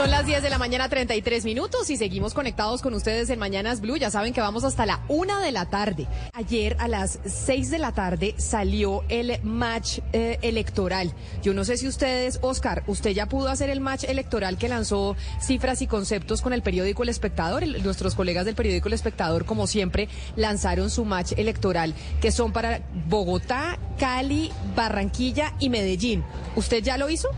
Son las 10 de la mañana, 33 minutos y seguimos conectados con ustedes en Mañanas Blue. Ya saben que vamos hasta la una de la tarde. Ayer a las 6 de la tarde salió el match eh, electoral. Yo no sé si ustedes, Oscar, usted ya pudo hacer el match electoral que lanzó cifras y conceptos con el periódico El Espectador. Nuestros colegas del periódico El Espectador, como siempre, lanzaron su match electoral, que son para Bogotá, Cali, Barranquilla y Medellín. ¿Usted ya lo hizo?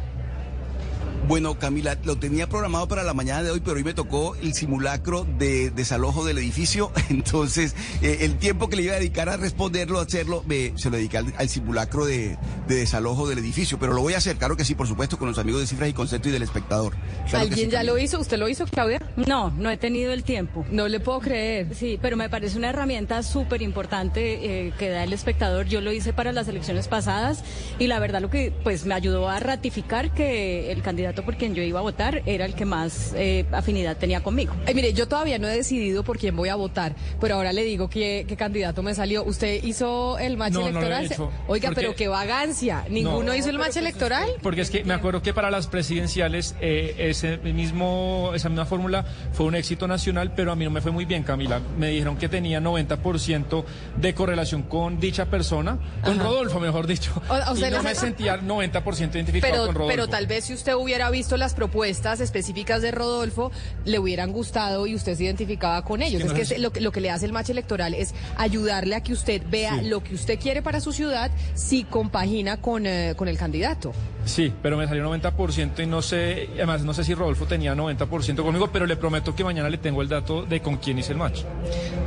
Bueno, Camila, lo tenía programado para la mañana de hoy, pero hoy me tocó el simulacro de desalojo del edificio. Entonces, eh, el tiempo que le iba a dedicar a responderlo, a hacerlo, me- se lo dediqué al, al simulacro de, de desalojo del edificio. Pero lo voy a hacer, claro que sí, por supuesto, con los amigos de Cifras y Concepto y del espectador. Claro ¿Alguien sí, ya Camila. lo hizo? ¿Usted lo hizo, Claudia? No, no he tenido el tiempo. No le puedo creer. Sí, pero me parece una herramienta súper importante eh, que da el espectador. Yo lo hice para las elecciones pasadas y la verdad lo que pues me ayudó a ratificar que el candidato por quien yo iba a votar era el que más eh, afinidad tenía conmigo. Ay, mire, yo todavía no he decidido por quién voy a votar, pero ahora le digo qué, qué candidato me salió. ¿Usted hizo el match No, no lo he electoral? hecho, Oiga, porque- pero qué vagancia. ¿Ninguno No. hizo el match electoral? Porque es que me acuerdo que para las presidenciales eh, ese mismo, esa misma fórmula fue un éxito nacional, pero a mí no me fue muy bien, Camila. Me dijeron que tenía 90% de correlación con dicha persona, con Ajá. Rodolfo, mejor dicho. O- y no me sentía 90% identificado Pero, con Rodolfo. pero tal vez si usted hubiera visto las propuestas específicas de Rodolfo, le hubieran gustado y usted se identificaba con ellos. que Es que lo, que- lo que le hace el match electoral es ayudarle a que usted vea Sí. lo que usted quiere para su ciudad si compagina con, eh, con el candidato. Sí, pero me salió 90% y no sé, además no sé si Rodolfo tenía 90% conmigo, pero le prometo que mañana le tengo el dato de con quién hice el match.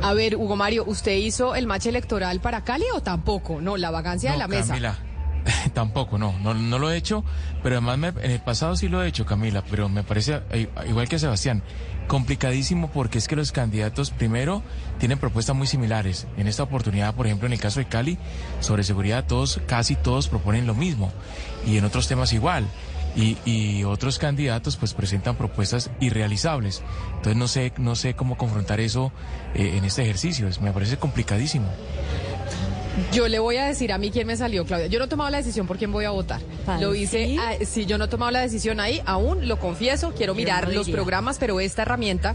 A ver, Hugo Mario, ¿usted hizo el match electoral para Cali o tampoco? No, la vagancia de la mesa. Tampoco, no, no, no lo he hecho, pero además me- en el pasado sí lo he hecho, Camila, pero me parece, eh, igual que Sebastián, complicadísimo porque es que los candidatos, primero, tienen propuestas muy similares. En esta oportunidad, por ejemplo, en el caso de Cali, sobre seguridad, todos, casi todos proponen lo mismo, y en otros temas igual. Y, y otros candidatos pues presentan propuestas irrealizables. Entonces no sé, no sé cómo confrontar eso eh, en este ejercicio. Es- me parece complicadísimo. Yo le voy a decir a mí quién me salió, Claudia. Yo no he tomado la decisión por quién voy a votar. ¿Ah, Lo hice, sí? ah, sí, yo no he tomado la decisión ahí, aún lo confieso, quiero Yo mirar no los programas, pero esta herramienta,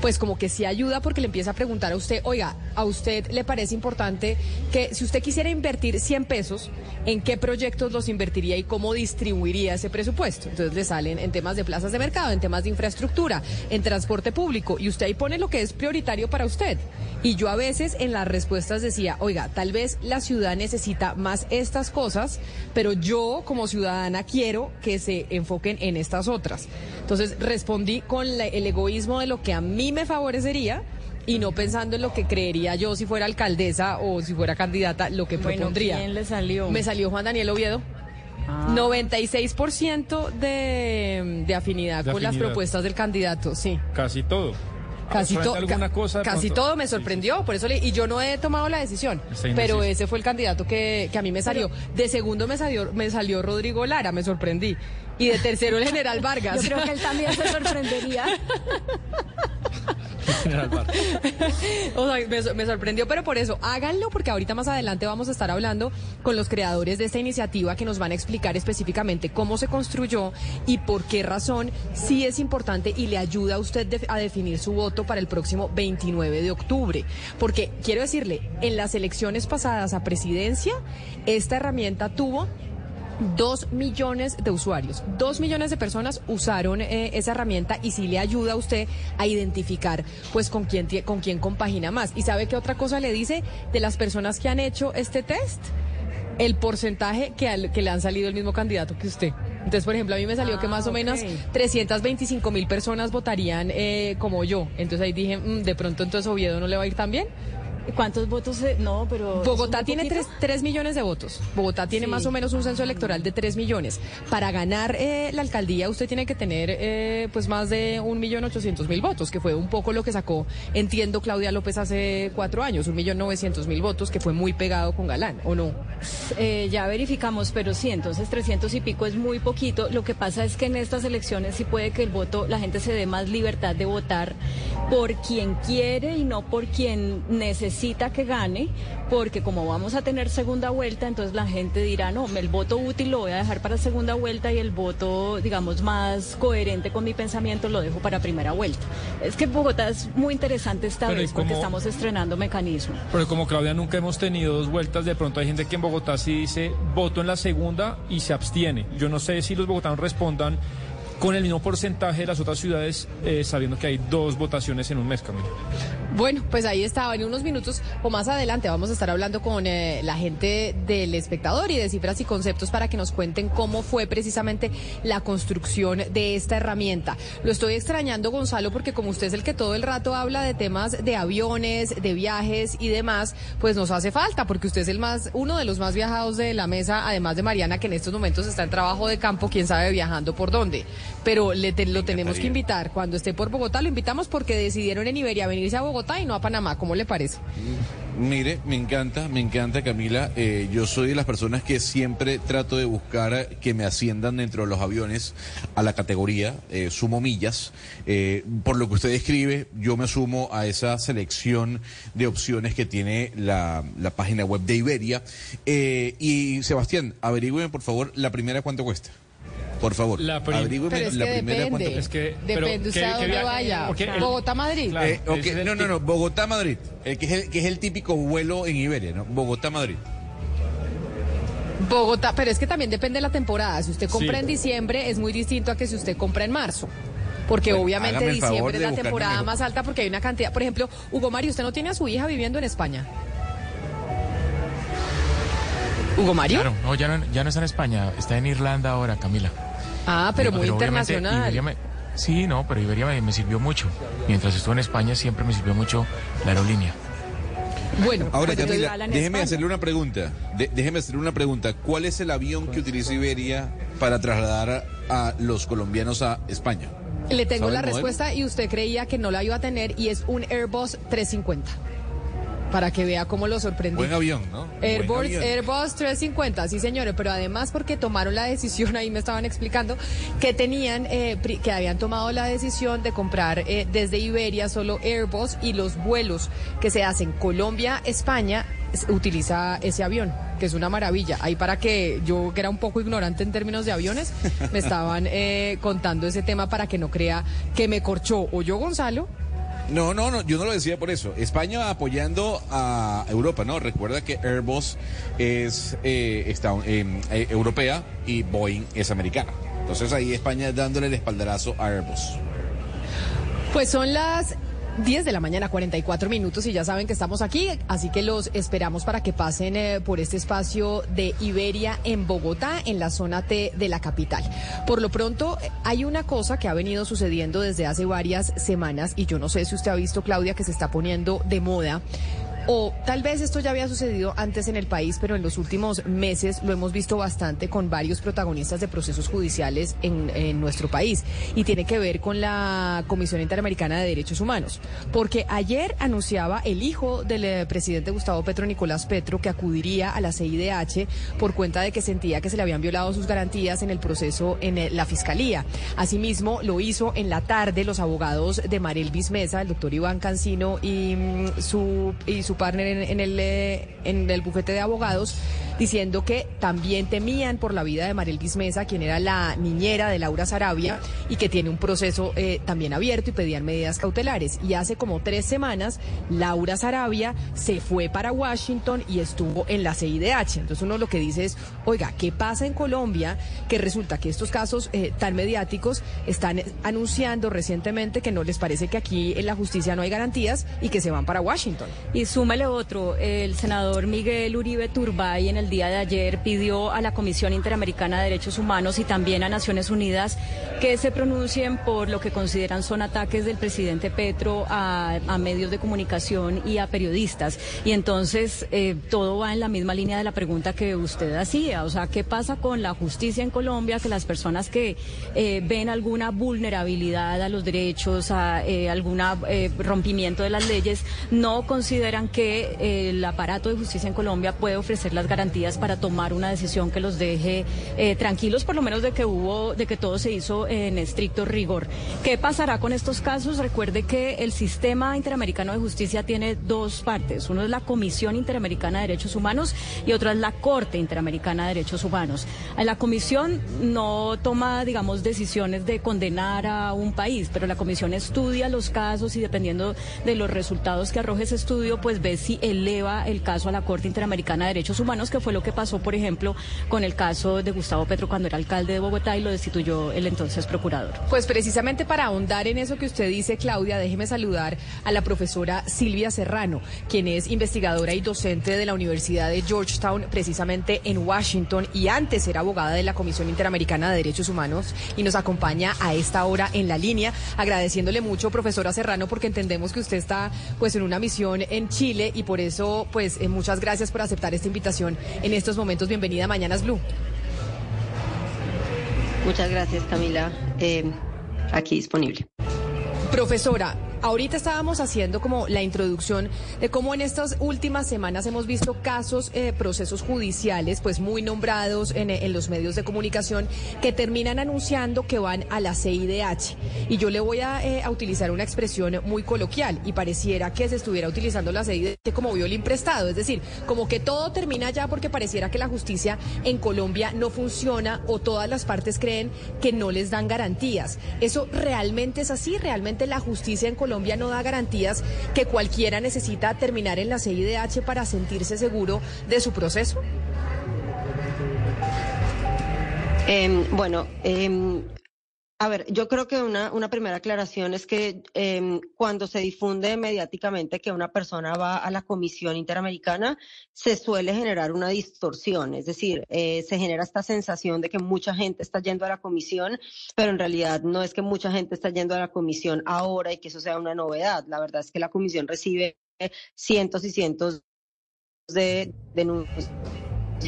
pues como que sí ayuda porque le empieza a preguntar a usted, oiga, ¿a usted le parece importante que si usted quisiera invertir 100 pesos, en qué proyectos los invertiría y cómo distribuiría ese presupuesto? Entonces le salen en temas de plazas de mercado, en temas de infraestructura, en transporte público, y usted ahí pone lo que es prioritario para usted. Y yo a veces en las respuestas decía, oiga, tal vez la ciudad necesita más estas cosas, pero yo como ciudadana quiero que se enfoquen en estas otras. Entonces respondí con el egoísmo de lo que a mí me favorecería y no pensando en lo que creería yo si fuera alcaldesa o si fuera candidata, lo que Bueno, propondría. ¿quién le salió? Me salió Juan Daniel Oviedo. Ah. 96% de, de afinidad De con las propuestas del candidato, sí. Casi todo. Casi, to- alguna ca- cosa casi todo me Sí, sorprendió, por eso le, y yo no he tomado la decisión, pero ese fue el candidato que, que a mí me salió. De segundo me salió, me salió Rodrigo Lara, me sorprendí. Y de tercero el general Vargas. Yo creo que él también se sorprendería. O sea, me, sorprendió, pero por eso háganlo, porque ahorita más adelante vamos a estar hablando con los creadores de esta iniciativa que nos van a explicar específicamente cómo se construyó y por qué razón sí es importante y le ayuda a usted a definir su voto para el próximo 29 de octubre. Porque quiero decirle, en las elecciones pasadas a presidencia, esta herramienta tuvo Dos millones de usuarios, dos millones de personas usaron eh, esa herramienta y sí le ayuda a usted a identificar pues con quién, con quién compagina más. ¿Y sabe qué otra cosa le dice de las personas que han hecho este test? El porcentaje que, al- que le han salido el mismo candidato que usted. Entonces, por ejemplo, a mí me salió Ah, que más o ok. menos 325 mil personas votarían eh, como yo. Entonces ahí dije, "Mm, de pronto entonces Oviedo no le va a ir tan bien. ¿Cuántos votos? se- No, pero... Bogotá ¿es un tiene poquito? 3, millones de votos. Bogotá tiene Sí. más o menos un censo electoral de 3 millones. Para ganar eh, la alcaldía usted tiene que tener eh, pues más de un millón ochocientos mil votos, que fue un poco lo que sacó, entiendo, Claudia López hace cuatro años, un millón novecientos mil votos, que fue muy pegado con Galán, ¿o no? Eh, ya verificamos, pero sí, entonces 300 y pico es muy poquito. Lo que pasa es que en estas elecciones sí puede que el voto, la gente se dé más libertad de votar por quien quiere y no por quien necesita que gane, porque como vamos a tener segunda vuelta, entonces la gente dirá, no, el voto útil lo voy a dejar para segunda vuelta y el voto, digamos, más coherente con mi pensamiento lo dejo para primera vuelta. Es que Bogotá es muy interesante esta vez porque estamos estrenando mecanismos. Pero como Claudia nunca hemos tenido dos vueltas, de pronto hay gente que en Bogotá sí dice voto en la segunda y se abstiene. Yo no sé si los bogotanos respondan con el mismo porcentaje de las otras ciudades, eh, sabiendo que hay dos votaciones en un mes, Camila. Bueno, pues ahí estaba. En unos minutos o más adelante vamos a estar hablando con eh, la gente del espectador y de cifras y conceptos para que nos cuenten cómo fue precisamente la construcción de esta herramienta. Lo estoy extrañando, Gonzalo, porque como usted es el que todo el rato habla de temas de aviones, de viajes y demás, pues nos hace falta, porque usted es el más, uno de los más viajados de la mesa, además de Mariana, que en estos momentos está en trabajo de campo, quién sabe viajando por dónde. Pero le lo tenemos que invitar. Cuando esté por Bogotá, lo invitamos porque decidieron en Iberia venirse a Bogotá y no a Panamá. ¿Cómo le parece? Mire, me encanta, me encanta Camila. Eh, yo soy de las personas que siempre trato de buscar que me asciendan dentro de los aviones a la categoría, eh, sumo millas. Eh, por lo que usted describe, yo me sumo a esa selección de opciones que tiene la, la página web de Iberia. y Sebastián, averigüen por favor la primera cuánto cuesta. Por favor, la, es la primera depende. Es que, depende usted a dónde vaya. Bogotá-Madrid. Eh, no, no, no, Bogotá-Madrid. que, es el, que es el típico vuelo en Iberia, ¿no? Bogotá-Madrid. Bogotá, pero es que también depende de la temporada. Si usted compra en diciembre es muy distinto a que si usted compra en marzo. Porque obviamente diciembre es la temporada más alta porque hay una cantidad. Por ejemplo, Hugo Mario, ¿usted no tiene a su hija viviendo en España? ¿Hugo Mario? Claro, no, ya no, ya no está en España, está en Irlanda ahora, Camila. Ah, pero, muy internacional. sí, no, pero Iberia me, sirvió mucho. Mientras estuve en España siempre me sirvió mucho la aerolínea. Bueno, ahora pues Camila, déjeme hacerle una pregunta. déjeme hacerle una pregunta. ¿Cuál es el avión que utiliza Iberia para trasladar a los colombianos a España? Le tengo la respuesta y usted creía que no la iba a tener y es un Airbus 350 para que vea cómo lo sorprendió. Buen avión, ¿no? Airbus, Airbus 350, sí señores, pero además porque tomaron la decisión, ahí me estaban explicando, que tenían, eh, que habían tomado la decisión de comprar eh, desde Iberia solo Airbus y los vuelos que se hacen Colombia-España utiliza ese avión, que es una maravilla. Ahí para que yo, que era un poco ignorante en términos de aviones, me estaban eh, contando ese tema para que no crea que me corchó o yo Gonzalo no, no, no, yo no lo decía por eso. España apoyando a Europa, ¿no? Recuerda que Airbus es eh, está, eh, eh, europea y Boeing es americana. Entonces ahí España dándole el espaldarazo a Airbus. Pues son las 10 de la mañana, 44 minutos y ya saben que estamos aquí, así que los esperamos para que pasen eh, por este espacio de Iberia en Bogotá, en la zona T de la capital. Por lo pronto, hay una cosa que ha venido sucediendo desde hace varias semanas y yo no sé si usted ha visto, Claudia, que se está poniendo de moda o tal vez esto ya había sucedido antes en el país, pero en los últimos meses lo hemos visto bastante con varios protagonistas de procesos judiciales en, nuestro país. Y tiene que ver con la Comisión Interamericana de Derechos Humanos. Porque ayer anunciaba el hijo del eh, presidente Gustavo Petro, Nicolás Petro, que acudiría a la CIDH por cuenta de que sentía que se le habían violado sus garantías en el proceso en eh, la Fiscalía. Asimismo, lo hizo en la tarde los abogados de Marel Bismesa, el doctor Iván Cancino y mm, su, y su partner en, el, eh, en el bufete de abogados diciendo que también temían por la vida de Mariel Bismesa, quien era la niñera de Laura Sarabia y que tiene un proceso eh, también abierto y pedían medidas cautelares. Y hace como tres semanas, Laura Sarabia se fue para Washington y estuvo en la CIDH. Entonces uno lo que dice es, oiga, ¿qué pasa en Colombia? Que resulta que estos casos eh, tan mediáticos están anunciando recientemente que no les parece que aquí en la justicia no hay garantías y que se van para Washington. Y otro, el senador Miguel Uribe Turbay en el día de ayer pidió a la Comisión Interamericana de Derechos Humanos y también a Naciones Unidas que se pronuncien por lo que consideran son ataques del presidente Petro a, medios de comunicación y a periodistas. Y entonces eh, todo va en la misma línea de la pregunta que usted hacía. O sea, ¿qué pasa con la justicia en Colombia? Que las personas que eh, ven alguna vulnerabilidad a los derechos, a eh, algún rompimiento de las leyes, no consideran que el aparato de justicia en Colombia puede ofrecer las garantías para tomar una decisión que los deje eh, tranquilos, por lo menos de que hubo, de que todo se hizo en estricto rigor. ¿Qué pasará con estos casos? Recuerde que el sistema interamericano de justicia tiene dos partes. Uno es la Comisión Interamericana de Derechos Humanos y otra es la Corte Interamericana de Derechos Humanos. La comisión no toma, digamos, decisiones de condenar a un país, pero la comisión estudia los casos y dependiendo de los resultados que arroje ese estudio, pues ve si eleva el caso a la Corte Interamericana de Derechos Humanos, que fue lo que pasó, por ejemplo, con el caso de Gustavo Petro cuando era alcalde de Bogotá y lo destituyó el entonces procurador. Pues precisamente para ahondar en eso que usted dice, Claudia, déjeme saludar a la profesora Silvia Serrano, quien es investigadora y docente de la Universidad de Georgetown, precisamente en Washington, y antes era abogada de la Comisión Interamericana de Derechos Humanos, y nos acompaña a esta hora en la línea, agradeciéndole mucho, profesora Serrano, porque entendemos que usted está pues en una misión en Chile y por eso pues eh, muchas gracias por aceptar esta invitación en estos momentos. Bienvenida a Mañanas Blue. Muchas gracias, Camila. Eh, aquí disponible. Profesora, Ahorita estábamos haciendo como la introducción de cómo en estas últimas semanas hemos visto casos, eh, procesos judiciales, pues muy nombrados en, los medios de comunicación, que terminan anunciando que van a la CIDH. Y yo le voy a, eh, a utilizar una expresión muy coloquial y pareciera que se estuviera utilizando la CIDH como violín prestado, es decir, como que todo termina ya porque pareciera que la justicia en Colombia no funciona o todas las partes creen que no les dan garantías. ¿Eso realmente es así? ¿Realmente la justicia en Colombia Colombia no da garantías que cualquiera necesita terminar en la CIDH para sentirse seguro de su proceso? Eh, bueno, eh, a ver, yo creo que una, una primera aclaración es que eh, cuando se difunde mediáticamente que una persona va a la Comisión Interamericana, se suele generar una distorsión, es decir, eh, se genera esta sensación de que mucha gente está yendo a la Comisión, pero en realidad no es que mucha gente está yendo a la Comisión ahora y que eso sea una novedad. La verdad es que la Comisión recibe cientos y cientos de denuncias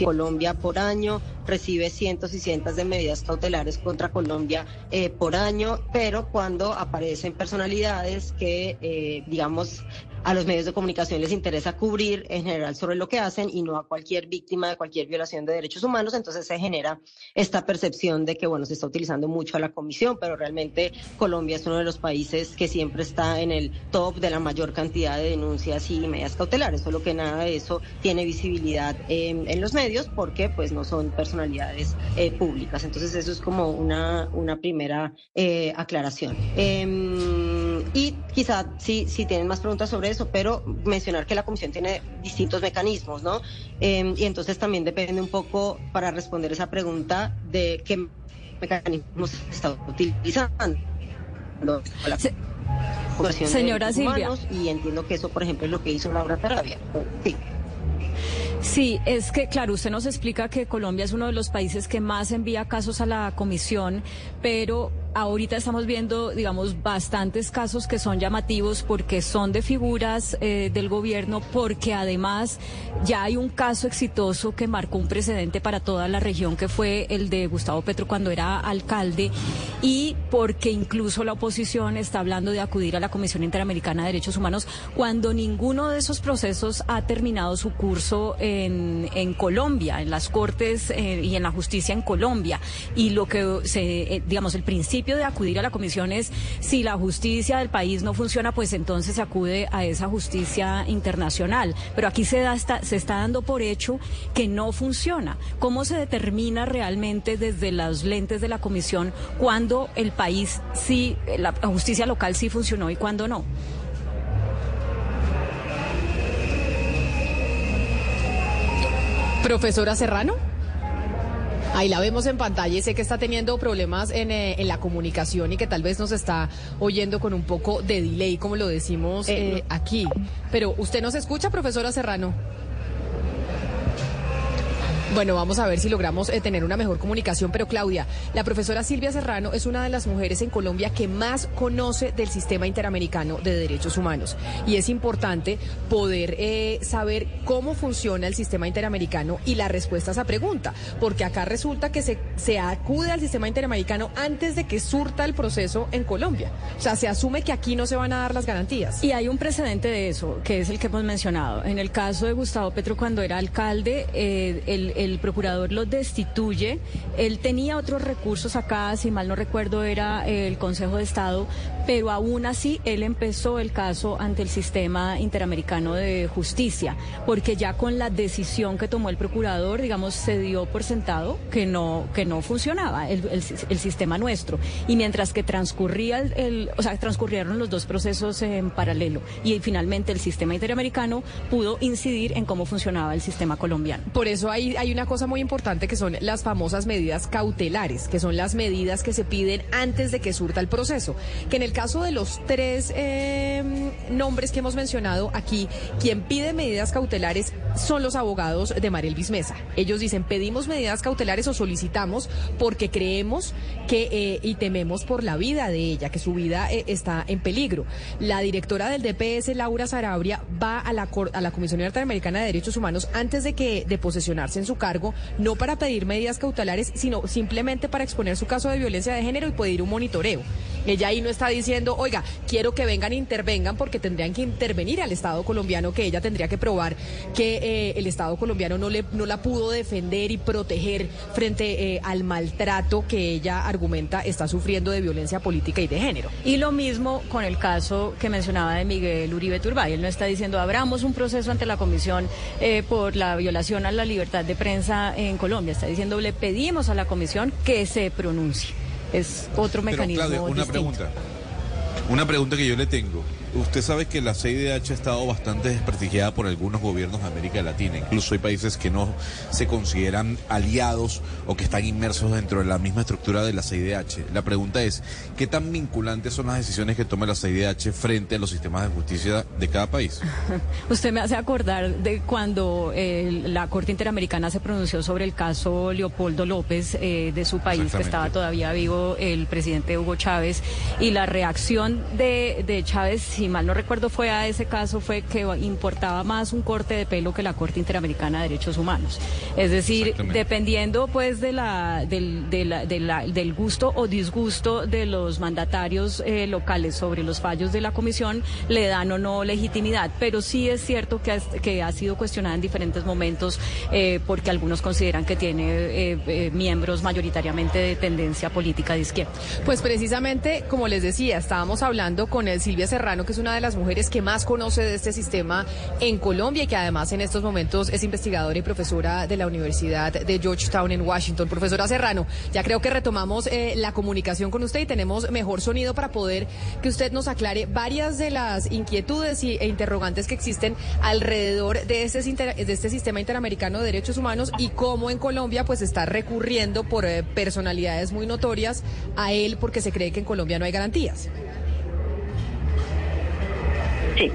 Colombia por año, recibe cientos y cientos de medidas cautelares contra Colombia eh, por año, pero cuando aparecen personalidades que, eh, digamos, a los medios de comunicación les interesa cubrir en general sobre lo que hacen y no a cualquier víctima de cualquier violación de derechos humanos, entonces se genera esta percepción de que, bueno, se está utilizando mucho a la comisión, pero realmente Colombia es uno de los países que siempre está en el top de la mayor cantidad de denuncias y medidas cautelares, solo que nada de eso tiene visibilidad eh, en los medios porque pues no son personalidades eh, públicas. Entonces eso es como una, una primera eh, aclaración. Em, y quizá si, si tienen más preguntas sobre eso, pero mencionar que la comisión tiene distintos mecanismos, ¿no? Eh, y entonces también depende un poco para responder esa pregunta de qué mecanismos está utilizando. La Se, señora Silvia. Y entiendo que eso, por ejemplo, es lo que hizo Laura Tarabia. Sí. Sí, es que, claro, usted nos explica que Colombia es uno de los países que más envía casos a la comisión, pero ahorita estamos viendo, digamos, bastantes casos que son llamativos porque son de figuras eh, del gobierno, porque además ya hay un caso exitoso que marcó un precedente para toda la región, que fue el de Gustavo Petro cuando era alcalde, y porque incluso la oposición está hablando de acudir a la Comisión Interamericana de Derechos Humanos cuando ninguno de esos procesos ha terminado su curso en, en Colombia, en las Cortes eh, y en la justicia en Colombia. Y lo que se, eh, digamos, el principio de acudir a la comisión es si la justicia del país no funciona, pues entonces se acude a esa justicia internacional. Pero aquí se, da, está, se está dando por hecho que no funciona. ¿Cómo se determina realmente desde las lentes de la comisión cuándo el país sí, la justicia local sí funcionó y cuándo no? Profesora Serrano. Ahí la vemos en pantalla y sé que está teniendo problemas en, eh, en, la comunicación y que tal vez nos está oyendo con un poco de delay, como lo decimos eh, eh, aquí. Pero, ¿usted nos escucha, profesora Serrano? Bueno, vamos a ver si logramos eh, tener una mejor comunicación. Pero Claudia, la profesora Silvia Serrano es una de las mujeres en Colombia que más conoce del sistema interamericano de derechos humanos. Y es importante poder eh, saber cómo funciona el sistema interamericano y la respuesta a esa pregunta. Porque acá resulta que se, se acude al sistema interamericano antes de que surta el proceso en Colombia. O sea, se asume que aquí no se van a dar las garantías. Y hay un precedente de eso, que es el que hemos mencionado. En el caso de Gustavo Petro, cuando era alcalde, eh, el el procurador lo destituye. Él tenía otros recursos acá, si mal no recuerdo, era el Consejo de Estado, pero aún así él empezó el caso ante el sistema interamericano de justicia, porque ya con la decisión que tomó el procurador, digamos, se dio por sentado que no, que no funcionaba el, el, sistema nuestro. Y mientras que transcurría el, o sea, transcurrieron los dos procesos en paralelo y finalmente el sistema interamericano pudo incidir en cómo funcionaba el sistema colombiano. Por eso hay, hay una cosa muy importante que son las famosas medidas cautelares, que son las medidas que se piden antes de que surta el proceso. Que en el caso de los tres eh, nombres que hemos mencionado aquí, quien pide medidas cautelares son los abogados de Mariel Bismesa. Ellos dicen, pedimos medidas cautelares o solicitamos porque creemos que eh, y tememos por la vida de ella, que su vida eh, está en peligro. La directora del DPS, Laura Sarabria, va a la, a la Comisión Interamericana de Derechos Humanos antes de que de posesionarse en su cargo, no para pedir medidas cautelares, sino simplemente para exponer su caso de violencia de género y pedir un monitoreo. Ella ahí no está diciendo, oiga, quiero que vengan e intervengan porque tendrían que intervenir al Estado colombiano, que ella tendría que probar que eh, el Estado colombiano no, le, no la pudo defender y proteger frente eh, al maltrato que ella argumenta está sufriendo de violencia política y de género. Y lo mismo con el caso que mencionaba de Miguel Uribe Turbay. Él no está diciendo, abramos un proceso ante la Comisión eh, por la violación a la libertad de prensa en Colombia. Está diciendo, le pedimos a la Comisión que se pronuncie. Es otro mecanismo. Claudia, una pregunta. Una pregunta que yo le tengo. Usted sabe que la CIDH ha estado bastante desprestigiada por algunos gobiernos de América Latina. Incluso hay países que no se consideran aliados o que están inmersos dentro de la misma estructura de la CIDH. La pregunta es, ¿qué tan vinculantes son las decisiones que toma la CIDH frente a los sistemas de justicia de cada país? Usted me hace acordar de cuando eh, la Corte Interamericana se pronunció sobre el caso Leopoldo López eh, de su país, que estaba todavía vivo el presidente Hugo Chávez, y la reacción de, de Chávez si mal no recuerdo fue a ese caso, fue que importaba más un corte de pelo que la Corte Interamericana de Derechos Humanos. Es decir, dependiendo pues de la, del, del gusto o disgusto de los mandatarios eh, locales sobre los fallos de la Comisión, le dan o no legitimidad. Pero sí es cierto que ha, que ha sido cuestionada en diferentes momentos eh, porque algunos consideran que tiene eh, miembros mayoritariamente de tendencia política de izquierda. Pues precisamente, como les decía, estábamos hablando con el Silvia Serrano, que es una de las mujeres que más conoce de este sistema en Colombia y que además en estos momentos es investigadora y profesora de la Universidad de Georgetown en Washington. Profesora Serrano, ya creo que retomamos eh, la comunicación con usted y tenemos mejor sonido para poder que usted nos aclare varias de las inquietudes y, e interrogantes que existen alrededor de este, de este sistema interamericano de derechos humanos y cómo en Colombia pues está recurriendo por eh, personalidades muy notorias a él porque se cree que en Colombia no hay garantías. Sí.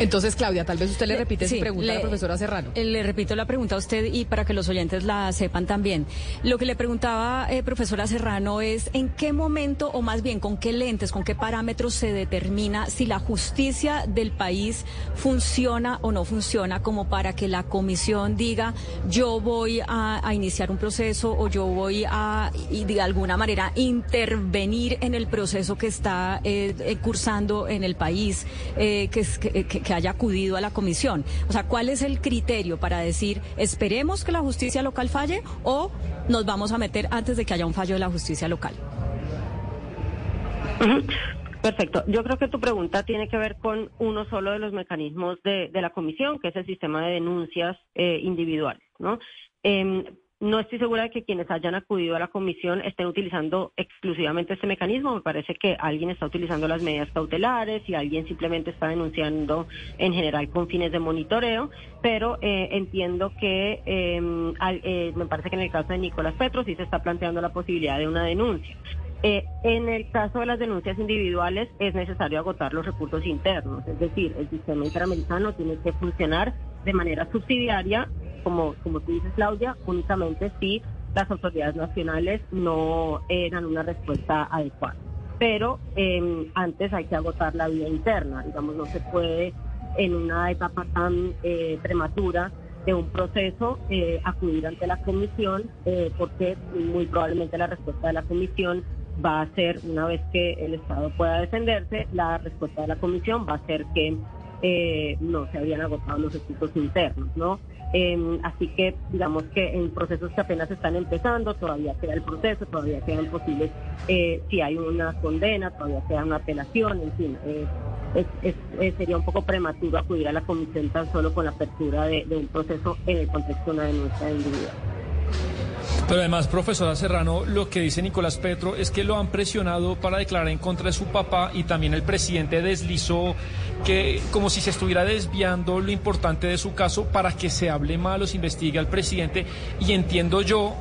Entonces, Claudia, tal vez usted le repite su pregunta a la profesora Serrano. Eh, le repito la pregunta a usted y para que los oyentes la sepan también. Lo que le preguntaba, eh, profesora Serrano, es en qué momento, o más bien con qué lentes, con qué parámetros se determina si la justicia del país funciona o no funciona, como para que la comisión diga, yo voy a, iniciar un proceso o yo voy a, y de alguna manera, intervenir en el proceso que está eh, cursando en el país, que, que que haya acudido a la comisión. O sea, ¿cuál es el criterio para decir, esperemos que la justicia local falle o nos vamos a meter antes de que haya un fallo de la justicia local? Perfecto. Yo creo que tu pregunta tiene que ver con uno solo de los mecanismos de, la comisión, que es el sistema de denuncias eh, individuales, ¿no? Em, no estoy segura de que quienes hayan acudido a la comisión estén utilizando exclusivamente este mecanismo. Me parece que alguien está utilizando las medidas cautelares y alguien simplemente está denunciando en general con fines de monitoreo, pero eh, entiendo que em, eh, me parece que en el caso de Nicolás Petro sí se está planteando la posibilidad de una denuncia. Eh, en el caso de las denuncias individuales es necesario agotar los recursos internos, es decir, el sistema interamericano tiene que funcionar de manera subsidiaria como, como tú dices, Claudia, únicamente si las autoridades nacionales no eran una respuesta adecuada. Pero em, antes hay que agotar la vía interna, digamos, no se puede en una etapa tan eh, prematura de un proceso eh, acudir ante la comisión eh, porque muy probablemente la respuesta de la comisión va a ser, una vez que el Estado pueda defenderse, la respuesta de la comisión va a ser que eh, no se habían agotado los recursos internos, ¿no? Em, así que digamos que en procesos que apenas están empezando, todavía queda el proceso, todavía quedan posibles, eh, si hay una condena, todavía queda una apelación, en fin, eh, sería un poco prematuro acudir a la comisión tan solo con la apertura de, de un proceso en el contexto de una denuncia individual. Pero además, profesora Serrano, lo que dice Nicolás Petro es que lo han presionado para declarar en contra de su papá y también el presidente deslizó que como si se estuviera desviando lo importante de su caso para que se hable mal o se investigue al presidente. Y entiendo yo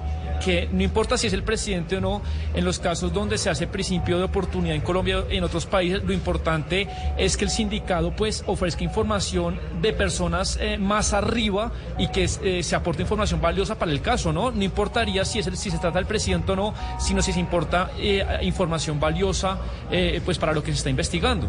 que no importa si es el presidente o no, en los casos donde se hace principio de oportunidad en Colombia en otros países, lo importante es que el sindicato pues ofrezca información de personas eh, más arriba y que eh, se aporte información valiosa para el caso, ¿no? No importaría si, es el, si se trata del presidente o no, sino si se importa eh, información valiosa pues para lo que se está investigando.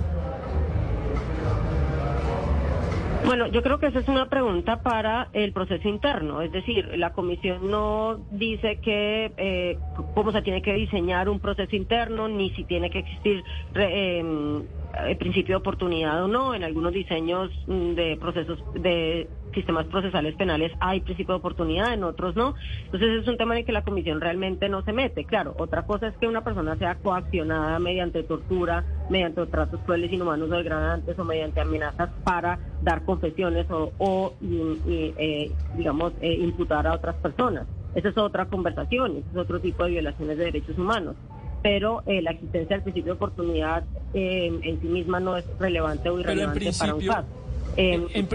Bueno, yo creo que esa es una pregunta para el proceso interno, es decir, la comisión no dice que eh, cómo se tiene que diseñar un proceso interno, ni si tiene que existir eh, el principio de oportunidad o no. En algunos diseños mm, de procesos de sistemas procesales penales hay principio de oportunidad, en otros no. Entonces es un tema en el que la comisión realmente no se mete. Claro, otra cosa es que una persona sea coaccionada mediante tortura, mediante tratos crueles, inhumanos o degradantes o mediante amenazas para dar confesiones o, eh, digamos, eh, imputar a otras personas. Esa es otra conversación, ese es otro tipo de violaciones de derechos humanos pero eh, la existencia del principio de oportunidad eh, en sí misma no es relevante o irrelevante para un caso. en,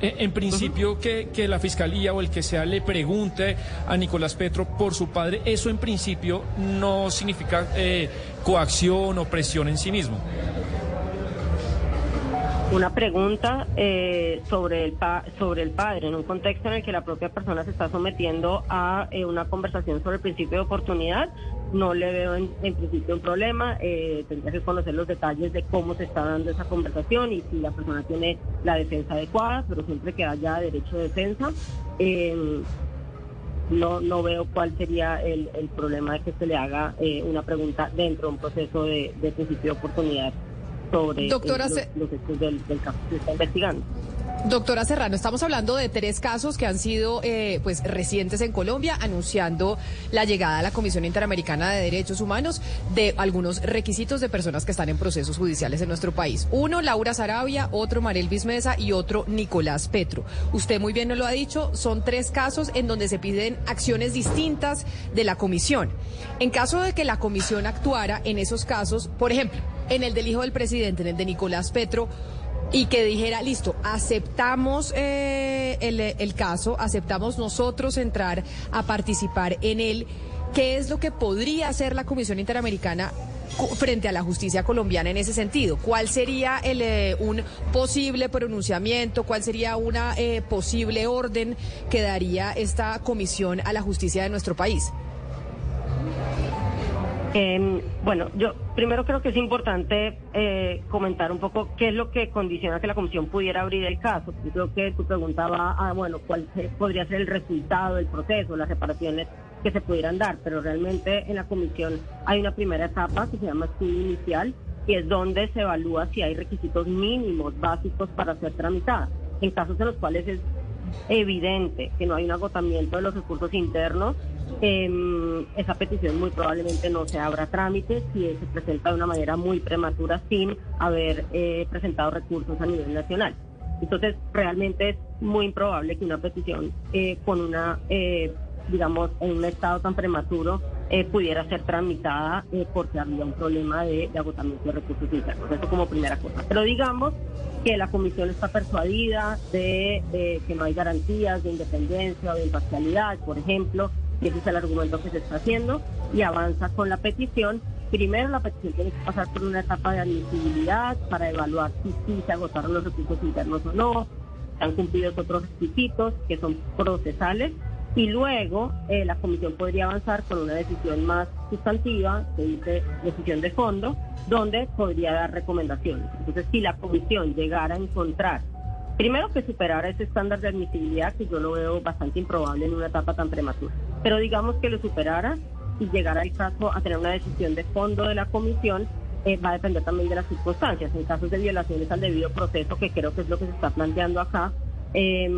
eh, principio que, que, la fiscalía o el que sea le pregunte a Nicolás Petro por su padre, eso en principio no significa coacción o presión en sí mismo una pregunta eh, sobre, el sobre el padre, en un contexto en el que la propia persona se está sometiendo a eh, una conversación sobre el principio de oportunidad. No le veo en, principio un problema, eh, tendría que conocer los detalles de cómo se está dando esa conversación y si la persona tiene la defensa adecuada, pero siempre que haya derecho de defensa. Em, no, no veo cuál sería el, problema de que se le haga una pregunta dentro de un proceso de principio de oportunidad sobre Doctora eh, los, hechos del, caso que se está investigando. Doctora Serrano, estamos hablando de tres casos que han sido eh, pues recientes en Colombia, anunciando la llegada a la Comisión Interamericana de Derechos Humanos de algunos requisitos de personas que están en procesos judiciales en nuestro país. Uno, Laura Sarabia, otro, Marel Bismesa y otro, Nicolás Petro. Usted muy bien nos lo ha dicho, son tres casos en donde se piden acciones distintas de la Comisión. En caso de que la Comisión actuara en esos casos, por ejemplo, en el del hijo del presidente, en el de Nicolás Petro, y que dijera, listo, aceptamos eh, el, caso, aceptamos nosotros entrar a participar en él, ¿qué es lo que podría hacer la Comisión Interamericana frente a la justicia colombiana en ese sentido? ¿Cuál sería el, eh, un posible pronunciamiento? ¿Cuál sería una eh, posible orden que daría esta comisión a la justicia de nuestro país? Eh, bueno, yo primero creo que es importante eh, comentar un poco qué es lo que condiciona que la comisión pudiera abrir el caso. Yo creo que tu pregunta va a, bueno, cuál podría ser el resultado del proceso, las reparaciones que se pudieran dar, pero realmente en la comisión hay una primera etapa que se llama estudio inicial y es donde se evalúa si hay requisitos mínimos básicos para ser tramitada. En casos en los cuales es evidente que no hay un agotamiento de los recursos internos, eh, esa petición muy probablemente no se abra trámite si se presenta de una manera muy prematura sin haber eh, presentado recursos a nivel nacional. Entonces, realmente es muy improbable que una petición eh, con una, eh, digamos, en un estado tan prematuro pudiera ser tramitada porque había un problema de, de, agotamiento de recursos internos. Eso como primera cosa. Pero digamos que la comisión está persuadida de que no hay garantías de independencia o de imparcialidad, por ejemplo, y ese es el argumento que se está haciendo, y avanza con la petición. Primero la petición tiene que pasar por una etapa de admisibilidad para evaluar si, se agotaron los recursos internos o no. han cumplido otros requisitos que son procesales y luego eh, la comisión podría avanzar con una decisión más sustantiva, se dice decisión de fondo, donde podría dar recomendaciones. Entonces, si la comisión llegara a encontrar, primero que superara ese estándar de admisibilidad, que yo lo veo bastante improbable en una etapa tan prematura, pero digamos que lo superara y llegara el caso a tener una decisión de fondo de la comisión, eh, va a depender también de las circunstancias. En casos de violaciones al debido proceso, que creo que es lo que se está planteando acá, eh,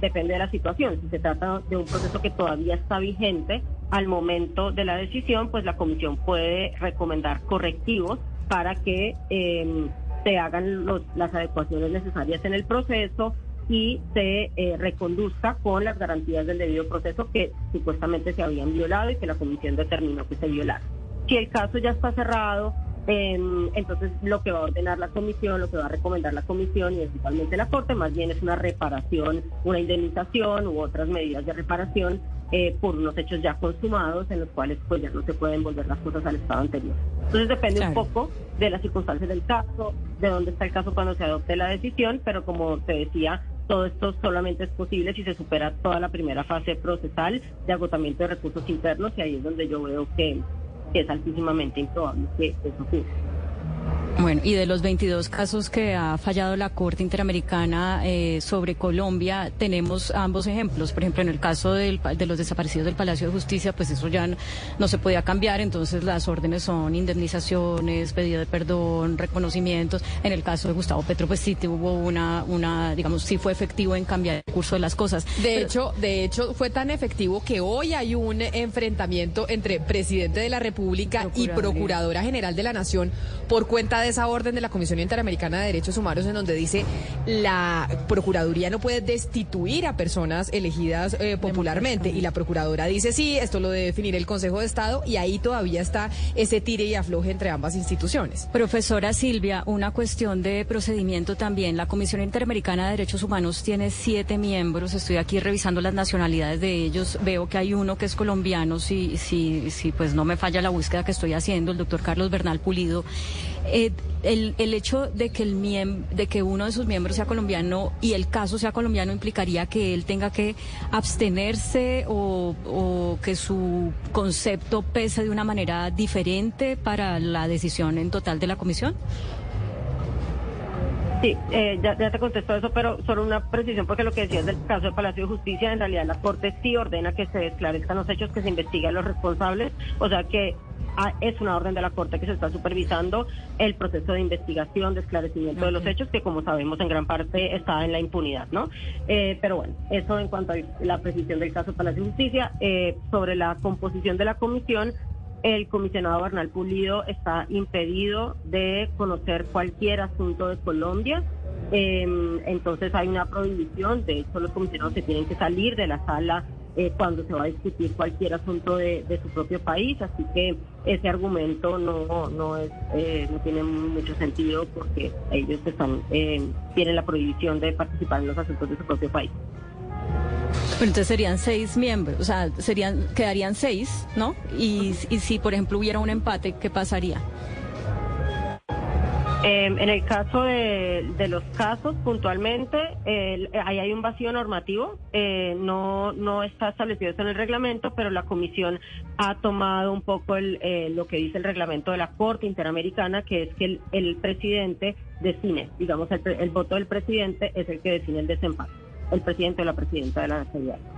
depende de la situación. Si se trata de un proceso que todavía está vigente al momento de la decisión, pues la comisión puede recomendar correctivos para que eh, se hagan los, las adecuaciones necesarias en el proceso y se eh, reconduzca con las garantías del debido proceso que supuestamente se habían violado y que la comisión determinó que se violaron. Si el caso ya está cerrado, entonces, lo que va a ordenar la comisión, lo que va a recomendar la comisión y principalmente la Corte, más bien es una reparación, una indemnización u otras medidas de reparación eh, por unos hechos ya consumados en los cuales pues ya no se pueden volver las cosas al estado anterior. Entonces depende un poco de las circunstancias del caso, de dónde está el caso cuando se adopte la decisión, pero como te decía, todo esto solamente es posible si se supera toda la primera fase procesal de agotamiento de recursos internos y ahí es donde yo veo que que es altísimamente improbable que eso ocurra. Bueno, y de los 22 casos que ha fallado la Corte Interamericana eh, sobre Colombia, tenemos ambos ejemplos. Por ejemplo, en el caso del, de los desaparecidos del Palacio de Justicia, pues eso ya no, se podía cambiar, entonces las órdenes son indemnizaciones, pedido de perdón, reconocimientos. En el caso de Gustavo Petro, pues sí hubo una, una, digamos, sí fue efectivo en cambiar el curso de las cosas. De hecho, de hecho, fue tan efectivo que hoy hay un enfrentamiento entre presidente de la República y Procuradora General de la Nación por cuenta de esa orden de la Comisión Interamericana de Derechos Humanos en donde dice la Procuraduría no puede destituir a personas elegidas eh, popularmente y la Procuradora dice sí, esto lo debe definir el Consejo de Estado y ahí todavía está ese tire y afloje entre ambas instituciones. Profesora Silvia, una cuestión de procedimiento también. La Comisión Interamericana de Derechos Humanos tiene siete miembros. Estoy aquí revisando las nacionalidades de ellos. Veo que hay uno que es colombiano, si, si, si pues no me falla la búsqueda que estoy haciendo, el doctor Carlos Bernal Pulido. Eh, el, el, hecho de que, el de que uno de sus miembros sea colombiano y el caso sea colombiano implicaría que él tenga que abstenerse o, o que su concepto pese de una manera diferente para la decisión en total de la comisión? Sí, eh, ya, ya, te contesto eso, pero solo una precisión, porque lo que decías del caso de Palacio de Justicia, en realidad la Corte sí ordena que se esclarezcan los hechos, que se investiguen los responsables, o sea que es una orden de la Corte que se está supervisando el proceso de investigación, de esclarecimiento de los hechos, que como sabemos en gran parte está en la impunidad, ¿no? Eh, pero bueno, eso en cuanto a la precisión del caso Palacio de Justicia. Eh, sobre la composición de la comisión, el comisionado Bernal Pulido está impedido de conocer cualquier asunto de Colombia. Em, entonces hay una prohibición, de hecho los comisionados se tienen que salir de la sala eh, cuando se va a discutir cualquier asunto de, su propio país, así que ese argumento no no es eh, no tiene mucho sentido porque ellos están eh, tienen la prohibición de participar en los asuntos de su propio país. entonces serían seis miembros, o sea, serían quedarían seis, ¿no? Y, y si por ejemplo hubiera un empate, ¿qué pasaría? Em, en el caso de, los casos, puntualmente, ahí hay un vacío normativo, eh, no, no está establecido eso en el reglamento, pero la Comisión ha tomado un poco el, eh, lo que dice el reglamento de la Corte Interamericana, que es que el, presidente define, digamos, el, el, voto del presidente es el que define el desempate, el presidente o la presidenta de la Nacionalidad.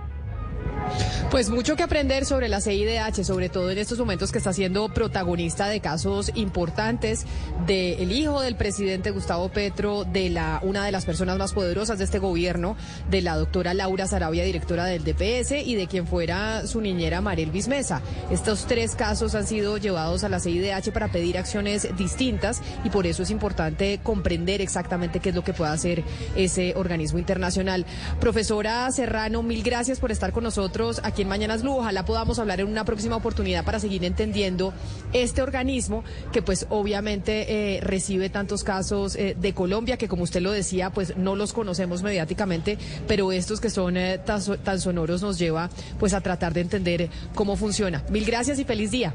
Pues mucho que aprender sobre la CIDH, sobre todo en estos momentos que está siendo protagonista de casos importantes del hijo del presidente Gustavo Petro, de la una de las personas más poderosas de este gobierno, de la doctora Laura Sarabia, directora del DPS, y de quien fuera su niñera Mariel Bismesa. Estos tres casos han sido llevados a la CIDH para pedir acciones distintas y por eso es importante comprender exactamente qué es lo que puede hacer ese organismo internacional. Profesora Serrano, mil gracias por estar con nosotros aquí en Mañanas Blue. Ojalá podamos hablar en una próxima oportunidad para seguir entendiendo este organismo que pues obviamente eh, recibe tantos casos eh, de Colombia que como usted lo decía pues no los conocemos mediáticamente, pero estos que son eh, tan, tan sonoros nos lleva pues a tratar de entender cómo funciona. Mil gracias y feliz día.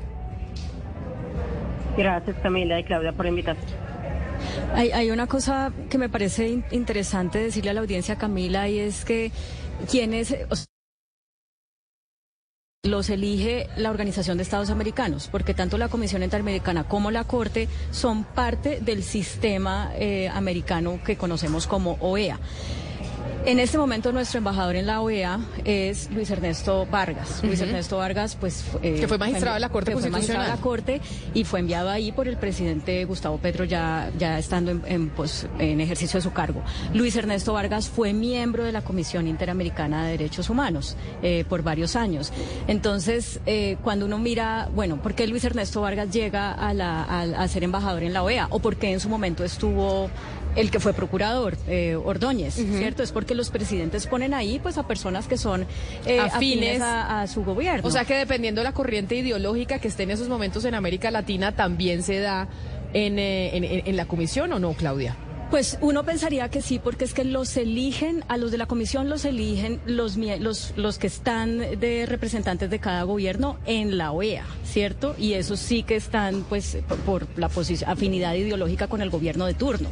Gracias Camila y Claudia por invitarme. Hay, hay una cosa que me parece in- interesante decirle a la audiencia, Camila, y es que quienes... los elige la Organización de Estados Americanos, porque tanto la Comisión Interamericana como la Corte son parte del sistema eh, americano que conocemos como OEA. En este momento nuestro embajador en la OEA es Luis Ernesto Vargas. Luis Ernesto Vargas, pues... eh, Que fue magistrado de la Corte que fue magistrado de la Constitucional. Corte y fue enviado ahí por el presidente Gustavo Petro ya, ya estando en, en, pues, en ejercicio de su cargo. Luis Ernesto Vargas fue miembro de la Comisión Interamericana de Derechos Humanos eh, por varios años. Entonces, eh, cuando uno mira, bueno, ¿por qué Luis Ernesto Vargas llega a, la, a, a ser embajador en la OEA? ¿O por qué en su momento estuvo el que fue procurador, eh, Ordóñez, ¿cierto? Es porque los presidentes ponen ahí pues a personas que son eh, Afines. afines a, a su gobierno. O sea que dependiendo de la corriente ideológica que esté en esos momentos en América Latina, también se da en, eh, en- la comisión o no, Claudia. Pues uno pensaría que sí, porque es que los eligen, a los de la comisión los eligen los, los, los que están de representantes de cada gobierno en la OEA, ¿cierto? Y esos sí que están, pues, por- por la afinidad ideológica con el gobierno de turno.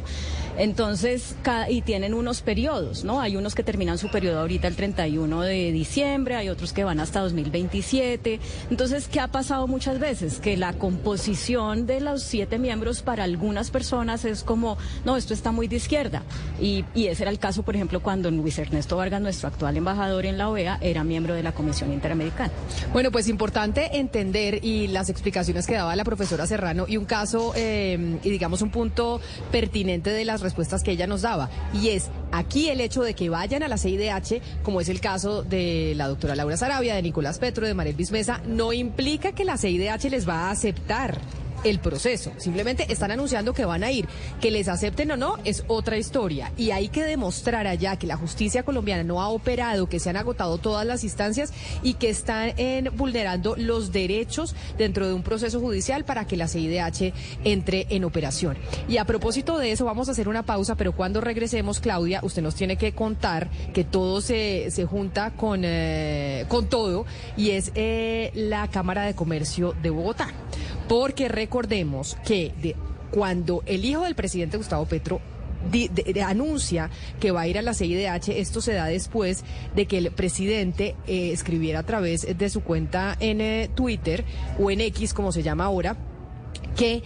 Entonces, y tienen unos periodos, ¿no? Hay unos que terminan su periodo ahorita el 31 de diciembre, hay otros que van hasta 2027. Entonces, ¿qué ha pasado muchas veces? Que la composición de los siete miembros para algunas personas es como, no, esto está muy de izquierda. Y, y ese era el caso, por ejemplo, cuando Luis Ernesto Vargas, nuestro actual embajador en la OEA, era miembro de la Comisión Interamericana. Bueno, pues importante entender y las explicaciones que daba la profesora Serrano y un caso eh, y digamos un punto pertinente de las respuestas que ella nos daba. Y es aquí el hecho de que vayan a la CIDH, como es el caso de la doctora Laura Sarabia, de Nicolás Petro, de Mariel Bismesa, no implica que la CIDH les va a aceptar el proceso. Simplemente están anunciando que van a ir. Que les acepten o no es otra historia. Y hay que demostrar allá que la justicia colombiana no ha operado, que se han agotado todas las instancias y que están en- vulnerando los derechos dentro de un proceso judicial para que la CIDH entre en operación. Y a propósito de eso, vamos a hacer una pausa, pero cuando regresemos, Claudia, usted nos tiene que contar que todo se, se junta con, eh, con todo y es eh, la Cámara de Comercio de Bogotá. Porque recordemos que de- cuando el hijo del presidente Gustavo Petro anuncia que va a ir a la CIDH, esto se da después de que el presidente eh, escribiera a través de su cuenta en eh, Twitter o en X, como se llama ahora, que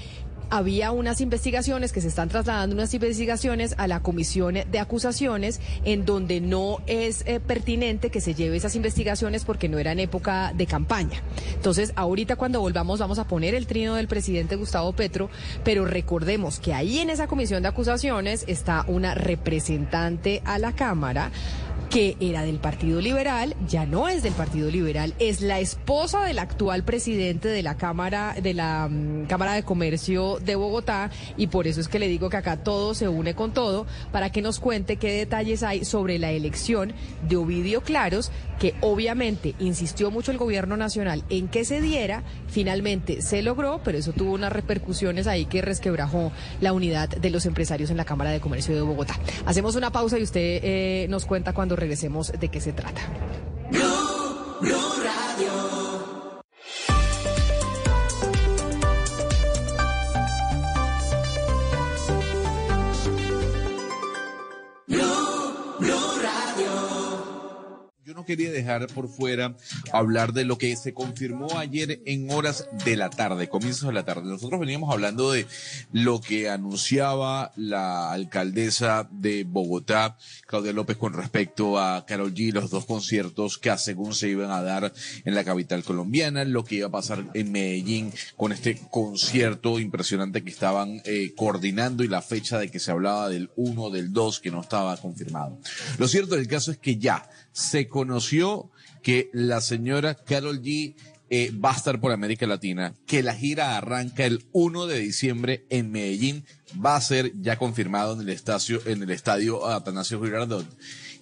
había unas investigaciones que se están trasladando unas investigaciones a la comisión de acusaciones en donde no es eh, pertinente que se lleve esas investigaciones porque no era en época de campaña. Entonces, ahorita cuando volvamos vamos a poner el trino del presidente Gustavo Petro, pero recordemos que ahí en esa comisión de acusaciones está una representante a la Cámara que era del Partido Liberal, ya no es del Partido Liberal, es la esposa del actual presidente de la Cámara de la mm, Cámara de Comercio de Bogotá y por eso es que le digo que acá todo se une con todo para que nos cuente qué detalles hay sobre la elección de Ovidio Claros, que obviamente insistió mucho el gobierno nacional en que se diera, finalmente se logró, pero eso tuvo unas repercusiones ahí que resquebrajó la unidad de los empresarios en la Cámara de Comercio de Bogotá. Hacemos una pausa y usted eh, nos cuenta cuando regresemos de qué se trata. Yo no quería dejar por fuera hablar de lo que se confirmó ayer en horas de la tarde, comienzos de la tarde. Nosotros veníamos hablando de lo que anunciaba la alcaldesa de Bogotá, Claudia López, con respecto a Carol G, los dos conciertos que según se iban a dar en la capital colombiana, lo que iba a pasar en Medellín con este concierto impresionante que estaban eh, coordinando y la fecha de que se hablaba del 1, del 2, que no estaba confirmado. Lo cierto del caso es que ya se conoció que la señora Carol G eh, va a estar por América Latina, que la gira arranca el 1 de diciembre en Medellín, va a ser ya confirmado en el estadio, en el estadio Atanasio Girardot.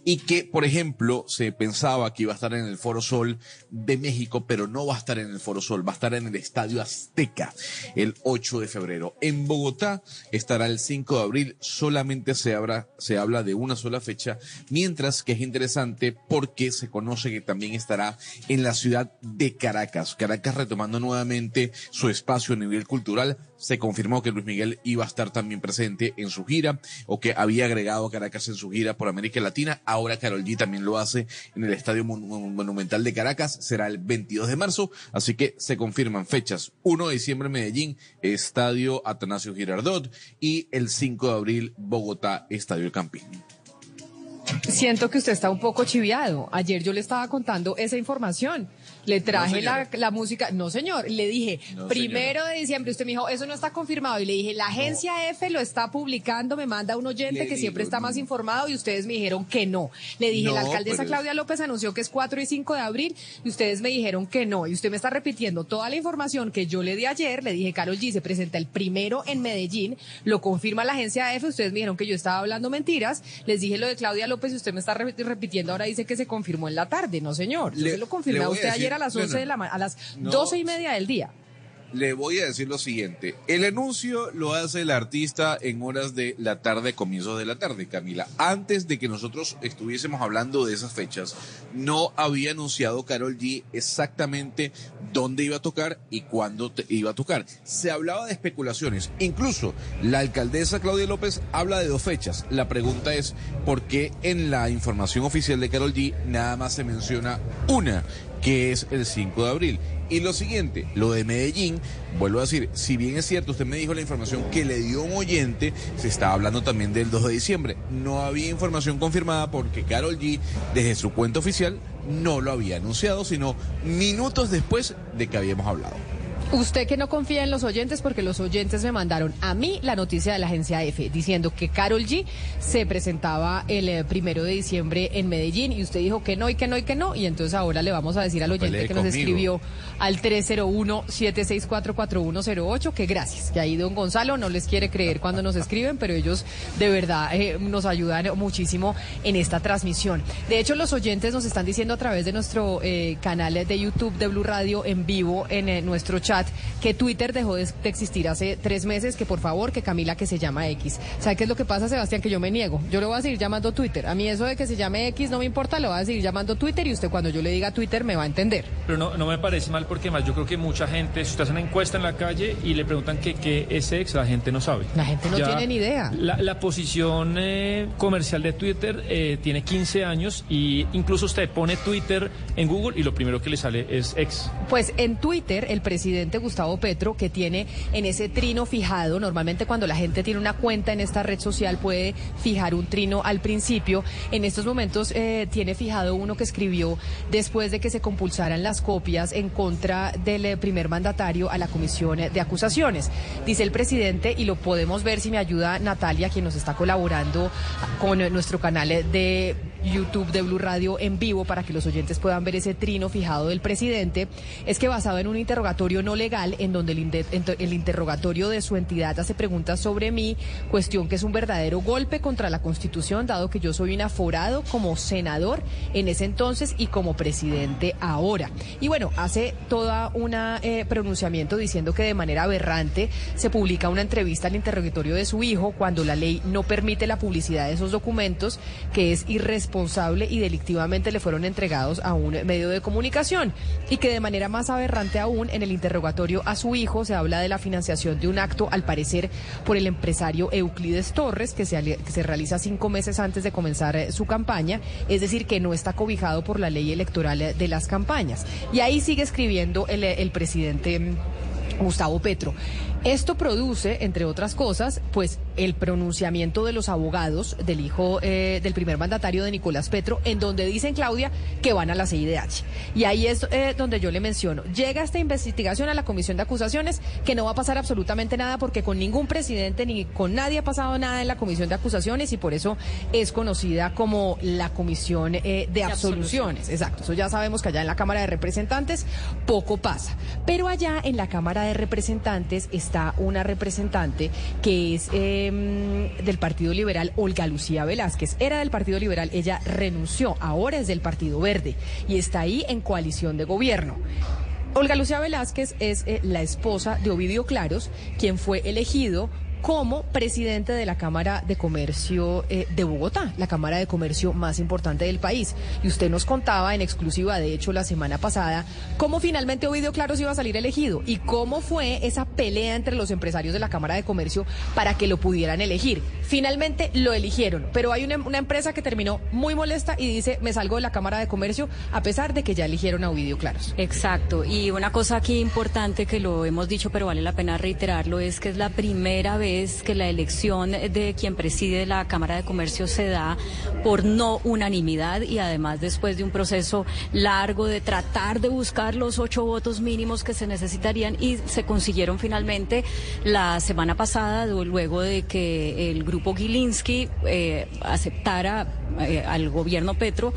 Y que, por ejemplo, se pensaba que iba a estar en el Foro Sol de México, pero no va a estar en el Foro Sol, va a estar en el Estadio Azteca el 8 de febrero. En Bogotá estará el 5 de abril, solamente se, habla se habla de una sola fecha, mientras que es interesante porque se conoce que también estará en la ciudad de Caracas. Caracas retomando nuevamente su espacio a nivel cultural se confirmó que Luis Miguel iba a estar también presente en su gira o que había agregado a Caracas en su gira por América Latina. Ahora Carol G también lo hace en el Estadio Monumental de Caracas. Será el 22 de marzo. Así que se confirman fechas. 1 de diciembre Medellín, Estadio Atanasio Girardot y el 5 de abril Bogotá, Estadio Campín. Siento que usted está un poco chiviado. Ayer yo le estaba contando esa información. Le traje la, la, música. No, señor. Le dije, primero de diciembre. Usted me dijo, eso no está confirmado. Y le dije, la agencia F lo está publicando. Me manda un oyente que siempre está más informado. Y ustedes me dijeron que no. Le dije, la alcaldesa Claudia López anunció que es 4 y 5 de abril. Y ustedes me dijeron que no. Y usted me está repitiendo toda la información que yo le di ayer. Le dije, Carol G se presenta el primero en Medellín. Lo confirma la agencia F. Ustedes me dijeron que yo estaba hablando mentiras. Les dije lo de Claudia López y usted me está repitiendo. Ahora dice que se confirmó en la tarde. No, señor. Yo se lo confirmé a usted ayer a las 11 de la a las doce y media del día le voy a decir lo siguiente. El anuncio lo hace el artista en horas de la tarde, comienzos de la tarde, Camila. Antes de que nosotros estuviésemos hablando de esas fechas, no había anunciado Carol G exactamente dónde iba a tocar y cuándo iba a tocar. Se hablaba de especulaciones. Incluso la alcaldesa Claudia López habla de dos fechas. La pregunta es, ¿por qué en la información oficial de Carol G nada más se menciona una? Que es el 5 de abril. Y lo siguiente, lo de Medellín, vuelvo a decir, si bien es cierto, usted me dijo la información que le dio un oyente, se estaba hablando también del 2 de diciembre. No había información confirmada porque Carol G, desde su cuenta oficial, no lo había anunciado, sino minutos después de que habíamos hablado. Usted que no confía en los oyentes porque los oyentes me mandaron a mí la noticia de la agencia EFE diciendo que Carol G se presentaba el eh, primero de diciembre en Medellín y usted dijo que no y que no y que no y entonces ahora le vamos a decir al oyente que nos escribió al 301-764-4108 que gracias, que ahí don Gonzalo no les quiere creer cuando nos escriben, pero ellos de verdad eh, nos ayudan muchísimo en esta transmisión. De hecho, los oyentes nos están diciendo a través de nuestro eh, canal de YouTube de Blue Radio en vivo en nuestro chat que Twitter dejó de, existir hace tres meses, que por favor, que Camila que se llama X. ¿Sabe qué es lo que pasa, Sebastián? Que yo me niego. Yo le voy a seguir llamando Twitter. A mí eso de que se llame X no me importa, lo voy a seguir llamando Twitter y usted cuando yo le diga Twitter me va a entender. Pero no, no me parece mal porque más yo creo que mucha gente, si usted hace una encuesta en la calle y le preguntan qué es X, la gente no sabe. La gente no tiene ni idea. La, posición eh, comercial de Twitter eh, tiene 15 años y incluso usted pone Twitter en Google y lo primero que le sale es X. Pues en Twitter el presidente Gustavo Petro que tiene en ese trino fijado. Normalmente cuando la gente tiene una cuenta en esta red social puede fijar un trino al principio. En estos momentos eh, tiene fijado uno que escribió después de que se compulsaran las copias en contra del eh, primer mandatario a la comisión de acusaciones. Dice el presidente, y lo podemos ver si me ayuda Natalia, quien nos está colaborando con nuestro canal de YouTube de Blue Radio en vivo para que los oyentes puedan ver ese trino fijado del presidente, es que basado en un interrogatorio no legal en donde el, interrogatorio de su entidad hace preguntas sobre mí, cuestión que es un verdadero golpe contra la Constitución, dado que yo soy un aforado como senador en ese entonces y como presidente ahora. Y bueno, hace toda una eh, pronunciamiento diciendo que de manera aberrante se publica una entrevista al interrogatorio de su hijo cuando la ley no permite la publicidad de esos documentos, que es irresponsable y delictivamente le fueron entregados a un medio de comunicación y que de manera más aberrante aún en el interrogatorio a su hijo se habla de la financiación de un acto al parecer por el empresario Euclides Torres que se, realiza cinco meses antes de comenzar eh, su campaña, es decir que no está cobijado por la ley electoral eh, de las campañas. Y ahí sigue escribiendo el, el presidente mm, Gustavo Petro. Esto produce, entre otras cosas, pues el pronunciamiento de los abogados del hijo eh, del primer mandatario de Nicolás Petro, en donde dicen, Claudia, que van a la CIDH. Y ahí es eh, donde yo le menciono, llega esta investigación a la Comisión de Acusaciones, que no va a pasar absolutamente nada porque con ningún presidente ni con nadie ha pasado nada en la Comisión de Acusaciones y por eso es conocida como la Comisión eh, de, absoluciones. Exacto, eso ya sabemos que allá en la Cámara de Representantes poco pasa. Pero allá en la Cámara de Representantes está una representante que es em, del Partido Liberal, Olga Lucía Velázquez. Era del Partido Liberal, ella renunció, ahora es del Partido Verde y está ahí en coalición de gobierno. Olga Lucía Velázquez es eh, la esposa de Ovidio Claros, quien fue elegido como presidente de la Cámara de Comercio eh, de Bogotá, la Cámara de Comercio más importante del país. Y usted nos contaba en exclusiva, de hecho, la semana pasada, cómo finalmente Ovidio Claros iba a salir elegido y cómo fue esa pelea entre los empresarios de la Cámara de Comercio para que lo pudieran elegir. Finalmente lo eligieron, pero hay una, una empresa que terminó muy molesta y dice, me salgo de la Cámara de Comercio a pesar de que ya eligieron a Ovidio Claros. Exacto. Y una cosa aquí importante que lo hemos dicho, pero vale la pena reiterarlo, es que es la primera vez que la elección de quien preside la Cámara de Comercio se da por no unanimidad y además después de un proceso largo de tratar de buscar los ocho votos mínimos que se necesitarían y se consiguieron finalmente la semana pasada luego de que el grupo Gilinski eh, aceptara eh, al gobierno Petro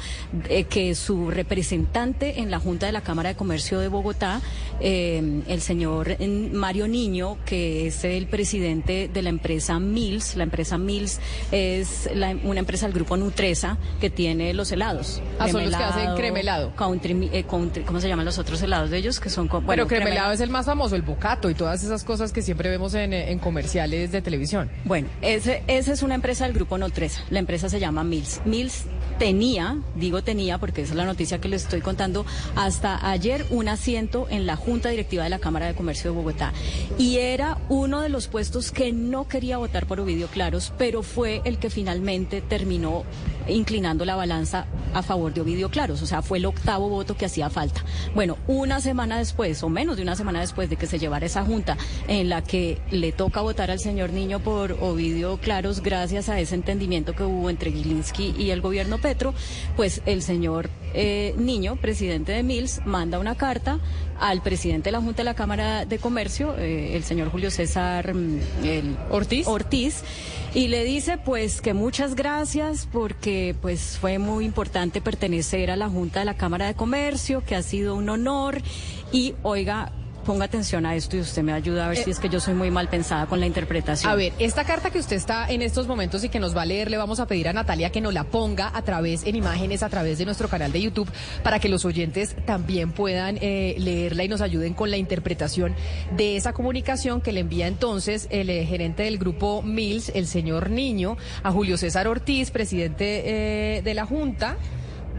eh, que su representante en la Junta de la Cámara de Comercio de Bogotá, el señor Mario Niño, que es el presidente de la empresa Mills. La empresa Mills es una empresa del grupo Nutresa que tiene los helados. Ah, son los que hacen cremelado. Eh, ¿Cómo se llaman los otros helados de ellos? Que son bueno, Pero cremelado, es el más famoso, el bocato y todas esas cosas que siempre vemos en, en comerciales de televisión. Bueno, ese, esa es una empresa del grupo Nutresa. La empresa se llama Mills. Mills tenía, digo tenía porque esa es la noticia que les estoy contando, hasta ayer un asiento en la Junta Directiva de la Cámara de Comercio de Bogotá. Y era uno de los puestos que no quería votar por Ovidio Claros, pero fue el que finalmente terminó inclinando la balanza a favor de Ovidio Claros, o sea, fue el octavo voto que hacía falta. Bueno, una semana después, o menos de una semana después de que se llevara esa junta en la que le toca votar al señor Niño por Ovidio Claros, gracias a ese entendimiento que hubo entre Gilinski y el gobierno Petro, pues el señor eh, Niño, presidente de Mills, manda una carta al presidente de la Junta de la Cámara de Comercio, eh, el señor Julio César mm, Ortiz. Ortiz, y le dice pues que muchas gracias porque pues fue muy importante pertenecer a la Junta de la Cámara de Comercio, que ha sido un honor y oiga, ponga atención a esto y usted me ayuda a ver si es que yo soy muy mal pensada con la interpretación. A ver, esta carta que usted está en estos momentos y que nos va a leer, le vamos a pedir a Natalia que nos la ponga a través, en imágenes, a través de nuestro canal de YouTube, para que los oyentes también puedan eh, leerla y nos ayuden con la interpretación de esa comunicación que le envía entonces el eh, gerente del grupo Mills, el señor Niño, a Julio César Ortiz, presidente eh, de la Junta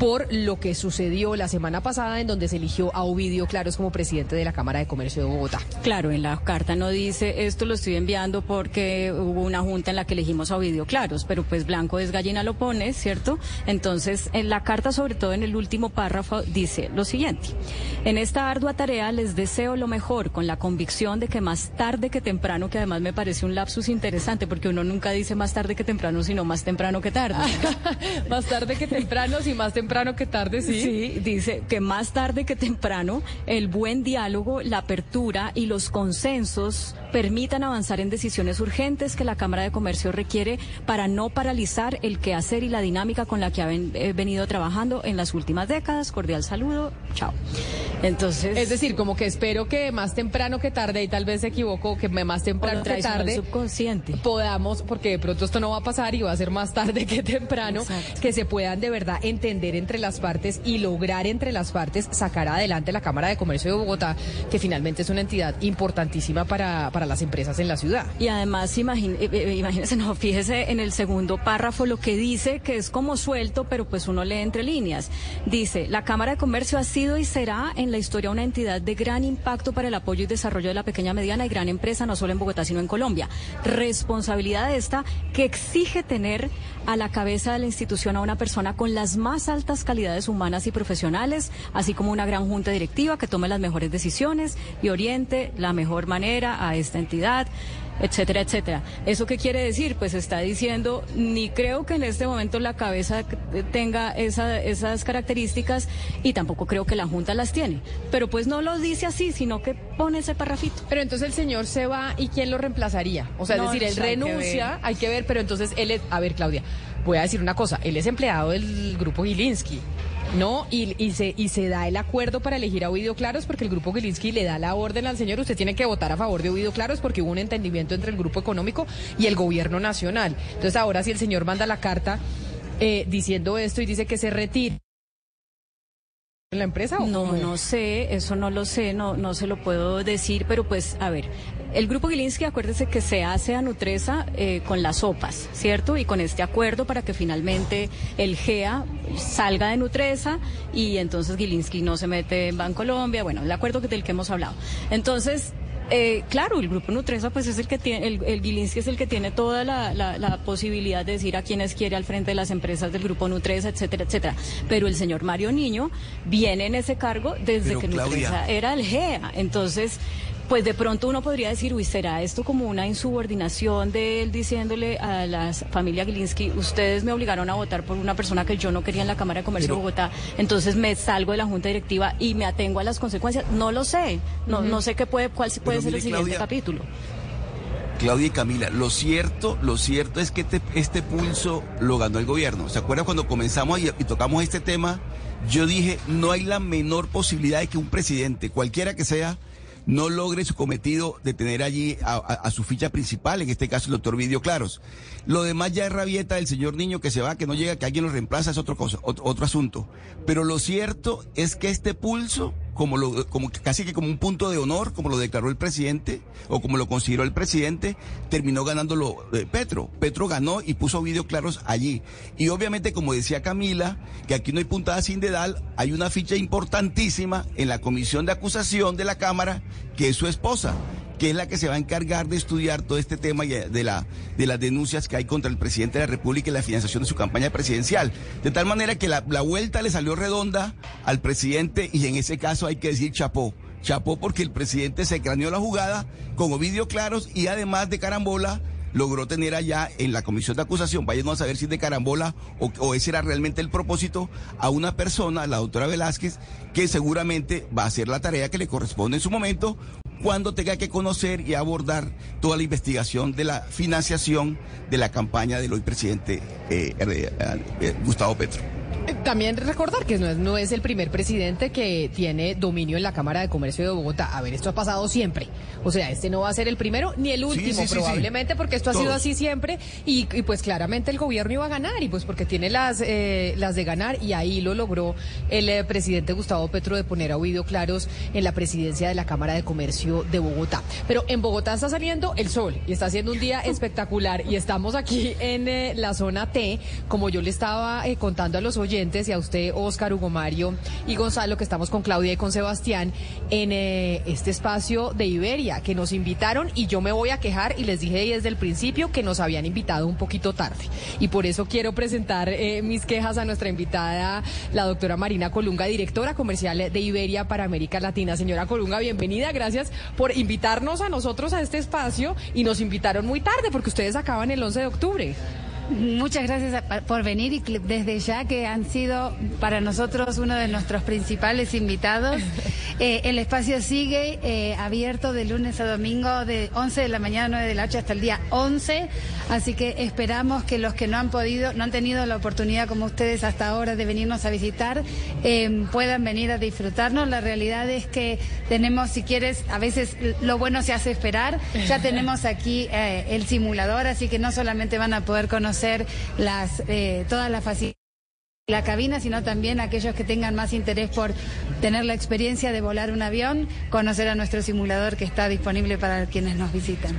por lo que sucedió la semana pasada en donde se eligió a Ovidio Claros como presidente de la Cámara de Comercio de Bogotá. Claro, en la carta no dice esto lo estoy enviando porque hubo una junta en la que elegimos a Ovidio Claros, pero pues Blanco es gallina lo pone, ¿cierto? Entonces, en la carta, sobre todo en el último párrafo, dice lo siguiente. En esta ardua tarea les deseo lo mejor con la convicción de que más tarde que temprano, que además me parece un lapsus interesante porque uno nunca dice más tarde que temprano, sino más temprano que tarde. más tarde que temprano, sí, más temprano temprano que tarde, sí. Sí, dice que más tarde que temprano el buen diálogo, la apertura y los consensos permitan avanzar en decisiones urgentes que la Cámara de Comercio requiere para no paralizar el quehacer y la dinámica con la que ha eh, venido trabajando en las últimas décadas. Cordial saludo. Chao. Entonces. Es decir, como que espero que más temprano que tarde, y tal vez se equivoco, que más temprano que tarde. Subconsciente. Podamos, porque de pronto esto no va a pasar y va a ser más tarde que temprano, que se puedan de verdad entender entre las partes y lograr entre las partes sacar adelante la Cámara de Comercio de Bogotá, que finalmente es una entidad importantísima para, para las empresas en la ciudad. Y además, eh, eh, imagínese, no, fíjese en el segundo párrafo lo que dice, que es como suelto, pero pues uno lee entre líneas. Dice, la Cámara de Comercio ha sido y será en la historia una entidad de gran impacto para el apoyo y desarrollo de la pequeña, mediana y gran empresa, no solo en Bogotá, sino en Colombia. Responsabilidad esta que exige tener a la cabeza de la institución a una persona con las más altas calidades humanas y profesionales, así como una gran junta directiva que tome las mejores decisiones y oriente la mejor manera a esta entidad etcétera, etcétera. ¿Eso qué quiere decir? Pues está diciendo, ni creo que en este momento la cabeza tenga esas características y tampoco creo que la Junta las tiene. Pero pues no lo dice así, sino que pone ese parrafito. Pero entonces el señor se va y ¿quién lo reemplazaría? O sea, es decir, él renuncia, hay que, ver, pero entonces él es, a ver, Claudia, voy a decir una cosa, él es empleado del grupo Gilinski. No, y, y, se, y se da el acuerdo para elegir a Ovidio Claros porque el grupo Gilinski le da la orden al señor, usted tiene que votar a favor de Ovidio Claros porque hubo un entendimiento entre el grupo económico y el gobierno nacional. Entonces ahora si el señor manda la carta eh, diciendo esto y dice que se retire. En la empresa? ¿o No, no sé, eso no lo sé, no, no se lo puedo decir, pero pues, a ver, el grupo Gilinski, acuérdese que se hace a Nutresa eh, con las sopas, ¿cierto? Y con este acuerdo para que finalmente el GEA salga de Nutresa y entonces Gilinski no se mete en Bancolombia, bueno, el acuerdo que- del que hemos hablado. Entonces, eh, claro, el grupo Nutresa pues es el que tiene, el, el Gilinski es el que tiene toda la, la- la posibilidad de decir a quienes quiere al frente de las empresas del grupo Nutresa, etcétera, etcétera. Pero el señor Mario Niño viene en ese cargo desde Pero, que Claudia. Nutresa era el GEA. Entonces, pues de pronto uno podría decir, uy, ¿será esto como una insubordinación de él diciéndole a la familia Gilinski, ustedes me obligaron a votar por una persona que yo no quería en la Cámara de Comercio Pero- de Bogotá, entonces me salgo de la Junta Directiva y me atengo a las consecuencias? No lo sé, no, no sé qué puede, cuál puede Pero ser el siguiente Claudia, capítulo. Claudia y Camila, lo cierto, lo cierto es que este, este pulso lo ganó el gobierno. ¿Se acuerdan cuando comenzamos y, y tocamos este tema? Yo dije, no hay la menor posibilidad de que un presidente, cualquiera que sea, no logre su cometido de tener allí a, su ficha principal, en este caso el doctor Vidio Claros. Lo demás ya es rabieta del señor niño que se va, que no llega, que alguien lo reemplaza, es otro cosa, otro asunto. Pero lo cierto es que este pulso, como lo, como casi que como un punto de honor, como lo declaró el presidente, o como lo consideró el presidente, terminó ganándolo eh, Petro. Petro ganó y puso Vidio Claros allí. Y obviamente, como decía Camila, que aquí no hay puntada sin dedal, hay una ficha importantísima en la comisión de acusación de la Cámara, que es su esposa que es la que se va a encargar de estudiar todo este tema y de, la, de las denuncias que hay contra el presidente de la República y la financiación de su campaña presidencial. De tal manera que la, la vuelta le salió redonda al presidente y en ese caso hay que decir chapó. Chapó porque el presidente se craneó la jugada con Ovidio Claros y además de carambola logró tener allá en la comisión de acusación, váyanos a saber si es de carambola o, o ese era realmente el propósito, a una persona, la doctora Velázquez, que seguramente va a hacer la tarea que le corresponde en su momento cuando tenga que conocer y abordar toda la investigación de la financiación de la campaña del hoy presidente eh, eh, eh, Gustavo Petro. Eh, También recordar que no es, no es el primer presidente que tiene dominio en la Cámara de Comercio de Bogotá. A ver, esto ha pasado siempre. O sea, este no va a ser el primero ni el último, sí, sí, sí. probablemente, porque esto ha sido así siempre. Y, y, pues claramente el gobierno iba a ganar, y pues porque tiene las, eh, las de ganar, y ahí lo logró el eh, presidente Gustavo Petro de poner a Ovidio Claros en la presidencia de la Cámara de Comercio de Bogotá. Pero en Bogotá está saliendo el sol y está haciendo un día espectacular, y estamos aquí en eh, la zona T, como yo le estaba contando a los oyentes y a usted, Oscar, Hugo Mario y Gonzalo, que estamos con Claudia y con Sebastián en eh, este espacio de Iberia, que nos invitaron y yo me voy a quejar y les dije desde el principio que nos habían invitado un poquito tarde. Y por eso quiero presentar eh, mis quejas a nuestra invitada, la doctora Marina Colunga, directora comercial de Iberia para América Latina. Señora Colunga, bienvenida, gracias por invitarnos a nosotros a este espacio y nos invitaron muy tarde porque ustedes acaban el 11 de octubre. Muchas gracias por venir y desde ya que han sido para nosotros uno de nuestros principales invitados. Eh, el espacio sigue eh, abierto de lunes a domingo de 11 de la mañana a 9 de la noche hasta el día 11, así que esperamos que los que no han podido, no han tenido la oportunidad como ustedes hasta ahora de venirnos a visitar, eh, puedan venir a disfrutarnos. La realidad es que tenemos, si quieres, a veces lo bueno se hace esperar. Ya tenemos aquí el simulador, así que no solamente van a poder conocer las eh, todas las facilidades de la cabina, sino también aquellos que tengan más interés por tener la experiencia de volar un avión, conocer a nuestro simulador que está disponible para quienes nos visitan.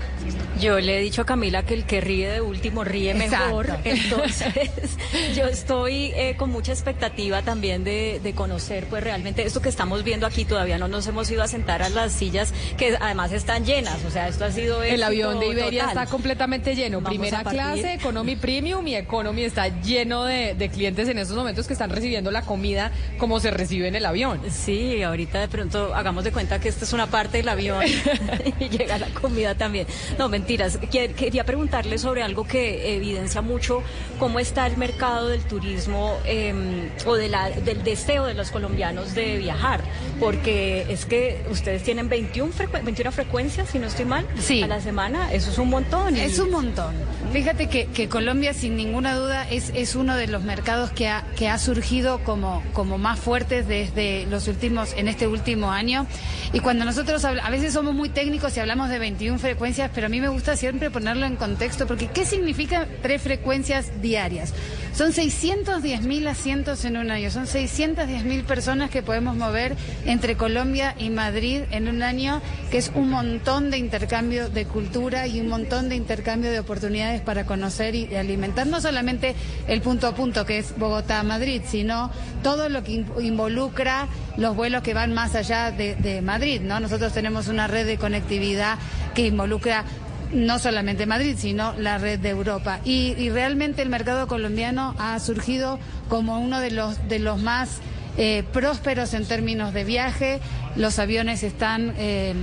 Yo le he dicho a Camila que el que ríe de último ríe mejor. Exacto. Entonces, yo estoy eh, con mucha expectativa también de, de conocer, pues realmente esto que estamos viendo aquí. Todavía no nos hemos ido a sentar a las sillas que además están llenas. O sea, esto ha sido El avión de Iberia total. está completamente lleno. Vamos Primera clase, Economy Premium y Economy está lleno de, de clientes en estos momentos que están recibiendo la comida como se recibe en el avión. Sí, ahorita de pronto hagamos de cuenta que esta es una parte del avión y llega la comida también. No, mentiras. Quer- Quería preguntarle sobre algo que evidencia mucho cómo está el mercado del turismo eh, o de la, del deseo de los colombianos de viajar, porque es que ustedes tienen 21, frecue- 21 frecuencias, si no estoy mal, Sí. a la semana. Eso es un montón. y- Es un montón. Fíjate que, que Colombia, sin ninguna duda, es, es uno de los mercados que ha, que ha surgido como, como más fuerte desde los últimos, en este último año. Y cuando nosotros a veces somos muy técnicos y hablamos de 21 frecuencias, pero a mí me gusta siempre ponerlo en contexto, porque ¿qué significa tres frecuencias diarias? Son 610 mil asientos en un año, son 610 mil personas que podemos mover entre Colombia y Madrid en un año, que es un montón de intercambio de cultura y un montón de intercambio de oportunidades para conocer y alimentar no solamente el punto a punto que es Bogotá-Madrid, sino todo lo que involucra los vuelos que van más allá de, Madrid, ¿no? Nosotros tenemos una red de conectividad que involucra no solamente Madrid, sino la red de Europa. Y, realmente el mercado colombiano ha surgido como uno de los, de los más eh, prósperos en términos de viaje. Los aviones están eh,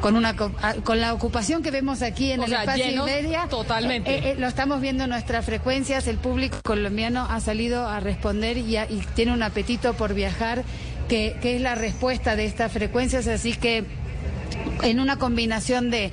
con una con la ocupación que vemos aquí en el espacio media. Totalmente. Eh, lo estamos viendo en nuestras frecuencias. El público colombiano ha salido a responder y, y tiene un apetito por viajar, que, que es la respuesta de estas frecuencias. Así que en una combinación de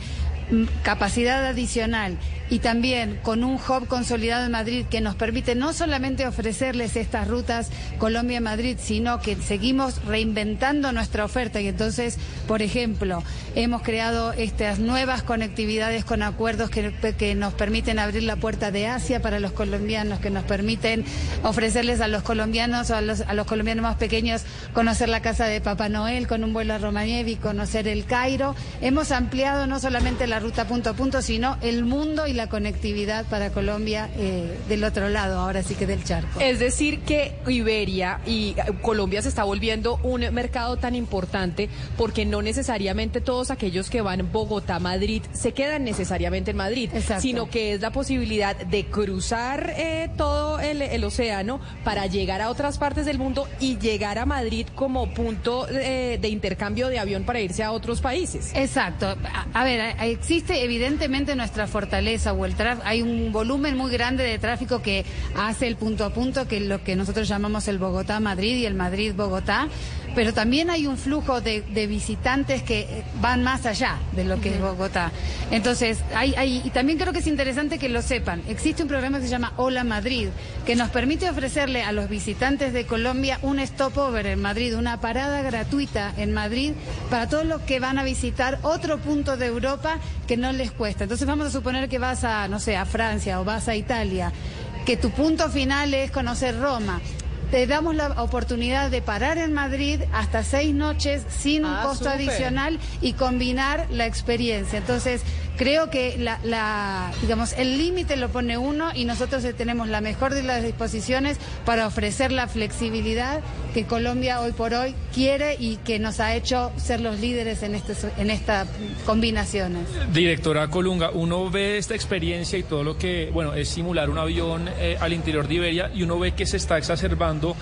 capacidad adicional y también con un hub consolidado en Madrid que nos permite no solamente ofrecerles estas rutas Colombia-Madrid, sino que seguimos reinventando nuestra oferta y entonces, por ejemplo, hemos creado estas nuevas conectividades con acuerdos que, que nos permiten abrir la puerta de Asia para los colombianos, que nos permiten ofrecerles a los colombianos o a los, a los colombianos más pequeños conocer la casa de Papá Noel con un vuelo a Romanievi, conocer el Cairo. Hemos ampliado no solamente la ruta punto a punto, sino el mundo y la conectividad para Colombia eh, del otro lado, ahora sí que del charco. Es decir, que Iberia y eh, Colombia se está volviendo un mercado tan importante porque no necesariamente todos aquellos que van Bogotá-Madrid se quedan necesariamente en Madrid, sino que es la posibilidad de cruzar eh, todo el, océano para llegar a otras partes del mundo y llegar a Madrid como punto de intercambio de avión para irse a otros países. Exacto. A, ver, existe evidentemente nuestra fortaleza o el hay un volumen muy grande de tráfico que hace el punto a punto, que es lo que nosotros llamamos el Bogotá-Madrid y el Madrid-Bogotá, pero también hay un flujo de, visitantes que van más allá de lo que es Bogotá. Entonces, hay, hay, y también creo que es interesante que lo sepan. Existe un programa que se llama Hola Madrid, que nos permite ofrecerle a los visitantes de Colombia un stopover en Madrid, una parada gratuita en Madrid para todos los que van a visitar otro punto de Europa que no les cuesta. Entonces, vamos a suponer que vas a, no sé, a Francia o vas a Italia que tu punto final es conocer Roma te damos la oportunidad de parar en Madrid hasta seis noches sin un ah, costo adicional y combinar la experiencia. Entonces, creo que la, digamos, el límite lo pone uno y nosotros tenemos la mejor de las disposiciones para ofrecer la flexibilidad que Colombia hoy por hoy quiere y que nos ha hecho ser los líderes en, este, en estas combinaciones. Directora Colunga, uno ve esta experiencia y todo lo que, bueno, es simular un avión eh, al interior de Iberia y uno ve que se está exacerbando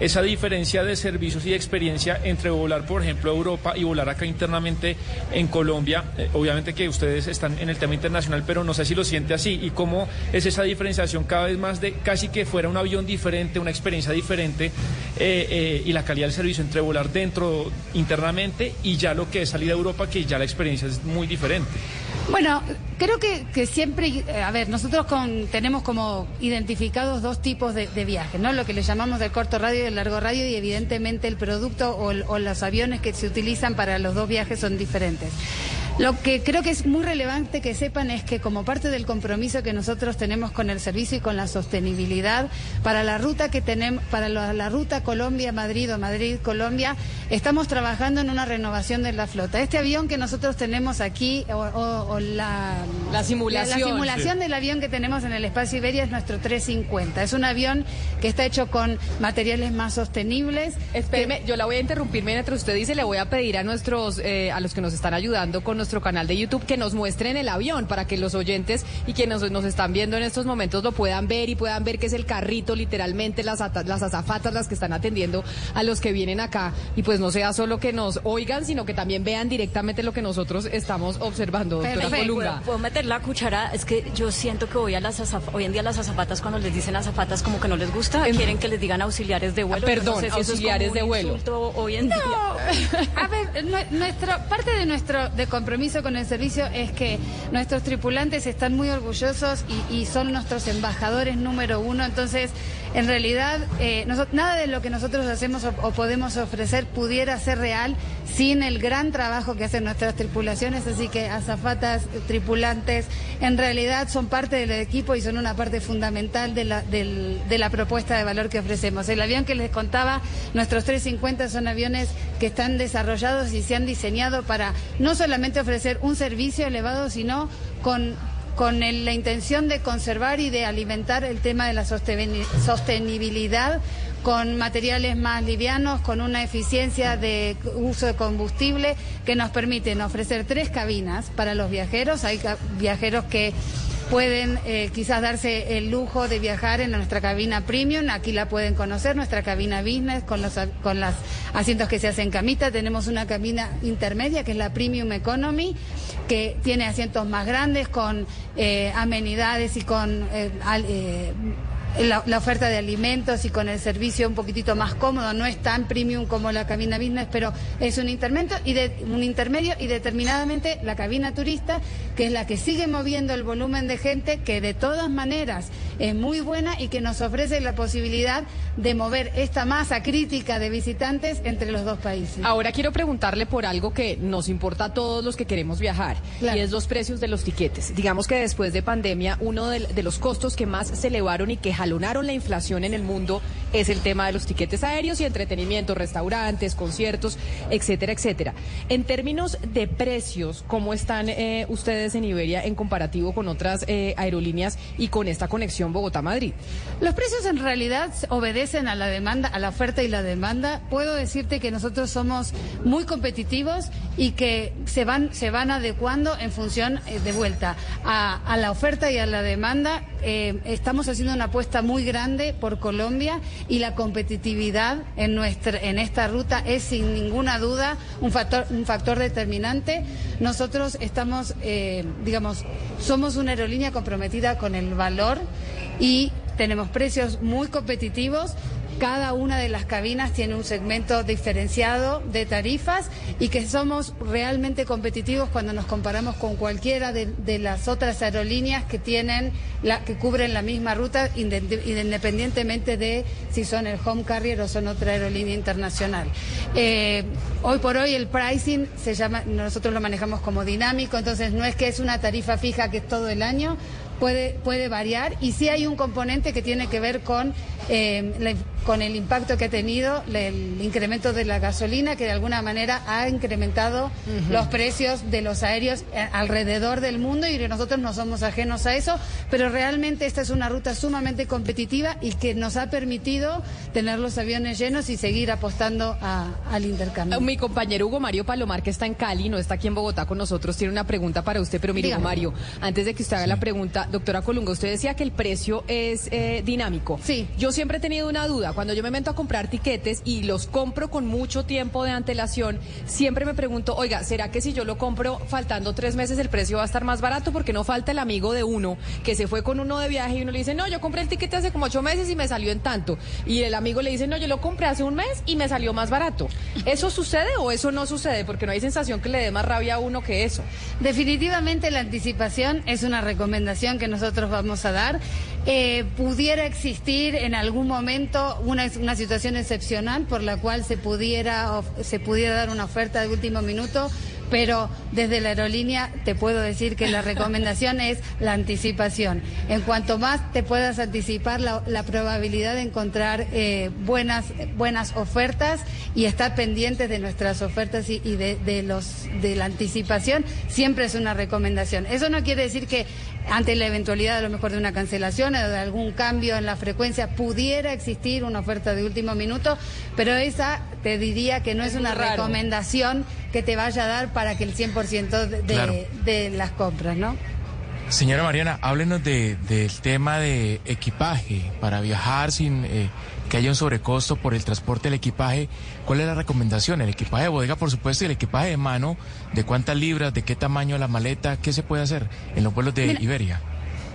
esa diferencia de servicios y de experiencia entre volar, por ejemplo, a Europa y volar acá internamente en Colombia. Eh, obviamente que ustedes están en el tema internacional, pero no sé si lo siente así. ¿Y cómo es esa diferenciación cada vez más de casi que fuera un avión diferente, una experiencia diferente eh, eh, y la calidad del servicio entre volar dentro internamente y ya lo que es salir a Europa, que ya la experiencia es muy diferente? Bueno, creo que, siempre, eh, a ver, nosotros tenemos como identificados dos tipos de, viajes, ¿no? Lo que le llamamos del corto radio y del largo radio y evidentemente el producto o, o los aviones que se utilizan para los dos viajes son diferentes. Lo que creo que es muy relevante que sepan es que como parte del compromiso que nosotros tenemos con el servicio y con la sostenibilidad, para la ruta que tenemos, para la, ruta Colombia-Madrid o Madrid-Colombia, estamos trabajando en una renovación de la flota. Este avión que nosotros tenemos aquí, o, la, la, simulación, la, simulación del avión que tenemos en el espacio Iberia es nuestro 350. Es un avión que está hecho con materiales más sostenibles. Espéreme, yo la voy a interrumpir mientras usted dice, le voy a pedir a nuestros, eh, a los que nos están ayudando con nuestro canal de YouTube que nos muestren el avión para que los oyentes y quienes nos, nos están viendo en estos momentos lo puedan ver y puedan ver que es el carrito, literalmente, las, las azafatas las que están atendiendo a los que vienen acá. Y pues no sea solo que nos oigan, sino que también vean directamente lo que nosotros estamos observando, doctora Colunga. ¿Puedo, meter la cuchara? Es que yo siento que hoy, a las hoy en día las azafatas, cuando les dicen azafatas, como que no les gusta, quieren que les digan auxiliares de vuelo. perdón, auxiliares de vuelo. Hoy en día. A ver, nuestra, parte de nuestro de compromiso con el servicio es que nuestros tripulantes están muy orgullosos y, son nuestros embajadores número uno. Entonces, En realidad, eh, nada de lo que nosotros hacemos o, o, podemos ofrecer pudiera ser real sin el gran trabajo que hacen nuestras tripulaciones, así que azafatas, tripulantes, en realidad son parte del equipo y son una parte fundamental de la, del, de la propuesta de valor que ofrecemos. El avión que les contaba, nuestros 350 son aviones que están desarrollados y se han diseñado para no solamente ofrecer un servicio elevado, sino con con la intención de conservar y de alimentar el tema de la sostenibilidad con materiales más livianos, con una eficiencia de uso de combustible que nos permiten ofrecer tres cabinas para los viajeros. Hay viajeros que pueden eh, quizás darse el lujo de viajar en nuestra cabina premium. Aquí la pueden conocer, nuestra cabina business con los con asientos que se hacen camita. Tenemos una cabina intermedia que es la premium economy que tiene asientos más grandes con eh, amenidades y con eh, la, oferta de alimentos y con el servicio un poquitito más cómodo, no es tan premium como la cabina business, pero es un intermedio y de, un intermedio y determinadamente la cabina turista, que es la que sigue moviendo el volumen de gente, que de todas maneras es muy buena y que nos ofrece la posibilidad de mover esta masa crítica de visitantes entre los dos países. Ahora quiero preguntarle por algo que nos importa a todos los que queremos viajar y es los precios de los tiquetes. Digamos que después de pandemia uno de, de los costos que más se elevaron y que jalonaron la inflación en el mundo es el tema de los tiquetes aéreos y entretenimiento, restaurantes, conciertos, etcétera, etcétera. En términos de precios, ¿cómo están eh, ustedes en Iberia en comparativo con otras eh, aerolíneas y con esta conexión Bogotá-Madrid? Los precios en realidad obedecen a la demanda, a la oferta y la demanda. Puedo decirte que nosotros somos muy competitivos y que se van, se van adecuando en función eh, de vuelta a, a, la oferta y a la demanda. estamos haciendo una apuesta muy grande por Colombia y la competitividad en, nuestra, en esta ruta es sin ninguna duda un factor, un factor determinante. Nosotros estamos, eh, digamos, somos una aerolínea comprometida con el valor y tenemos precios muy competitivos cada una de las cabinas tiene un segmento diferenciado de tarifas y que somos realmente competitivos cuando nos comparamos con cualquiera de, las otras aerolíneas que tienen la, que cubren la misma ruta independientemente de si son el home carrier o son otra aerolínea internacional. Eh, hoy por hoy el pricing se llama, nosotros lo manejamos como dinámico, entonces no es que es una tarifa fija que es todo el año, puede, puede variar y sí hay un componente que tiene que ver con, eh, con el impacto que ha tenido el incremento de la gasolina, que de alguna manera ha incrementado los precios de los aéreos eh, alrededor del mundo y nosotros no somos ajenos a eso, pero realmente esta es una ruta sumamente competitiva y que nos ha permitido tener los aviones llenos y seguir apostando al intercambio. Mi compañero Hugo Mario Palomar, que está en Cali, no está aquí en Bogotá con nosotros, tiene una pregunta para usted, pero mire, Hugo Mario, antes de que usted haga la pregunta, doctora Colunga, usted decía que el precio es eh, dinámico. Sí. Yo siempre he tenido una duda. Cuando yo me meto a comprar tiquetes y los compro con mucho tiempo de antelación, siempre me pregunto, oiga, ¿será que si yo lo compro faltando tres meses el precio va a estar más barato? Porque no falta el amigo de uno que se fue con uno de viaje y uno le dice, no, yo compré el tiquete hace como ocho meses y me salió en tanto. Y el amigo le dice, no, yo lo compré hace un mes y me salió más barato. ¿Eso sucede o eso no sucede? Porque no hay sensación que le dé más rabia a uno que eso. Definitivamente la anticipación es una recomendación que nosotros vamos a dar. Eh, pudiera existir en algún momento una, una, situación excepcional por la cual se pudiera, se pudiera dar una oferta de último minuto pero desde la aerolínea te puedo decir que la recomendación es la anticipación. En cuanto más te puedas anticipar, la, probabilidad de encontrar eh, buenas, buenas ofertas y estar pendientes de nuestras ofertas y, de, los, de la anticipación siempre es una recomendación. Eso no quiere decir que ante la eventualidad a lo mejor de una cancelación o de algún cambio en la frecuencia pudiera existir una oferta de último minuto, pero esa te diría que no es, una recomendación que te vaya a dar para que el 100% de, de, las compras, ¿no? Señora Mariana, háblenos de, del tema de equipaje para viajar sin eh, que haya un sobrecosto por el transporte del equipaje. ¿Cuál es la recomendación? El equipaje de bodega, por supuesto, y el equipaje de mano, ¿de cuántas libras, de qué tamaño la maleta? ¿Qué se puede hacer en los vuelos de Iberia?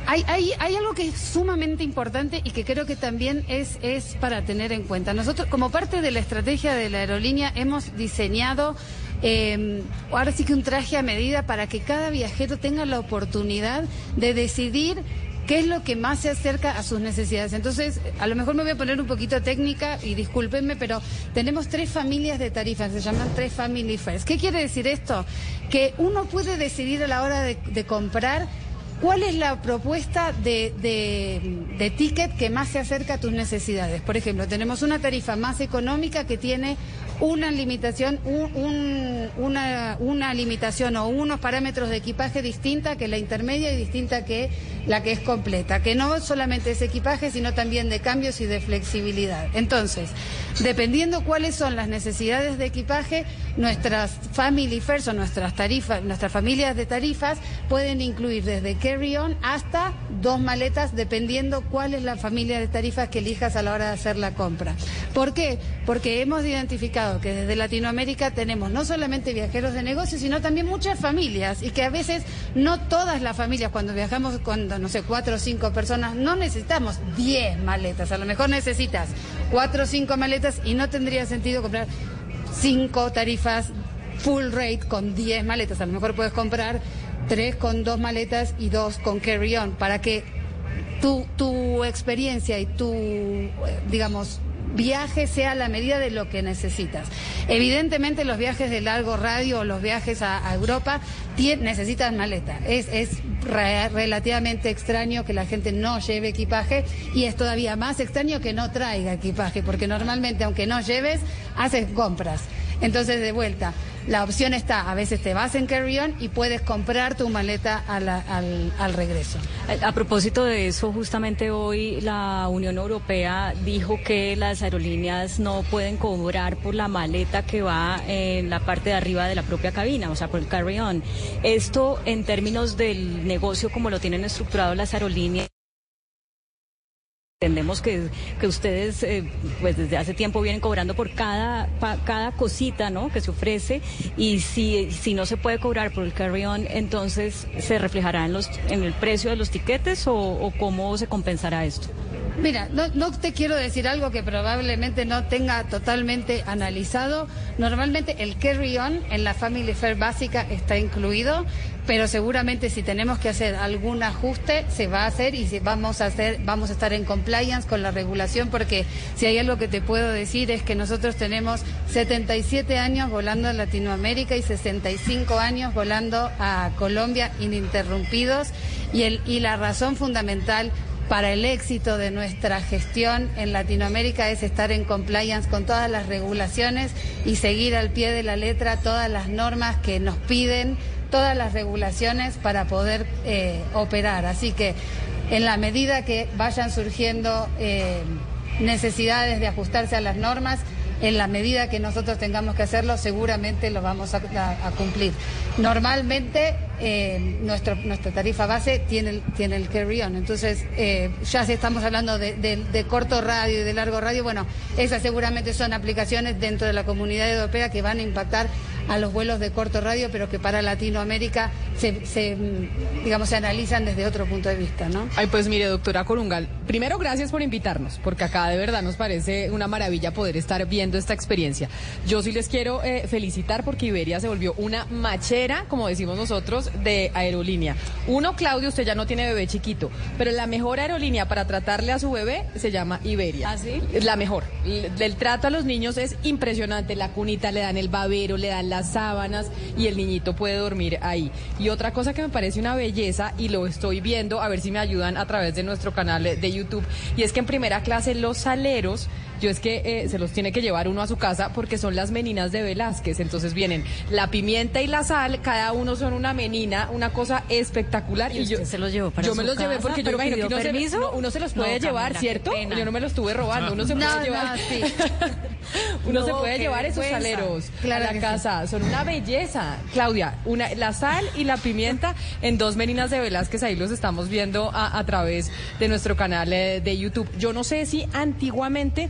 Hay, hay, hay, algo que es sumamente importante y que creo que también es, es para tener en cuenta. Nosotros, como parte de la estrategia de la aerolínea, hemos diseñado eh, ahora sí que un traje a medida para que cada viajero tenga la oportunidad de decidir qué es lo que más se acerca a sus necesidades. Entonces, a lo mejor me voy a poner un poquito técnica y discúlpenme, pero tenemos tres familias de tarifas, se llaman tres family fares. ¿Qué quiere decir esto? Que uno puede decidir a la hora de comprar ¿Cuál es la propuesta de, ticket que más se acerca a tus necesidades? Por ejemplo, tenemos una tarifa más económica que tiene una limitación, un, una, una, limitación o unos parámetros de equipaje distinta que la intermedia y distinta que la que es completa, que no solamente es equipaje, sino también de cambios y de flexibilidad. Entonces, dependiendo cuáles son las necesidades de equipaje, nuestras family fares o nuestras tarifas, nuestras familias de tarifas pueden incluir desde carry-on hasta dos maletas, dependiendo cuál es la familia de tarifas que elijas a la hora de hacer la compra. ¿Por qué? Porque hemos identificado que desde Latinoamérica tenemos no solamente viajeros de negocios, sino también muchas familias y que a veces no todas las familias cuando viajamos con, no sé, cuatro o cinco personas, no necesitamos diez maletas, a lo mejor necesitas cuatro o cinco maletas y no tendría sentido comprar cinco tarifas full rate con diez maletas, a lo mejor puedes comprar tres con dos maletas y dos con carry-on para que tu, tu experiencia y tu, eh, digamos, viaje sea la medida de lo que necesitas. Evidentemente los viajes de largo radio o los viajes a, Europa necesitan maleta. Es, es relativamente extraño que la gente no lleve equipaje y es todavía más extraño que no traiga equipaje, porque normalmente aunque no lleves, haces compras. Entonces, de vuelta, la opción está, a veces te vas en carry-on y puedes comprar tu maleta al, al, regreso. A, propósito de eso, justamente hoy la Unión Europea dijo que las aerolíneas no pueden cobrar por la maleta que va en la parte de arriba de la propia cabina, o sea, por el carry-on. Esto en términos del negocio como lo tienen estructurado las aerolíneas. Entendemos que, que ustedes, eh, pues desde hace tiempo vienen cobrando por cada, cada cosita, ¿no? Que se ofrece y si, si no se puede cobrar por el carry-on, entonces se reflejará en los, en el precio de los tiquetes o cómo se compensará esto. Mira, no, te quiero decir algo que probablemente no tenga totalmente analizado. Normalmente el carry-on en la Family Fair básica está incluido, pero seguramente si tenemos que hacer algún ajuste se va a hacer y vamos a hacer, vamos a estar en compliance con la regulación, porque si hay algo que te puedo decir es que nosotros tenemos 77 años volando a Latinoamérica y 65 años volando a Colombia ininterrumpidos y el y la razón fundamental para el éxito de nuestra gestión en Latinoamérica es estar en compliance con todas las regulaciones y seguir al pie de la letra todas las normas que nos piden, todas las regulaciones para poder eh, operar. Así que en la medida que vayan surgiendo eh, necesidades de ajustarse a las normas, en la medida que nosotros tengamos que hacerlo, seguramente lo vamos a, cumplir. Normalmente eh, nuestra tarifa base tiene el, tiene el carry-on, entonces eh, ya si estamos hablando de, corto radio y de largo radio, bueno, esas seguramente son aplicaciones dentro de la comunidad europea que van a impactar a los vuelos de corto radio, pero que para Latinoamérica se, digamos, se analizan desde otro punto de vista, ¿no? Ay, pues mire, doctora Corungal, primero gracias por invitarnos, porque acá de verdad nos parece una maravilla poder estar viendo esta experiencia. Yo sí les quiero eh, felicitar porque Iberia se volvió una machera, como decimos nosotros, de aerolínea. Uno, Claudio, usted ya no tiene bebé chiquito, pero la mejor aerolínea para tratarle a su bebé se llama Iberia. ¿Ah, sí? La mejor. El trato a los niños es impresionante. La cunita le dan el babero, le dan la las sábanas y el niñito puede dormir ahí. Y otra cosa que me parece una belleza y lo estoy viendo, a ver si me ayudan a través de nuestro canal de YouTube, y es que en primera clase los saleros yo es que eh, se los tiene que llevar uno a su casa porque son las meninas de Velázquez. Entonces vienen la pimienta y la sal, cada uno son una menina, una cosa espectacular. Y, yo se los llevo para Yo me los llevé porque yo imagino que uno se, uno se, los puede llevar, ¿cierto? Yo no me los estuve robando, uno se puede llevar. uno se puede llevar esos saleros a la casa. Son una belleza. Claudia, una, la sal y la pimienta en dos meninas de Velázquez, ahí los estamos viendo a, a través de nuestro canal eh, de YouTube. Yo no sé si antiguamente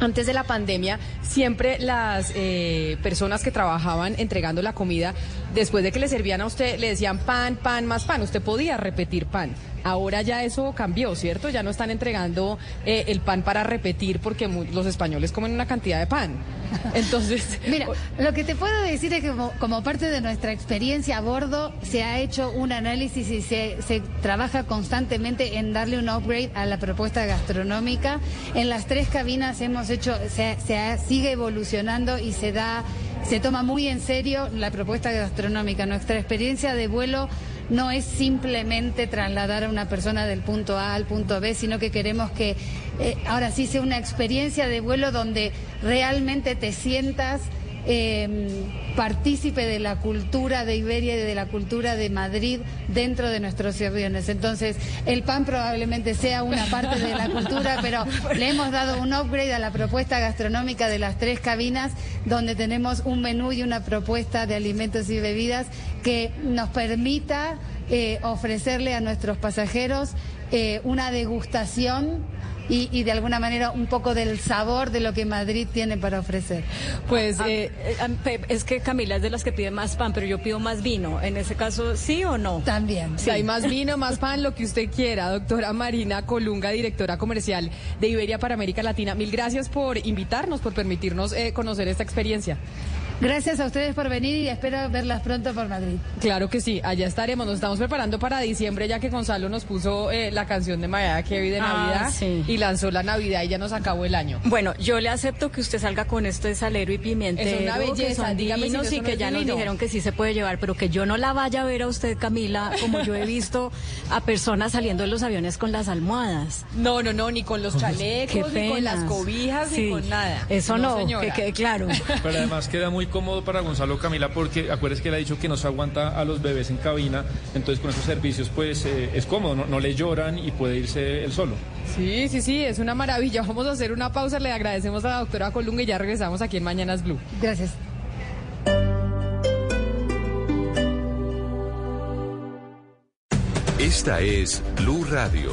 antes de la pandemia, siempre las eh, personas que trabajaban entregando la comida, después de que le servían a usted, le decían pan, pan, más pan. Usted podía repetir pan. Ahora ya eso cambió, ¿cierto? Ya no están entregando eh, el pan para repetir porque los españoles comen una cantidad de pan. Entonces, Mira, lo que te puedo decir es que como, como parte de nuestra experiencia a bordo se ha hecho un análisis y se, se trabaja constantemente en darle un upgrade a la propuesta gastronómica. En las tres cabinas hemos hecho, se, se sigue evolucionando y se da, se toma muy en serio la propuesta gastronómica. Nuestra experiencia de vuelo no es simplemente trasladar a una persona del punto A al punto B, sino que queremos que eh, ahora sí sea una experiencia de vuelo donde realmente te sientas eh, partícipe de la cultura de Iberia y de la cultura de Madrid dentro de nuestros aviones. Entonces, el pan probablemente sea una parte de la cultura, pero le hemos dado un upgrade a la propuesta gastronómica de las tres cabinas, donde tenemos un menú y una propuesta de alimentos y bebidas que nos permita eh, ofrecerle a nuestros pasajeros eh, una degustación y, y de alguna manera un poco del sabor de lo que Madrid tiene para ofrecer. pues Ah, eh, eh, es que Camila es de las que pide más pan, pero yo pido más vino. En ese caso, ¿sí o no? También. Si hay más vino, más pan, lo que usted quiera. Doctora Marina Colunga, directora comercial de Iberia para América Latina. Mil gracias por invitarnos, por permitirnos eh, conocer esta experiencia. Gracias a ustedes por venir y espero verlas pronto por Madrid. Claro que sí, allá estaremos. Nos estamos preparando para diciembre, ya que Gonzalo nos puso eh, la canción de Mariah Carey de Ah, Navidad sí. y lanzó la Navidad y ya nos acabó el año. Bueno, yo le acepto que usted salga con esto de salero y pimentero, Es una que belleza, son dígame si eso y no que ya nos dijeron que sí se puede llevar, pero que yo no la vaya a ver a usted, Camila, como yo he visto a personas saliendo de los aviones con las almohadas. No, no, no, ni con los chalecos, ni con las cobijas, Sí. ni con nada. Eso no, señora. que quede claro. Pero además queda muy cómodo para Gonzalo Camila porque acuérdense que él ha dicho que no se aguanta a los bebés en cabina, entonces con esos servicios pues eh, es cómodo, no, no le lloran y puede irse él solo. Sí, sí, sí, es una maravilla. Vamos a hacer una pausa. Le agradecemos a la doctora Colunga y ya regresamos aquí en Mañanas Blue. Gracias. Esta es Blue Radio.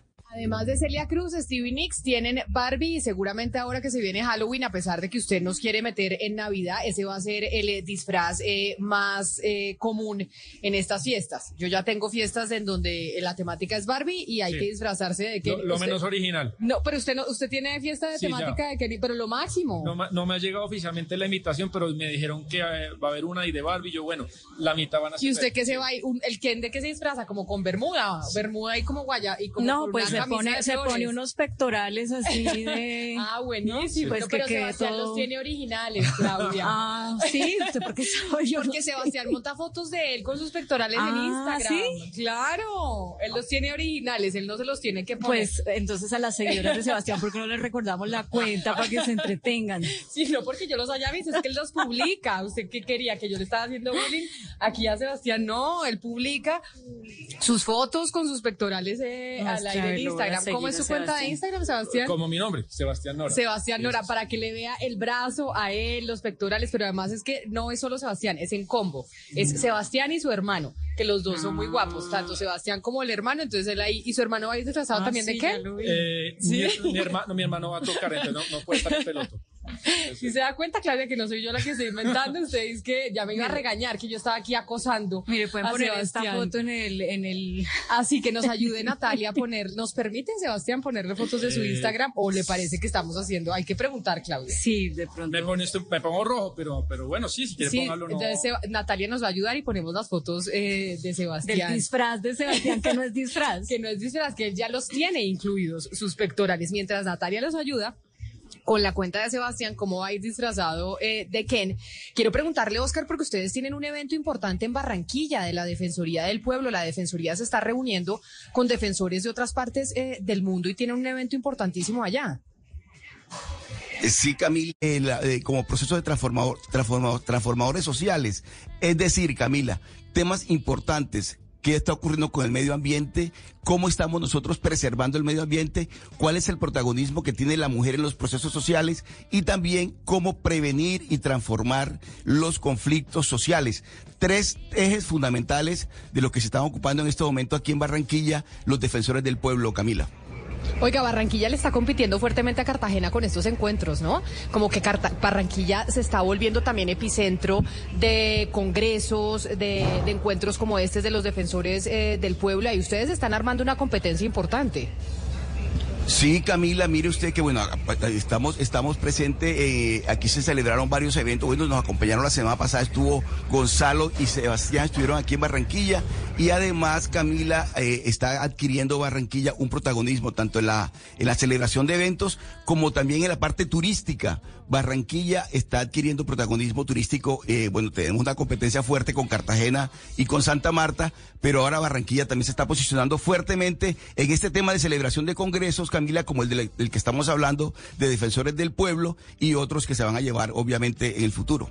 Además de Celia Cruz, Stevie Nicks tienen Barbie y seguramente ahora que se viene Halloween, a pesar de que usted nos quiere meter en Navidad, ese va a ser el eh, disfraz eh, más eh, común en estas fiestas. Yo ya tengo fiestas en donde la temática es Barbie y hay Sí. que disfrazarse de que Lo, lo menos original. No, pero usted no, usted tiene fiesta de Sí, temática ya. de Kenny, pero lo máximo. No, me ha llegado oficialmente la invitación, pero me dijeron que eh, va a haber una y de Barbie. Yo, bueno, la mitad van a ser. ¿Y usted qué se va a ir? Un- ¿El Ken de qué se disfraza? Como con bermuda, bermuda y como guaya y como No, con pues una se pone, se unos pectorales así de... Ah, buenísimo. Pues No, que pero Sebastián todo- los tiene originales, Claudia. Ah, sí, ¿usted por qué sabe? Yo Porque Sebastián monta fotos de él con sus pectorales en Ah, Instagram. ¿sí? Claro, él los tiene originales, él no se los tiene que poner. Pues entonces a las seguidoras de Sebastián, ¿por qué no les recordamos la cuenta para que se entretengan? Sí, no porque yo los haya visto, es que él los publica. ¿Usted qué quería? ¿Que yo le estaba haciendo bullying? Aquí a Sebastián no, él publica sus fotos con sus pectorales eh, al aire en Instagram. ¿Cómo es su cuenta de. Instagram, Sebastián? Como mi nombre, Sebastián Nora. Sebastián Nora, Eso. para que le vea el brazo a él, los pectorales, pero además es que no es solo Sebastián, es en combo. Es Sebastián y su hermano, que los dos son muy guapos, tanto Sebastián como el hermano, entonces él ahí, y su hermano va a ir disfrazado Ah, también sí, de qué? Eh, mi, mi hermano, mi hermano va a tocar, entonces no, no puede estar en peloto. Si se da cuenta, Claudia, que no soy yo la que estoy inventando, usted dice que ya me iba a regañar, que yo estaba aquí acosando. Mire, pueden a poner esta foto en el, en el... Así que nos ayude Natalia a poner, ¿nos permite Sebastián ponerle fotos de su Eh, Instagram o le parece que estamos haciendo? Hay que preguntar, Claudia. Sí, de pronto. Me, pone esto- me pongo rojo, pero, pero bueno, sí, si quiere Sí, póngalo, no. entonces Natalia nos va a ayudar y ponemos las fotos eh, de Del Sebastián. disfraz de Sebastián, que no es disfraz. que no es disfraz, que él ya los tiene incluidos, sus pectorales, mientras Natalia los ayuda. Con la cuenta de Sebastián, cómo va disfrazado eh, de Ken. Quiero preguntarle, Oscar, porque ustedes tienen un evento importante en Barranquilla de la Defensoría del Pueblo. La Defensoría se está reuniendo con defensores de otras partes eh, del mundo y tienen un evento importantísimo allá. Eh, Sí, Camila, la- como proceso de transformador- transformadores sociales. Es decir, Camila, temas importantes. ¿Qué está ocurriendo con el medio ambiente? ¿Cómo estamos nosotros preservando el medio ambiente? ¿Cuál es el protagonismo que tiene la mujer en los procesos sociales? Y también cómo prevenir y transformar los conflictos sociales. Tres ejes fundamentales de lo que se están ocupando en este momento aquí en Barranquilla los defensores del pueblo, Camila. Oiga, Barranquilla le está compitiendo fuertemente a Cartagena con estos encuentros, ¿no? Como que Barranquilla se está volviendo también epicentro de congresos, de, encuentros como este de los defensores eh, del pueblo y ustedes están armando una competencia importante. Sí, Camila, mire usted que bueno, estamos, estamos presentes, eh, aquí se celebraron varios eventos, bueno, nos acompañaron la semana pasada, estuvo Gonzalo y Sebastián, estuvieron aquí en Barranquilla y además Camila eh, está adquiriendo Barranquilla un protagonismo tanto en la, en la celebración de eventos como también en la parte turística. Barranquilla está adquiriendo protagonismo turístico, eh, bueno, tenemos una competencia fuerte con Cartagena y con Santa Marta, pero ahora Barranquilla también se está posicionando fuertemente en este tema de celebración de congresos, Camila, como el del, que estamos hablando, de defensores del pueblo y otros que se van a llevar, obviamente, en el futuro.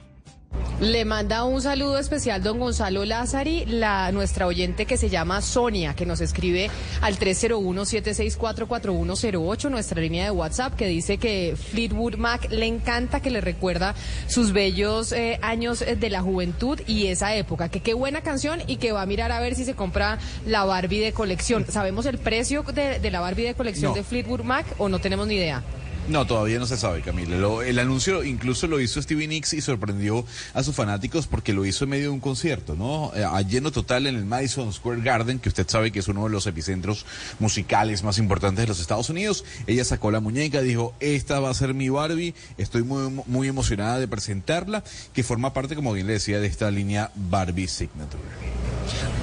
Le manda un saludo especial don Gonzalo Lázari, la nuestra oyente que se llama Sonia, que nos escribe al 301-764-4108, nuestra línea de WhatsApp, que dice que Fleetwood Mac le encanta que le recuerda sus bellos eh, años eh, de la juventud y esa época, que qué buena canción y que va a mirar a ver si se compra la Barbie de colección. ¿Sabemos el precio de, la Barbie de colección de Fleetwood Mac o no tenemos ni idea? No, todavía no se sabe, Camila. el anuncio incluso lo hizo Stevie Nicks y sorprendió a sus fanáticos porque lo hizo en medio de un concierto, ¿no? Eh, a lleno total en el Madison Square Garden, que usted sabe que es uno de los epicentros musicales más importantes de los Estados Unidos. Ella sacó la muñeca, dijo, esta va a ser mi Barbie, estoy muy, muy emocionada de presentarla, que forma parte, como bien le decía, de esta línea Barbie Signature.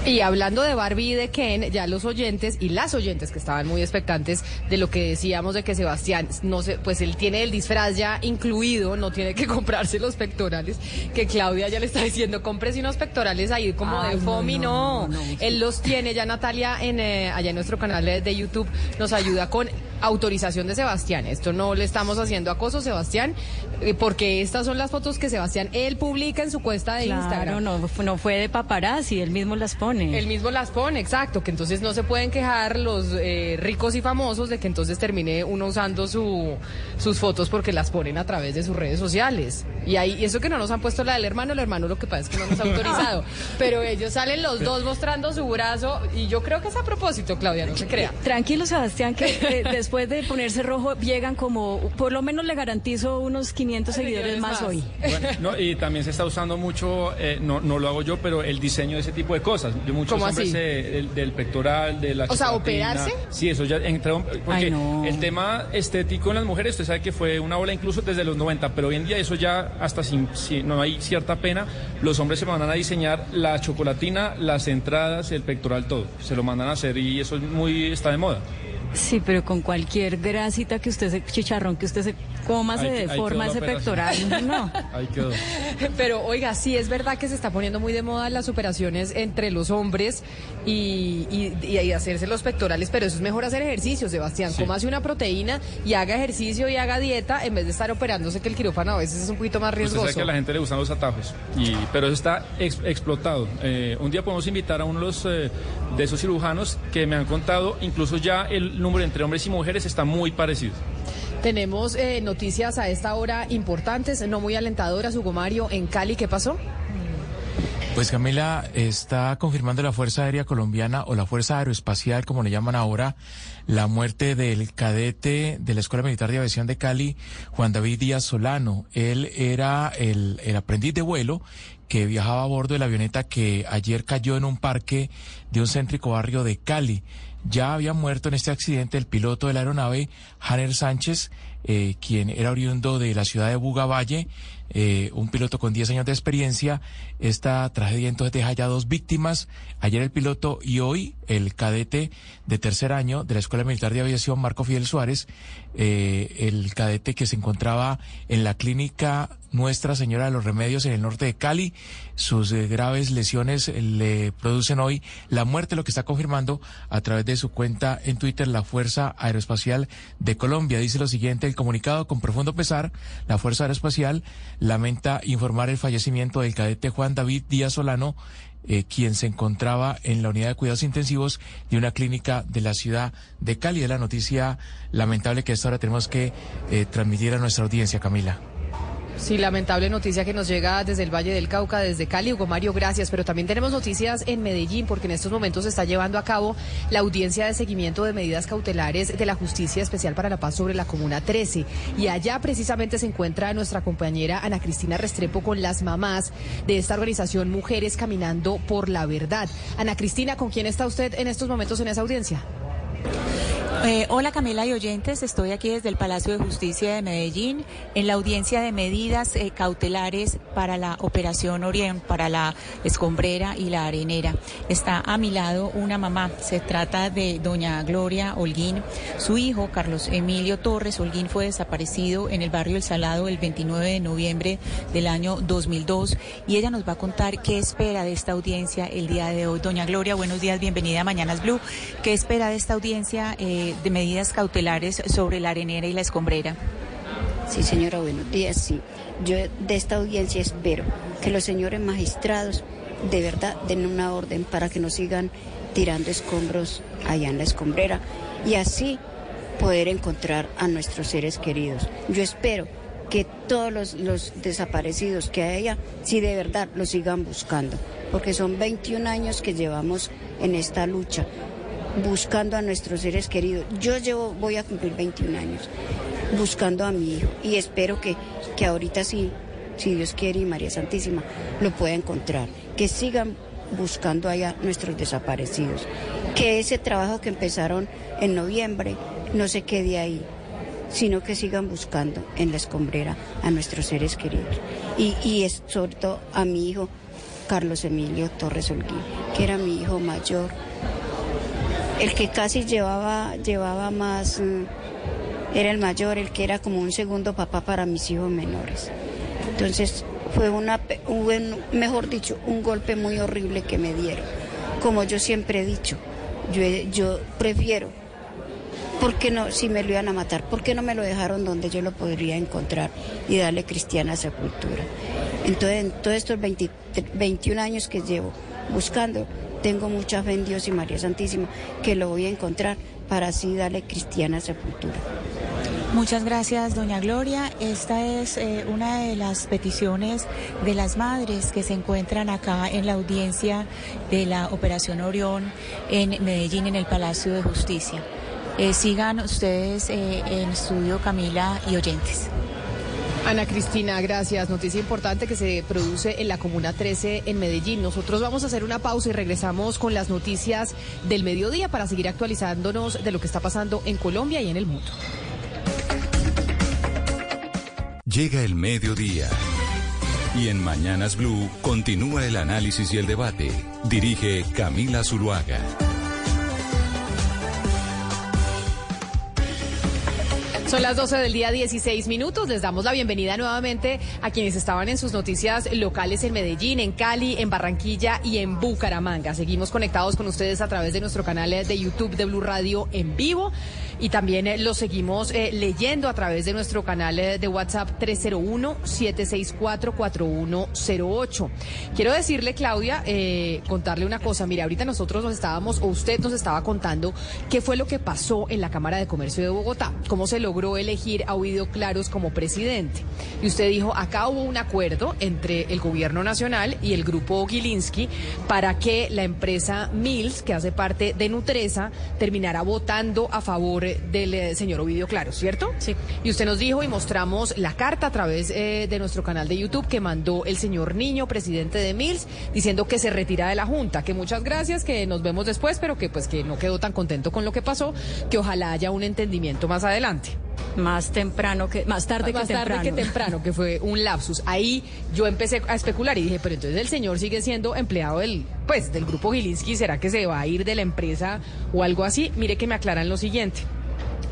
Y hablando de Barbie y de Ken, ya los oyentes y las oyentes que estaban muy expectantes de lo que decíamos de que Sebastián, no pues él tiene el disfraz ya incluido, no tiene que comprarse los pectorales, que Claudia ya le está diciendo, cómprese unos pectorales ahí como de FOMI, no, él los tiene, ya Natalia en, eh, allá en nuestro canal de YouTube nos ayuda con autorización de Sebastián. Esto no le estamos haciendo acoso, Sebastián, eh, porque estas son las fotos que Sebastián, él publica en su cuesta de Instagram. No, no fue de paparazzi, él mismo las pone. Él mismo las pone, exacto, que entonces no se pueden quejar los eh, ricos y famosos de que entonces termine uno usando su, sus fotos porque las ponen a través de sus redes sociales. Y ahí, eso que no nos han puesto la del hermano, el hermano lo que pasa es que no nos ha autorizado. pero ellos salen los dos mostrando su brazo y yo creo que es a propósito, Claudia, no se crea. Tranquilo, Sebastián, que después de ponerse rojo llegan como, por lo menos le garantizo unos 500 seguidores más, hoy. Bueno, y también se está usando mucho, eh, no, no lo hago yo, pero el diseño de ese tipo de cosas. Yo muchos hombres del, pectoral, de la O sea, operarse. Sí, eso ya entró, porque el tema estético en las mujeres, usted sabe que fue una ola incluso desde los 90, pero hoy en día eso ya hasta sin, si no hay cierta pena, los hombres se mandan a diseñar la chocolatina, las entradas, el pectoral, todo. Se lo mandan a hacer y eso es muy está de moda. Sí, pero con cualquier grasita que usted se, chicharrón que usted se coma, se deforma ese pectoral. No. Ahí quedó. Pero oiga, sí es verdad que se está poniendo muy de moda las operaciones entre los hombres y, y, hacerse los pectorales, pero eso es mejor hacer ejercicio, Sebastián. Sí. Cómase una proteína y haga ejercicio y haga dieta en vez de estar operándose que el quirófano a veces es un poquito más riesgoso. Usted sabe que a la gente le gustan los atajos, y, pero eso está explotado. Eh, un día podemos invitar a uno de, los, eh, de esos cirujanos que me han contado, incluso ya el número entre hombres y mujeres está muy parecido. Tenemos eh, noticias a esta hora importantes, no muy alentadoras. Hugo Mario, en Cali, ¿qué pasó? Pues Camila, está confirmando la Fuerza Aérea Colombiana o la Fuerza Aeroespacial, como le llaman ahora, la muerte del cadete de la Escuela Militar de Aviación de Cali, Juan David Díaz Solano. Él era el, el aprendiz de vuelo que viajaba a bordo de la avioneta que ayer cayó en un parque de un céntrico barrio de Cali. Ya había muerto en este accidente el piloto de la aeronave, Hanner Sánchez, eh, quien era oriundo de la ciudad de Bugavalle, eh, un piloto con 10 años de experiencia. Esta tragedia entonces deja ya dos víctimas, ayer el piloto y hoy el cadete de tercer año de la Escuela Militar de Aviación, Marco Fidel Suárez, eh, el cadete que se encontraba en la clínica Nuestra Señora de los Remedios en el norte de Cali. Sus eh, graves lesiones le producen hoy la muerte, lo que está confirmando a través de su cuenta en Twitter la Fuerza Aeroespacial de Colombia. Dice lo siguiente, el comunicado con profundo pesar, la Fuerza Aeroespacial lamenta informar el fallecimiento del cadete Juan David Díaz Solano, eh, quien se encontraba en la unidad de cuidados intensivos de una clínica de la ciudad de Cali. Es la noticia lamentable que esta hora tenemos que eh, transmitir a nuestra audiencia, Camila. Sí, lamentable noticia que nos llega desde el Valle del Cauca, desde Cali. Hugo Mario, gracias. Pero también tenemos noticias en Medellín, porque en estos momentos se está llevando a cabo la audiencia de seguimiento de medidas cautelares de la Justicia Especial para la Paz sobre la Comuna 13. Y allá precisamente se encuentra nuestra compañera Ana Cristina Restrepo con las mamás de esta organización Mujeres Caminando por la Verdad. Ana Cristina, ¿con quién está usted en estos momentos en esa audiencia? Eh, hola Camila y oyentes, estoy aquí desde el Palacio de Justicia de Medellín en la audiencia de medidas eh, cautelares para la Operación Orión, para la escombrera y la arenera. Está a mi lado una mamá, se trata de doña Gloria Holguín. Su hijo, Carlos Emilio Torres Holguín, fue desaparecido en el barrio El Salado el 29 de noviembre del año 2002 y ella nos va a contar qué espera de esta audiencia el día de hoy. Doña Gloria, buenos días, bienvenida a Mañanas Blue. ¿Qué espera de esta audiencia? Eh, de medidas cautelares sobre la arenera y la escombrera. Sí, señora, buenos días. Sí, yo de esta audiencia espero que los señores magistrados de verdad den una orden para que no sigan tirando escombros allá en la escombrera y así poder encontrar a nuestros seres queridos. Yo espero que todos los, desaparecidos que hay allá, sí de verdad los sigan buscando, porque son 21 años que llevamos en esta lucha buscando a nuestros seres queridos. Yo llevo, voy a cumplir 21 años buscando a mi hijo y espero que, que ahorita sí, si Dios quiere y María Santísima, lo pueda encontrar. Que sigan buscando allá nuestros desaparecidos. Que ese trabajo que empezaron en noviembre no se quede ahí, sino que sigan buscando en la escombrera a nuestros seres queridos. Y, y es todo a mi hijo Carlos Emilio Torres Holguín, que era mi hijo mayor, el que casi llevaba, llevaba más, mm, era el mayor, el que era como un segundo papá para mis hijos menores. Entonces fue una, un, mejor dicho, un golpe muy horrible que me dieron. Como yo siempre he dicho, yo, yo prefiero, ¿por qué no, si me lo iban a matar, por qué no me lo dejaron donde yo lo podría encontrar y darle cristiana sepultura? Entonces, en todos estos 21 años que llevo buscando, tengo mucha fe en Dios y María Santísima que lo voy a encontrar para así darle cristiana sepultura. Muchas gracias, doña Gloria. Esta es eh, una de las peticiones de las madres que se encuentran acá en la audiencia de la Operación Orión en Medellín, en el Palacio de Justicia. Eh, sigan ustedes eh, en estudio, Camila y oyentes. Ana Cristina, gracias. Noticia importante que se produce en la Comuna 13 en Medellín. Nosotros vamos a hacer una pausa y regresamos con las noticias del mediodía para seguir actualizándonos de lo que está pasando en Colombia y en el mundo. Llega el mediodía. Y en Mañanas Blue continúa el análisis y el debate. Dirige Camila Zuluaga. Son las 12 del día 16 minutos. Les damos la bienvenida nuevamente a quienes estaban en sus noticias locales en Medellín, en Cali, en Barranquilla y en Bucaramanga. Seguimos conectados con ustedes a través de nuestro canal de YouTube de Blue Radio en vivo y también eh, lo seguimos eh, leyendo a través de nuestro canal eh, de WhatsApp 301-764-4108. Quiero decirle, Claudia, contarle una cosa. Mire, ahorita nosotros nos estábamos, o usted nos estaba contando qué fue lo que pasó en la Cámara de Comercio de Bogotá, cómo se logró elegir a Ovidio Claros como presidente. Y usted dijo, acá hubo un acuerdo entre el gobierno nacional y el grupo Gilinski para que la empresa Mills, que hace parte de Nutresa, terminara votando a favor del eh, señor Ovidio Claro, ¿cierto? Sí. Y usted nos dijo y mostramos la carta a través eh, de nuestro canal de YouTube que mandó el señor Niño, presidente de Mills, diciendo que se retira de la Junta, que muchas gracias, que nos vemos después, pero que pues que no quedó tan contento con lo que pasó, que ojalá haya un entendimiento más adelante. Más temprano que, más tarde más que tarde temprano. que temprano, que fue un lapsus. Ahí yo empecé a especular y dije, pero entonces el señor sigue siendo empleado del, pues, del grupo Gilinski, ¿será que se va a ir de la empresa o algo así? Mire que me aclaran lo siguiente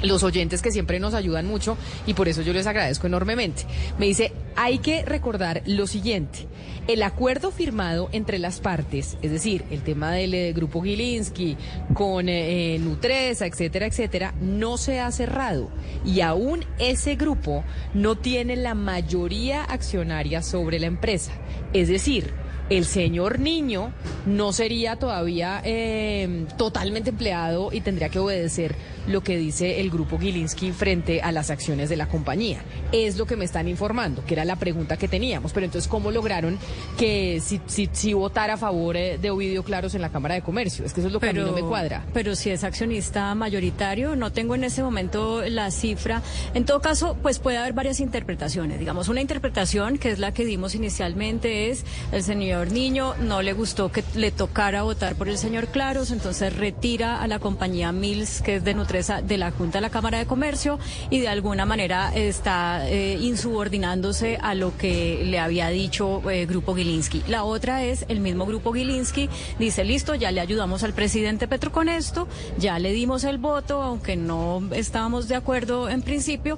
los oyentes que siempre nos ayudan mucho y por eso yo les agradezco enormemente. Me dice, hay que recordar lo siguiente. El acuerdo firmado entre las partes, es decir, el tema del eh, grupo Gilinski con eh, Nutresa, etcétera, etcétera, no se ha cerrado y aún ese grupo no tiene la mayoría accionaria sobre la empresa. Es decir, el señor niño no sería todavía eh, totalmente empleado y tendría que obedecer lo que dice el grupo Gilinski frente a las acciones de la compañía. Es lo que me están informando, que era la pregunta que teníamos. Pero entonces, ¿cómo lograron que si, si, si votara a favor eh, de Ovidio Claros en la Cámara de Comercio? Es que eso es lo que a mí no me cuadra. Pero si es accionista mayoritario, no tengo en ese momento la cifra. En todo caso, pues puede haber varias interpretaciones. Digamos, una interpretación que es la que dimos inicialmente es el señor Niño no le gustó que le tocara votar por el señor Claros, entonces retira a la compañía Mills, que es de Nutrición de la Junta de la Cámara de Comercio y de alguna manera está eh, insubordinándose a lo que le había dicho eh, Grupo Gilinski. La otra es el mismo Grupo Gilinski dice, listo, ya le ayudamos al presidente Petro con esto, ya le dimos el voto, aunque no estábamos de acuerdo en principio,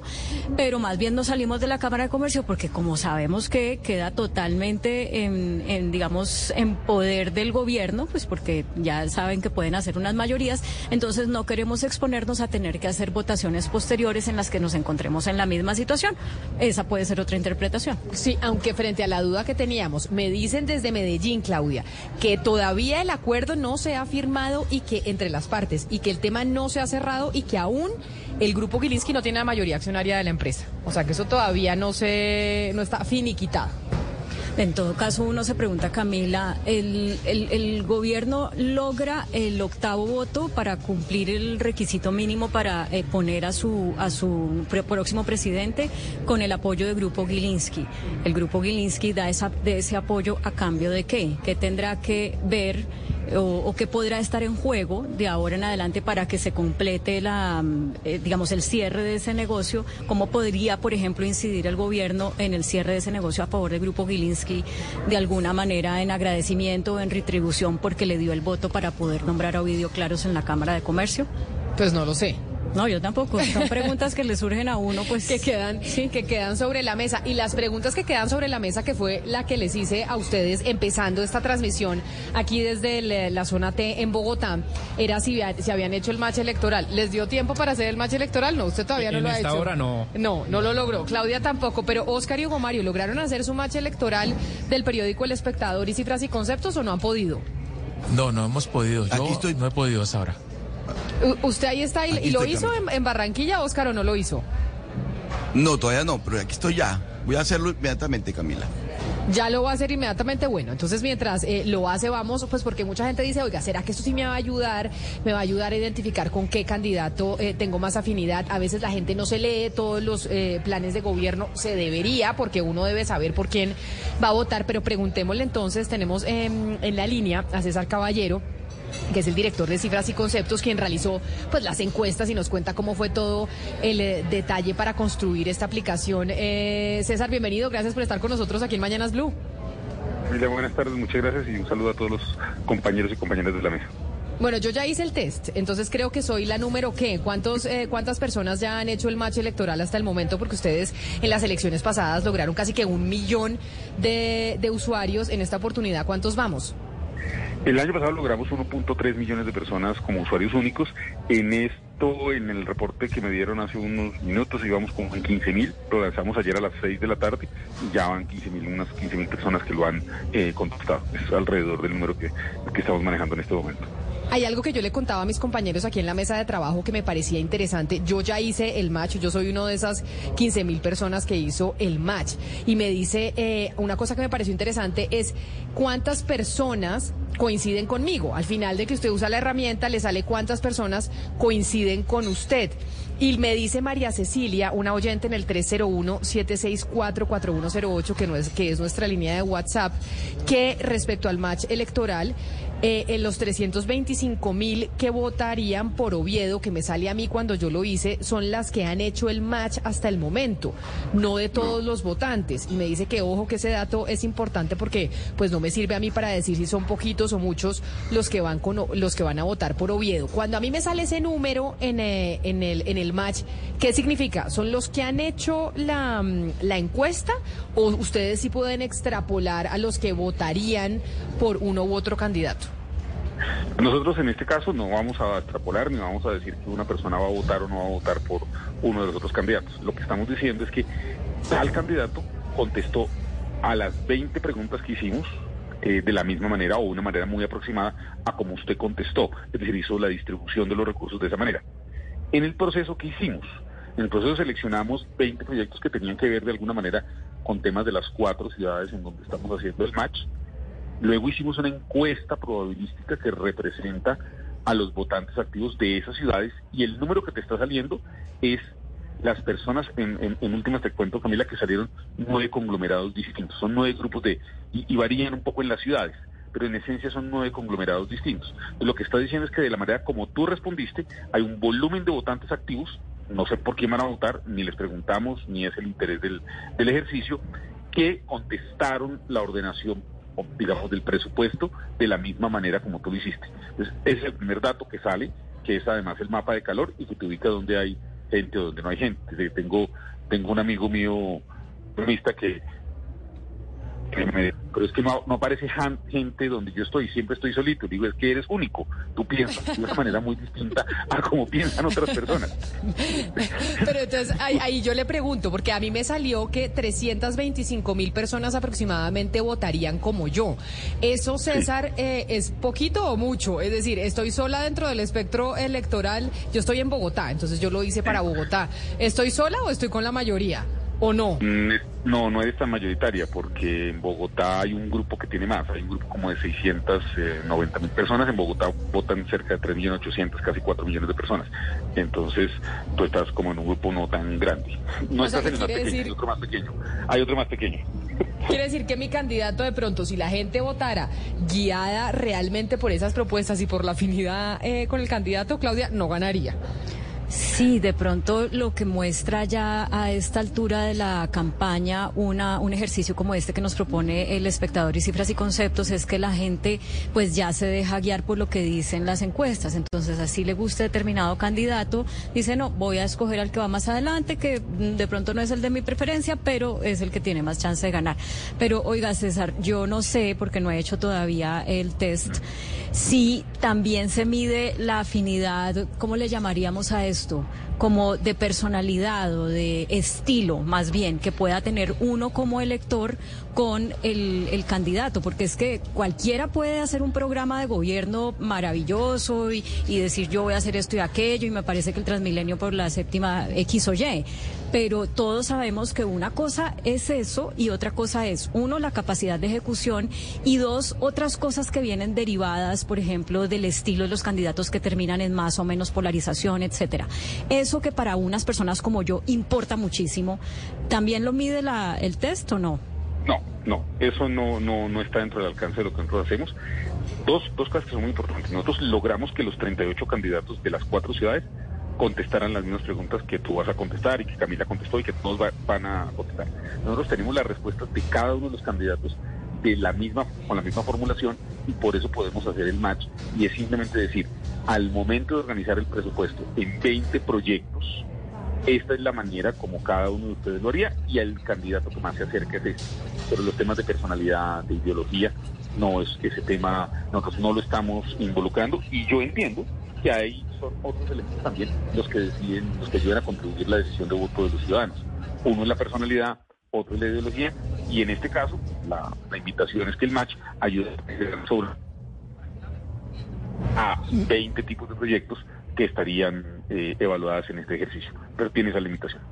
pero más bien nos salimos de la Cámara de Comercio porque como sabemos que queda totalmente en, digamos, en poder del gobierno, pues porque ya saben que pueden hacer unas mayorías, entonces no queremos a tener que hacer votaciones posteriores en las que nos encontremos en la misma situación. Esa puede ser otra interpretación. Sí, aunque frente a la duda que teníamos, me dicen desde Medellín, Claudia, que todavía el acuerdo no se ha firmado y que entre las partes y que el tema no se ha cerrado y que aún el grupo Gilinski no tiene la mayoría accionaria de la empresa. O sea que eso todavía no se no está finiquitado. En todo caso, uno se pregunta, Camila, ¿el, el, gobierno logra el octavo voto para cumplir el requisito mínimo para eh, poner a su, a su próximo presidente con el apoyo del Grupo Gilinski? El Grupo Gilinski da esa, de ese apoyo a cambio de qué? ¿Qué tendrá que ver? O, qué podrá estar en juego de ahora en adelante para que se complete la, mm, eh, digamos, el cierre de ese negocio? ¿Cómo podría, por ejemplo, incidir el gobierno en el cierre de ese negocio a favor del Grupo Gilinski de alguna manera en agradecimiento o en retribución porque le dio el voto para poder nombrar a Ovidio Claros en la Cámara de Comercio? Pues no lo sé. No, yo tampoco. Son preguntas que le surgen a uno, pues. Que quedan, sí. que quedan sobre la mesa. Y las preguntas que quedan sobre la mesa, que fue la que les hice a ustedes empezando esta transmisión aquí desde la zona T en Bogotá, era si, si habían hecho el match electoral. ¿Les dio tiempo para hacer el match electoral? No, usted todavía no lo ha hecho. hora no. No, no lo logró. Claudia tampoco. Pero Oscar y Hugo Mario, ¿lograron hacer su match electoral del periódico El Espectador y Cifras y Conceptos o no han podido? No, no hemos podido. Yo Aquí estoy... no he podido hasta ahora. ¿Usted ahí está y, lo hizo en, Barranquilla, Óscar, o no lo hizo? No, todavía no, pero aquí estoy ya. Voy a hacerlo inmediatamente, Camila. Ya lo va a hacer inmediatamente. Bueno, entonces mientras eh, lo hace, vamos, pues porque mucha gente dice, oiga, ¿será que esto sí me va a ayudar? Me va a ayudar a identificar con qué candidato eh, tengo más afinidad. A veces la gente no se lee todos los eh, planes de gobierno. Se debería, porque uno debe saber por quién va a votar. Pero preguntémosle entonces, tenemos em, en la línea a César Caballero que es el director de Cifras y Conceptos, quien realizó pues las encuestas y nos cuenta cómo fue todo el eh, detalle para construir esta aplicación. Eh, César, bienvenido, gracias por estar con nosotros aquí en Mañanas Blue. Familia, buenas tardes, muchas gracias y un saludo a todos los compañeros y compañeras de la mesa. Bueno, yo ya hice el test, entonces creo que soy la número qué. ¿Cuántos, eh, ¿Cuántas personas ya han hecho el match electoral hasta el momento? Porque ustedes en las elecciones pasadas lograron casi que un millón de, de usuarios. En esta oportunidad, ¿cuántos vamos? El año pasado logramos 1.3 millones de personas como usuarios únicos. En esto, en el reporte que me dieron hace unos minutos, íbamos como en 15 mil. Lo lanzamos ayer a las 6 de la tarde. Ya van 15 mil, unas 15 mil personas que lo han eh, contactado. Es alrededor del número que, que estamos manejando en este momento. Hay algo que yo le contaba a mis compañeros aquí en la mesa de trabajo que me parecía interesante. Yo ya hice el match, yo soy uno de esas 15 mil personas que hizo el match. Y me dice, eh, una cosa que me pareció interesante es cuántas personas coinciden conmigo. Al final de que usted usa la herramienta, le sale cuántas personas coinciden con usted. Y me dice María Cecilia, una oyente en el 301-764-4108, que, es, que es nuestra línea de WhatsApp, que respecto al match electoral, eh, en los 325 mil que votarían por Oviedo, que me sale a mí cuando yo lo hice, son las que han hecho el match hasta el momento, no de todos los votantes. Y me dice que ojo que ese dato es importante porque pues no me sirve a mí para decir si son poquitos o muchos los que van con los que van a votar por Oviedo. Cuando a mí me sale ese número en, eh, el match, ¿qué significa? ¿Son los que han hecho la, mm, la encuesta o ustedes sí pueden extrapolar a los que votarían por uno u otro candidato? Nosotros en este caso no vamos a extrapolar ni vamos a decir que una persona va a votar o no va a votar por uno de los otros candidatos. Lo que estamos diciendo es que tal candidato contestó a las 20 preguntas que hicimos eh, de la misma manera o una manera muy aproximada a como usted contestó, es decir, hizo la distribución de los recursos de esa manera. En el proceso que hicimos, en el proceso seleccionamos 20 proyectos que tenían que ver de alguna manera con temas de las cuatro ciudades en donde estamos haciendo el match. Luego hicimos una encuesta probabilística que representa a los votantes activos de esas ciudades y el número que te está saliendo es las personas, en, en, últimas te cuento Camila, que salieron nueve conglomerados distintos, son nueve grupos de, y, varían un poco en las ciudades, pero en esencia son nueve conglomerados distintos. lo que está diciendo es que de la manera como tú respondiste, hay un volumen de votantes activos, no sé por quién van a votar, ni les preguntamos, ni es el interés del, del ejercicio, que contestaron la ordenación digamos, del presupuesto de la misma manera como tú lo hiciste. Entonces, ese es el primer dato que sale, que es además el mapa de calor y que te ubica donde hay gente o donde no hay gente. Tengo, tengo un amigo mío, economista, que pero es que no, no aparece gente donde yo estoy, siempre estoy solito. Digo, es que eres único. Tú piensas de una manera muy distinta a como piensan otras personas. Pero entonces ahí, yo le pregunto, porque a mí me salió que 325 mil personas aproximadamente votarían como yo. ¿Eso, César, eh, es poquito o mucho? Es decir, estoy sola dentro del espectro electoral. Yo estoy en Bogotá, entonces yo lo hice para Bogotá. ¿Estoy sola o estoy con la mayoría? ¿O no? Mm, no, no es tan mayoritaria, porque en Bogotá hay un grupo que tiene más, hay un grupo como de 690 mil personas, en Bogotá votan cerca de 3.800.000, casi 4 millones de personas. Entonces, tú estás como en un grupo no tan grande. No estás en el más pequeño, hay otro más pequeño. Hay otro más pequeño. Quiere decir que mi candidato de pronto, si la gente votara guiada realmente por esas propuestas y por la afinidad eh, con el candidato, Claudia, no ganaría. Sí, de pronto lo que muestra ya a esta altura de la campaña una, un ejercicio como este que nos propone el espectador y cifras y conceptos es que la gente pues ya se deja guiar por lo que dicen las encuestas. Entonces, así le gusta determinado candidato, dice, no, voy a escoger al que va más adelante, que de pronto no es el de mi preferencia, pero es el que tiene más chance de ganar. Pero oiga, César, yo no sé, porque no he hecho todavía el test, si también se mide la afinidad, ¿cómo le llamaríamos a eso? Como de personalidad o de estilo, más bien, que pueda tener uno como elector con el, candidato, porque es que cualquiera puede hacer un programa de gobierno maravilloso y, decir yo voy a hacer esto y aquello, y me parece que el Transmilenio por la séptima X o Y. Pero todos sabemos que una cosa es eso y otra cosa es, uno, la capacidad de ejecución y dos, otras cosas que vienen derivadas, por ejemplo, del estilo de los candidatos que terminan en más o menos polarización, etcétera. Eso que para unas personas como yo importa muchísimo, ¿también lo mide la, el o no? No, no, eso no, no, no está dentro del alcance de lo que nosotros hacemos. Dos, dos cosas que son muy importantes. Nosotros logramos que los 38 candidatos de las cuatro ciudades contestaran las mismas preguntas que tú vas a contestar y que Camila contestó y que todos van a contestar. Nosotros tenemos las respuestas de cada uno de los candidatos de la misma, con la misma formulación y por eso podemos hacer el match y es simplemente decir, al momento de organizar el presupuesto en 20 proyectos, esta es la manera como cada uno de ustedes lo haría y el candidato que más se acerque es este. Pero los temas de personalidad, de ideología, no es ese tema, nosotros no lo estamos involucrando y yo entiendo que ahí son otros elementos también los que deciden, los que ayudan a contribuir la decisión de voto de los ciudadanos. Uno es la personalidad, otro es la ideología y en este caso la, invitación es que el match ayude a sobre a 20 tipos de proyectos que estarían eh, evaluadas en este ejercicio, pero tiene esa limitación.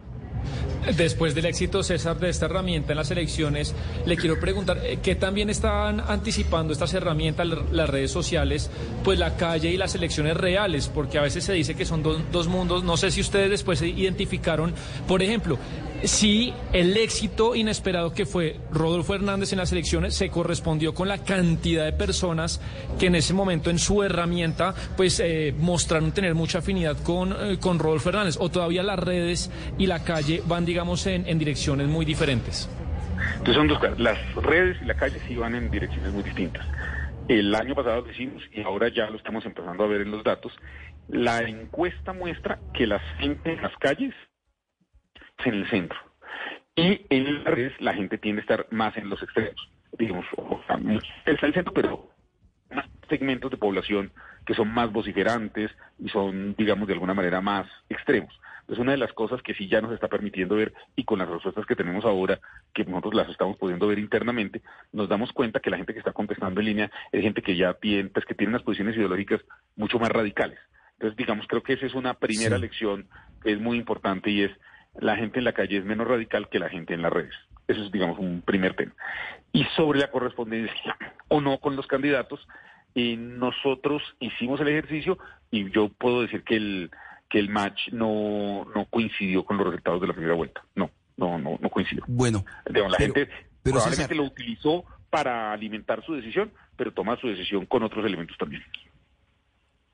Después del éxito, César, de esta herramienta en las elecciones, le quiero preguntar, eh, ¿qué también están anticipando estas herramientas, las redes sociales, pues la calle y las elecciones reales? Porque a veces se dice que son dos mundos. No sé si ustedes después se identificaron, por ejemplo, si el éxito inesperado que fue Rodolfo Hernández en las elecciones se correspondió con la cantidad de personas que en ese momento en su herramienta pues eh, mostraron tener mucha afinidad con, eh, con Rodolfo Hernández o todavía las redes y la calle van digamos en, direcciones muy diferentes. Entonces son dos cosas, las redes y la calle sí van en direcciones muy distintas. El año pasado lo hicimos y ahora ya lo estamos empezando a ver en los datos. La encuesta muestra que la gente en las calles en el centro. Y en las redes la gente tiende a estar más en los extremos. Digamos, está el centro, pero segmentos de población que son más vociferantes y son, digamos, de alguna manera más extremos. Es una de las cosas que sí ya nos está permitiendo ver y con las respuestas que tenemos ahora, que nosotros las estamos pudiendo ver internamente, nos damos cuenta que la gente que está contestando en línea es gente que ya tiene, pues que tiene unas posiciones ideológicas mucho más radicales. Entonces, digamos, creo que esa es una primera lección que es muy importante y es la gente en la calle es menos radical que la gente en las redes. Eso es, digamos, un primer tema. Y sobre la correspondencia o no con los candidatos, eh, nosotros hicimos el ejercicio y yo puedo decir que el, que el match no, no coincidió con los resultados de la primera vuelta. No, no, no, no coincidió. Bueno. la gente probablemente lo utilizó para alimentar su decisión, pero toma su decisión con otros elementos también.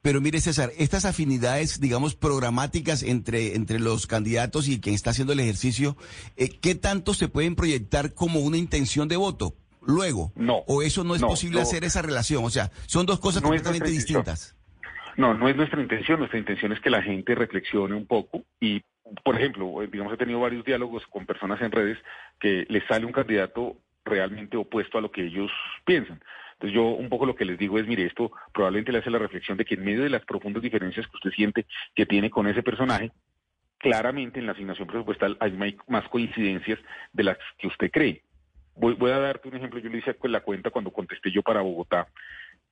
Pero mire, César, estas afinidades, digamos, programáticas entre, entre los candidatos y quien está haciendo el ejercicio, eh, ¿qué tanto se pueden proyectar como una intención de voto? Luego, no, o eso no es posible hacer esa relación, o sea, son dos cosas completamente distintas. No, no es nuestra intención, nuestra intención es que la gente reflexione un poco y, por ejemplo, eh, digamos, he tenido varios diálogos con personas en redes que les sale un candidato realmente opuesto a lo que ellos piensan. Entonces yo un poco lo que les digo es, mire, esto probablemente le hace la reflexión de que en medio de las profundas diferencias que usted siente que tiene con ese personaje, claramente en la asignación presupuestal hay más coincidencias de las que usted cree. Voy, a darte un ejemplo, yo le hice la cuenta cuando contesté yo para Bogotá.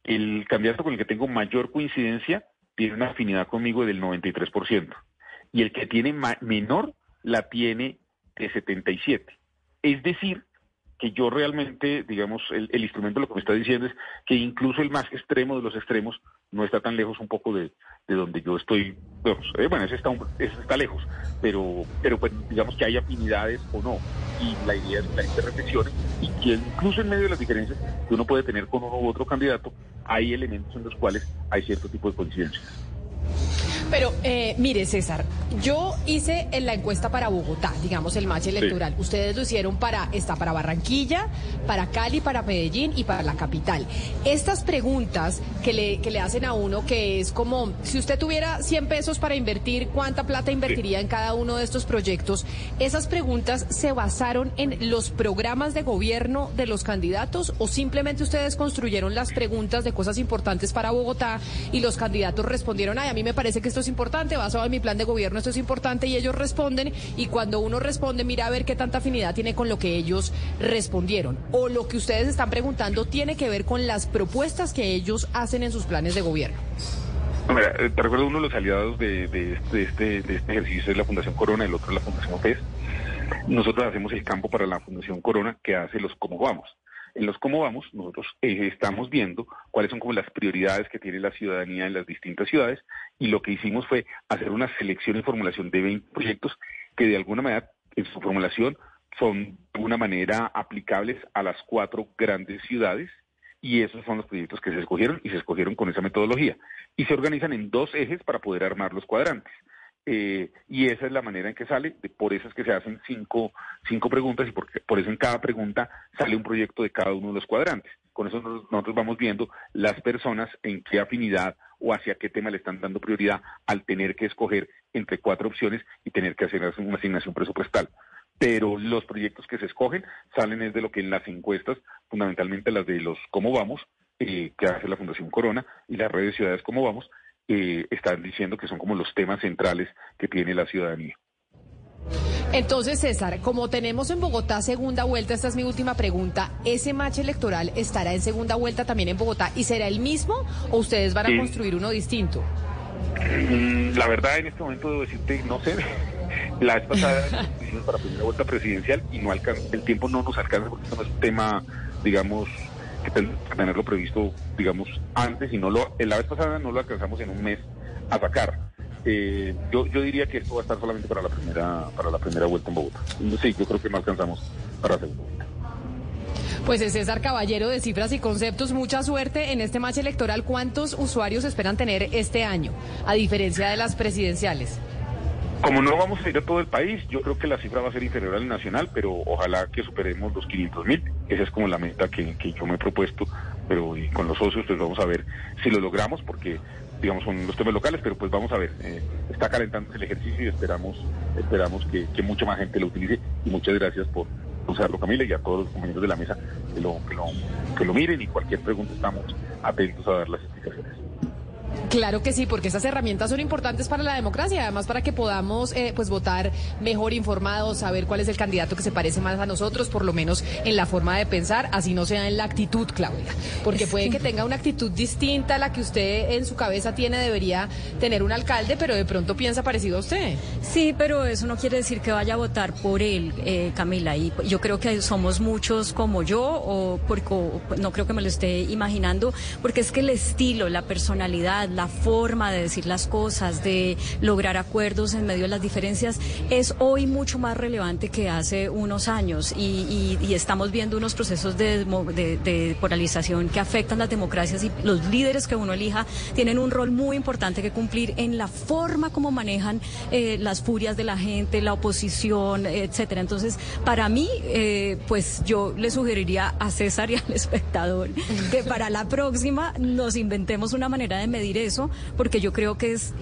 El candidato con el que tengo mayor coincidencia tiene una afinidad conmigo del 93%. Y el que tiene menor la tiene de 77. Es decir, que yo realmente, digamos, el, instrumento lo que me está diciendo es que incluso el más extremo de los extremos no está tan lejos un poco de, donde yo estoy. Eh, bueno, ese está, está lejos, pero, pero pues digamos que hay afinidades o no. Y la idea es que la gente reflexione y que incluso en medio de las diferencias que uno puede tener con uno u otro candidato, hay elementos en los cuales hay cierto tipo de coincidencias. Pero eh, mire, César, yo hice en la encuesta para Bogotá, digamos el match electoral. Ustedes lo hicieron para, está para Barranquilla, para Cali, para Medellín y para la capital. Estas preguntas que le, que le hacen a uno, que es como, si usted tuviera 100 pesos para invertir, ¿cuánta plata invertiría en cada uno de estos proyectos? Esas preguntas se basaron en los programas de gobierno de los candidatos o simplemente ustedes construyeron las preguntas de cosas importantes para Bogotá y los candidatos respondieron, ay, a mí me parece que esto es importante, basado en mi plan de gobierno esto es importante y ellos responden y cuando uno responde mira a ver qué tanta afinidad tiene con lo que ellos respondieron o lo que ustedes están preguntando tiene que ver con las propuestas que ellos hacen en sus planes de gobierno. Eh, te recuerdo uno de los aliados de, este, de, este, ejercicio es la Fundación Corona, el otro es la Fundación OPES. Nosotros hacemos el campo para la Fundación Corona que hace los cómo vamos. En los cómo vamos, nosotros eh, estamos viendo cuáles son como las prioridades que tiene la ciudadanía en las distintas ciudades y lo que hicimos fue hacer una selección y formulación de 20 proyectos que de alguna manera en su formulación son de alguna manera aplicables a las cuatro grandes ciudades y esos son los proyectos que se escogieron y se escogieron con esa metodología. Y se organizan en dos ejes para poder armar los cuadrantes. Eh, y esa es la manera en que sale, por eso es que se hacen cinco, cinco preguntas y por, por eso en cada pregunta sale un proyecto de cada uno de los cuadrantes. Con eso nosotros vamos viendo las personas en qué afinidad o hacia qué tema le están dando prioridad al tener que escoger entre cuatro opciones y tener que hacer una asignación presupuestal. Pero los proyectos que se escogen salen de lo que en las encuestas, fundamentalmente las de los cómo vamos, eh, que hace la Fundación Corona y las redes ciudades cómo vamos, eh, están diciendo que son como los temas centrales que tiene la ciudadanía. Entonces, César, como tenemos en Bogotá segunda vuelta, esta es mi última pregunta, ¿ese match electoral estará en segunda vuelta también en Bogotá y será el mismo o ustedes van a construir uno distinto? Mm, la verdad, en este momento debo decirte, no sé. La vez pasada para primera vuelta presidencial y no alcanza, el tiempo no nos alcanza porque esto no es un tema, digamos, que tenerlo previsto, digamos, antes y no lo, la vez pasada no lo alcanzamos en un mes a sacar. Eh, yo, yo diría que esto va a estar solamente para la primera, para la primera vuelta en Bogotá. Sí, yo creo que no alcanzamos para la segunda vuelta. Pues es César Caballero de Cifras y Conceptos. Mucha suerte en este match electoral. ¿Cuántos usuarios esperan tener este año, a diferencia de las presidenciales? Como no vamos a ir a todo el país, yo creo que la cifra va a ser inferior al nacional, pero ojalá que superemos los 500 mil. Esa es como la meta que, yo me he propuesto, pero con los socios pues vamos a ver si lo logramos, porque digamos son los temas locales, pero pues vamos a ver. Eh, está calentando el ejercicio y esperamos esperamos que, que mucha más gente lo utilice y muchas gracias por, usarlo, Camila, y a todos los compañeros de la mesa que lo, que lo, que lo miren y cualquier pregunta estamos atentos a dar las explicaciones. Claro que sí, porque esas herramientas son importantes para la democracia, además para que podamos eh, pues votar mejor informados, saber cuál es el candidato que se parece más a nosotros, por lo menos en la forma de pensar, así no sea en la actitud, Claudia, porque puede que tenga una actitud distinta a la que usted en su cabeza tiene, debería tener un alcalde, pero de pronto piensa parecido a usted. Sí, pero eso no quiere decir que vaya a votar por él, eh, Camila, y yo creo que somos muchos como yo, o porque o no creo que me lo esté imaginando, porque es que el estilo, la personalidad, la forma de decir las cosas, de lograr acuerdos en medio de las diferencias, es hoy mucho más relevante que hace unos años y, estamos viendo unos procesos de, de- de polarización que afectan las democracias y los líderes que uno elija tienen un rol muy importante que cumplir en la forma como manejan eh, las furias de la gente, la oposición, etcétera. Entonces, para mí, eh, pues yo le sugeriría a César y al espectador que para la próxima nos inventemos una manera de medir eso, porque yo creo que es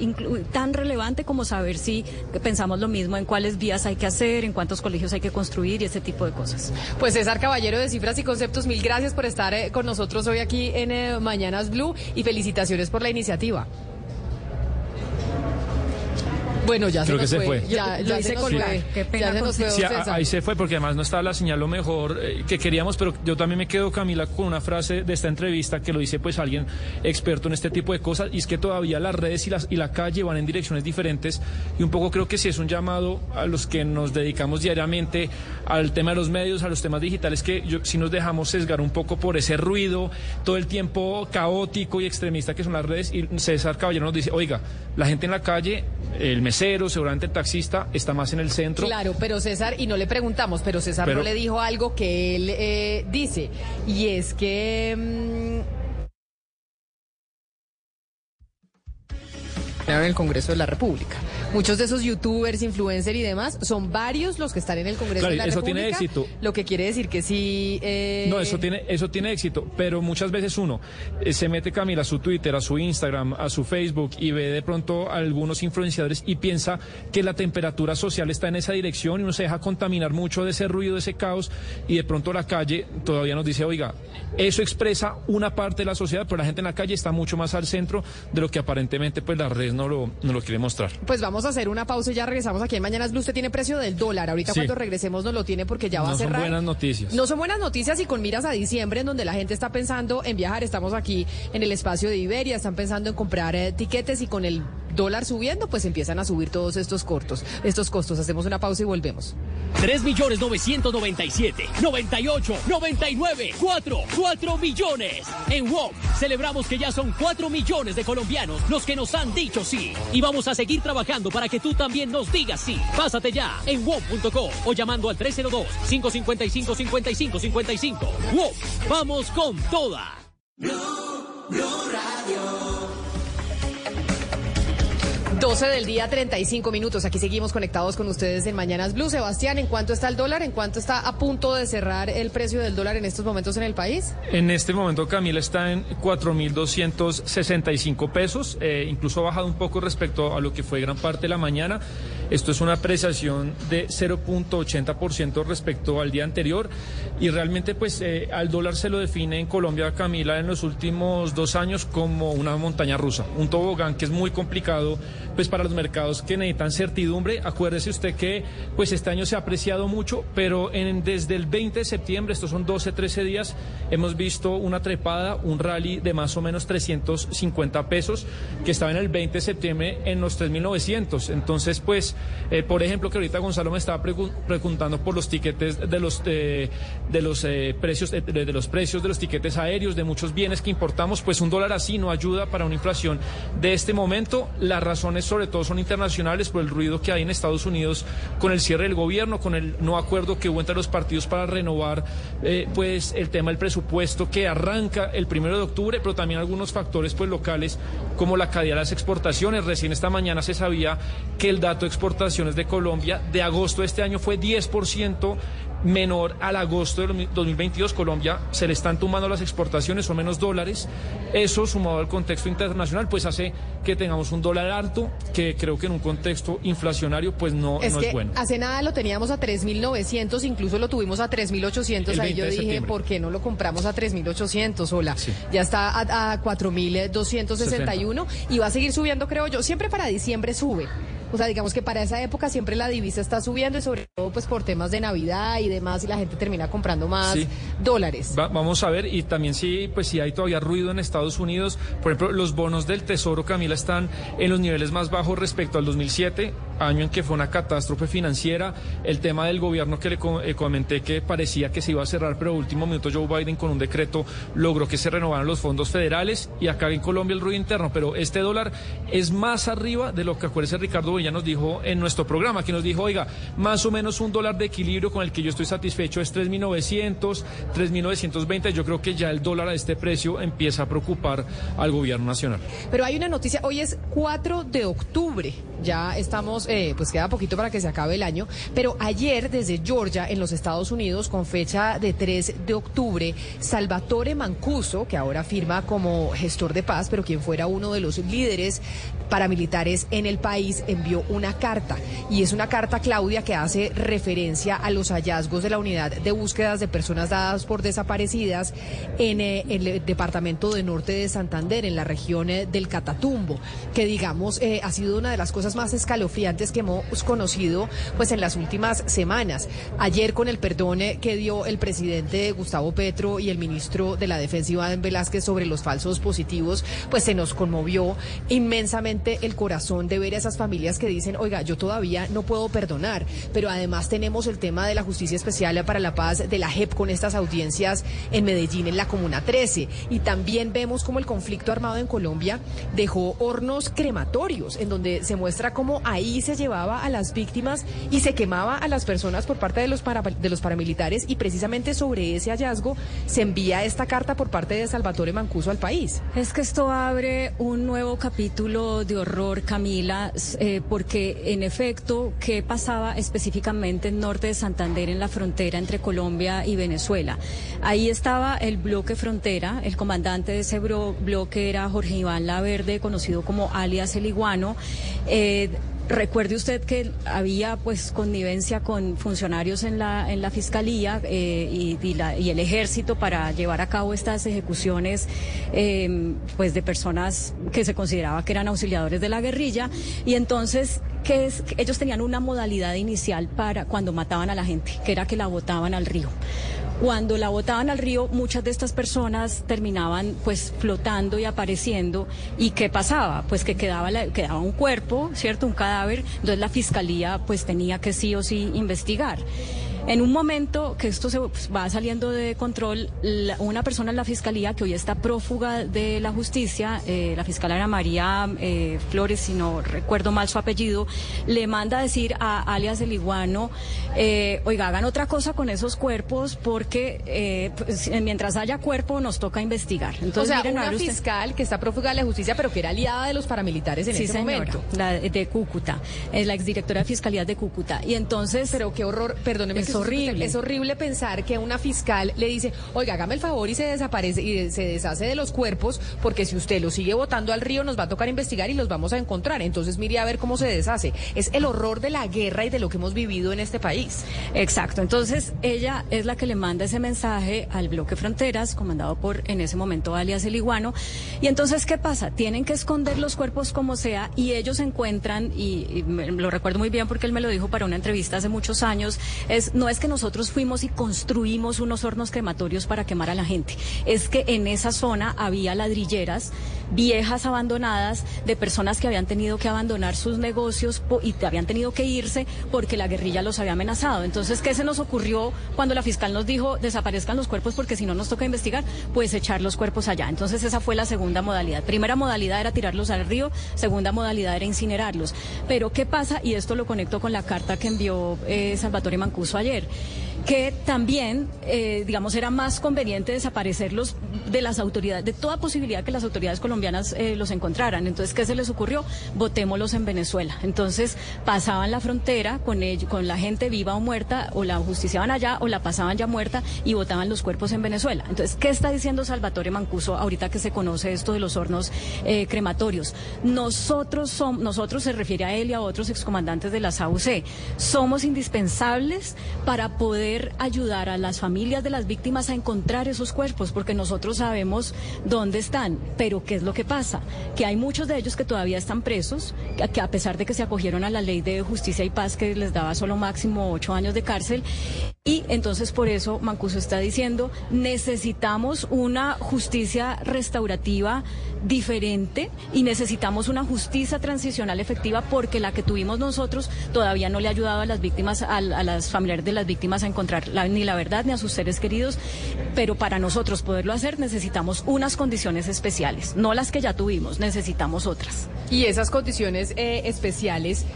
tan relevante como saber si pensamos lo mismo en cuáles vías hay que hacer, en cuántos colegios hay que construir y ese tipo de cosas. Pues César Caballero de Cifras y Conceptos, mil gracias por estar eh, con nosotros hoy aquí en eh, Mañanas Blue y felicitaciones por la iniciativa. Bueno, ya Creo se que nos se fue. fue. Ya, ya hice se nos colgar. fue. Qué pena Ya se nos fue, Sí, a- ahí se fue porque además no estaba la señal lo mejor eh, que queríamos, pero yo también me quedo, Camila, con una frase de esta entrevista que lo dice pues alguien experto en este tipo de cosas, y es que todavía las redes y, las, y la calle van en direcciones diferentes, y un poco creo que sí es un llamado a los que nos dedicamos diariamente al tema de los medios, a los temas digitales, que yo, si nos dejamos sesgar un poco por ese ruido, todo el tiempo caótico y extremista que son las redes, y César Caballero nos dice, oiga, la gente en la calle, el mesero, seguramente el taxista, está más en el centro. Claro, pero César, y no le preguntamos, pero César Pero- no le dijo algo que él eh, dice, y es que... mm, en el Congreso de la República. Muchos de esos youtubers, influencers y demás son varios los que están en el Congreso Claro, de la eso República. tiene éxito. Lo que quiere decir que sí. eh, No, eso tiene, eso tiene éxito, pero muchas veces uno eh, se mete Camila a su Twitter, a su Instagram, a su Facebook y ve de pronto a algunos influenciadores y piensa que la temperatura social está en esa dirección y uno se deja contaminar mucho de ese ruido, de ese caos y de pronto la calle todavía nos dice, oiga, eso expresa una parte de la sociedad, pero la gente en la calle está mucho más al centro de lo que aparentemente pues las redes no lo, no lo quiere mostrar. Pues vamos a hacer una pausa y ya regresamos aquí en Mañanas Blue. Usted tiene precio del dólar. Ahorita Sí. cuando regresemos nos lo tiene porque ya va no a son cerrar. buenas noticias. No son buenas noticias y con miras a diciembre en donde la gente está pensando en viajar. Estamos aquí en el espacio de Iberia, están pensando en comprar eh, tiquetes y con el dólar subiendo, pues empiezan a subir todos estos cortos, estos costos. Hacemos una pausa y volvemos. 3 millones 997, 98, 99, 4, 4 millones. En WOM celebramos que ya son 4 millones de colombianos los que nos han dicho sí. Y vamos a seguir trabajando para que tú también nos digas sí. Pásate ya en WOM.co o llamando al 302-555-5555. WOM, vamos con toda. 12 del día, 35 minutos. Aquí seguimos conectados con ustedes en Mañanas Blue. Sebastián, ¿en cuánto está el dólar? ¿En cuánto está a punto de cerrar el precio del dólar en estos momentos en el país? En este momento Camila está en 4.265 pesos, eh, incluso ha bajado un poco respecto a lo que fue gran parte de la mañana. Esto es una apreciación de 0.80% respecto al día anterior y realmente pues eh, al dólar se lo define en Colombia, Camila, en los últimos dos años como una montaña rusa, un tobogán que es muy complicado pues para los mercados que necesitan certidumbre. Acuérdese usted que pues este año se ha apreciado mucho, pero en, desde el 20 de septiembre, estos son 12, 13 días, hemos visto una trepada, un rally de más o menos 350 pesos, que estaba en el 20 de septiembre en los 3.900. Entonces, pues, eh, por ejemplo, que ahorita Gonzalo me estaba pregu- preguntando por los tiquetes de los, eh, de los eh, precios, de, de los precios de los tiquetes aéreos, de muchos bienes que importamos, pues un dólar así no ayuda para una inflación de este momento. Las razones sobre todo son internacionales por el ruido que hay en Estados Unidos con el cierre del gobierno, con el no acuerdo que hubo entre los partidos para renovar eh, pues el tema del presupuesto que arranca el primero de octubre, pero también algunos factores pues locales como la caída de las exportaciones. Recién esta mañana se sabía que el dato de exportaciones de Colombia de agosto de este año fue 10% menor al agosto de 2022. Colombia se le están tumbando las exportaciones, son menos dólares. Eso sumado al contexto internacional, pues hace que tengamos un dólar alto, que creo que en un contexto inflacionario, pues no es, no que es bueno. Hace nada lo teníamos a 3.900, incluso lo tuvimos a 3.800. El Ahí 20 yo dije, septiembre. ¿por qué no lo compramos a 3.800? Hola, ya está a, a 4.261 y va a seguir subiendo, creo yo. Siempre para diciembre sube. O sea, digamos que para esa época siempre la divisa está subiendo y sobre todo pues por temas de Navidad y demás y la gente termina comprando más Sí. dólares. Va- vamos a ver, y también si, pues, si hay todavía ruido en Estados Unidos. Por ejemplo, los bonos del Tesoro, Camila, están en los niveles más bajos respecto al 2007, año en que fue una catástrofe financiera. El tema del gobierno que le eh, comenté que parecía que se iba a cerrar, pero último minuto Joe Biden con un decreto logró que se renovaran los fondos federales y acá en Colombia el ruido interno. Pero este dólar es más arriba de lo que acuérdese Ricardo ya nos dijo en nuestro programa, que nos dijo, oiga, más o menos un dólar de equilibrio con el que yo estoy satisfecho es 3.900, 3.920. Yo creo que ya el dólar a este precio empieza a preocupar al gobierno nacional. Pero hay una noticia, hoy es 4 de octubre, ya estamos, eh, pues queda poquito para que se acabe el año, pero ayer desde Georgia, en los Estados Unidos, con fecha de 3 de octubre, Salvatore Mancuso, que ahora firma como gestor de paz, pero quien fuera uno de los líderes paramilitares en el país, envió una carta. Y es una carta, Claudia, que hace referencia a los hallazgos de la unidad de búsquedas de personas dadas por desaparecidas en eh, el departamento de norte de Santander, en la región eh, del Catatumbo, que digamos ha sido una de las cosas más escalofriantes que hemos conocido pues en las últimas semanas. Ayer con el perdón eh, que dio el presidente Gustavo Petro y el ministro de la Defensa Iván Velázquez sobre los falsos positivos, pues se nos conmovió inmensamente el corazón de ver a esas familias que dicen, oiga, yo todavía no puedo perdonar, pero además tenemos el tema de la Justicia Especial para la Paz de la JEP con estas audiencias en Medellín, en la Comuna 13. Y también vemos como el conflicto armado en Colombia dejó hornos crematorios, en donde se muestra cómo ahí se llevaba a las víctimas y se quemaba a las personas por parte de los, para- de los paramilitares. Y precisamente sobre ese hallazgo se envía esta carta por parte de Salvatore Mancuso al país. Es que esto abre un nuevo capítulo de horror, Camila, eh, porque en efecto, ¿qué pasaba específicamente en norte de Santander, en la frontera entre Colombia y Venezuela? Ahí estaba el bloque frontera, el comandante de ese bloque era Jorge Iván Laverde, conocido como alias El Iguano. Eh, Recuerde usted que había pues connivencia con funcionarios en la en la fiscalía eh, y, y la- y el ejército para llevar a cabo estas ejecuciones eh, pues de personas que se consideraba que eran auxiliadores de la guerrilla. Y entonces que es ellos tenían una modalidad inicial para cuando mataban a la gente que era que la botaban al río. Cuando la botaban al río, muchas de estas personas terminaban pues flotando y apareciendo. ¿Y qué pasaba? Pues que quedaba, quedaba un cuerpo, ¿cierto? Un cadáver. Entonces la fiscalía pues tenía que sí o sí investigar. En un momento que esto se pues, va saliendo de control, la- una persona en la fiscalía que hoy está prófuga de la justicia, eh, la fiscal Ana María eh, Flores, si no recuerdo mal su apellido, le manda a decir a alias el iguano, eh, oiga, hagan otra cosa con esos cuerpos porque eh, pues, mientras haya cuerpo nos toca investigar. Entonces, o sea, miren, a una usted- fiscal que está prófuga de la justicia, pero que era aliada de los paramilitares en sí, ese señora, momento. la de Cúcuta, la exdirectora de Fiscalía de Cúcuta. Y entonces... Pero qué horror, perdóneme. Que horrible. Es horrible pensar que una fiscal le dice, oiga, hágame el favor y se desaparece y se deshace de los cuerpos, porque si usted los sigue botando al río nos va a tocar investigar y los vamos a encontrar. Entonces mire a ver cómo se deshace. Es el horror de la guerra y de lo que hemos vivido en este país. Exacto, entonces ella es la que le manda ese mensaje al bloque Fronteras, comandado por en ese momento alias el iguano. Y entonces, ¿qué pasa? Tienen que esconder los cuerpos como sea y ellos encuentran, y, y me- lo recuerdo muy bien porque él me lo dijo para una entrevista hace muchos años, es no es que nosotros fuimos y construimos unos hornos crematorios para quemar a la gente, es que en esa zona había ladrilleras viejas abandonadas de personas que habían tenido que abandonar sus negocios y habían tenido que irse porque la guerrilla los había amenazado. Entonces, ¿qué se nos ocurrió cuando la fiscal nos dijo desaparezcan los cuerpos porque si no nos toca investigar? Pues echar los cuerpos allá. Entonces, esa fue la segunda modalidad. Primera modalidad era tirarlos al río, segunda modalidad era incinerarlos. Pero, ¿qué pasa? Y esto lo conecto con la carta que envió eh, Salvatore Mancuso ayer que también, eh, digamos, era más conveniente desaparecerlos de las autoridades, de toda posibilidad que las autoridades colombianas eh, los encontraran. Entonces, ¿qué se les ocurrió? Votémoslos en Venezuela. Entonces, pasaban la frontera con, ellos, con la gente viva o muerta, o la justiciaban allá, o la pasaban ya muerta y votaban los cuerpos en Venezuela. Entonces, ¿qué está diciendo Salvatore Mancuso ahorita que se conoce esto de los hornos eh, crematorios? Nosotros somos, nosotros se refiere a él y a otros excomandantes de las AUC, somos indispensables para poder ayudar a las familias de las víctimas a encontrar esos cuerpos, porque nosotros sabemos dónde están, pero ¿qué es lo que pasa? Que hay muchos de ellos que todavía están presos, que a pesar de que se acogieron a la ley de justicia y paz que les daba solo máximo ocho años de cárcel, y entonces por eso Mancuso está diciendo, necesitamos una justicia restaurativa diferente y necesitamos una justicia transicional efectiva porque la que tuvimos nosotros todavía no le ha ayudado a las víctimas, a, las familiares de las víctimas a encontrar ni la verdad ni a sus seres queridos, pero para nosotros poderlo hacer necesitamos unas condiciones especiales, no las que ya tuvimos, necesitamos otras. Y esas condiciones eh, especiales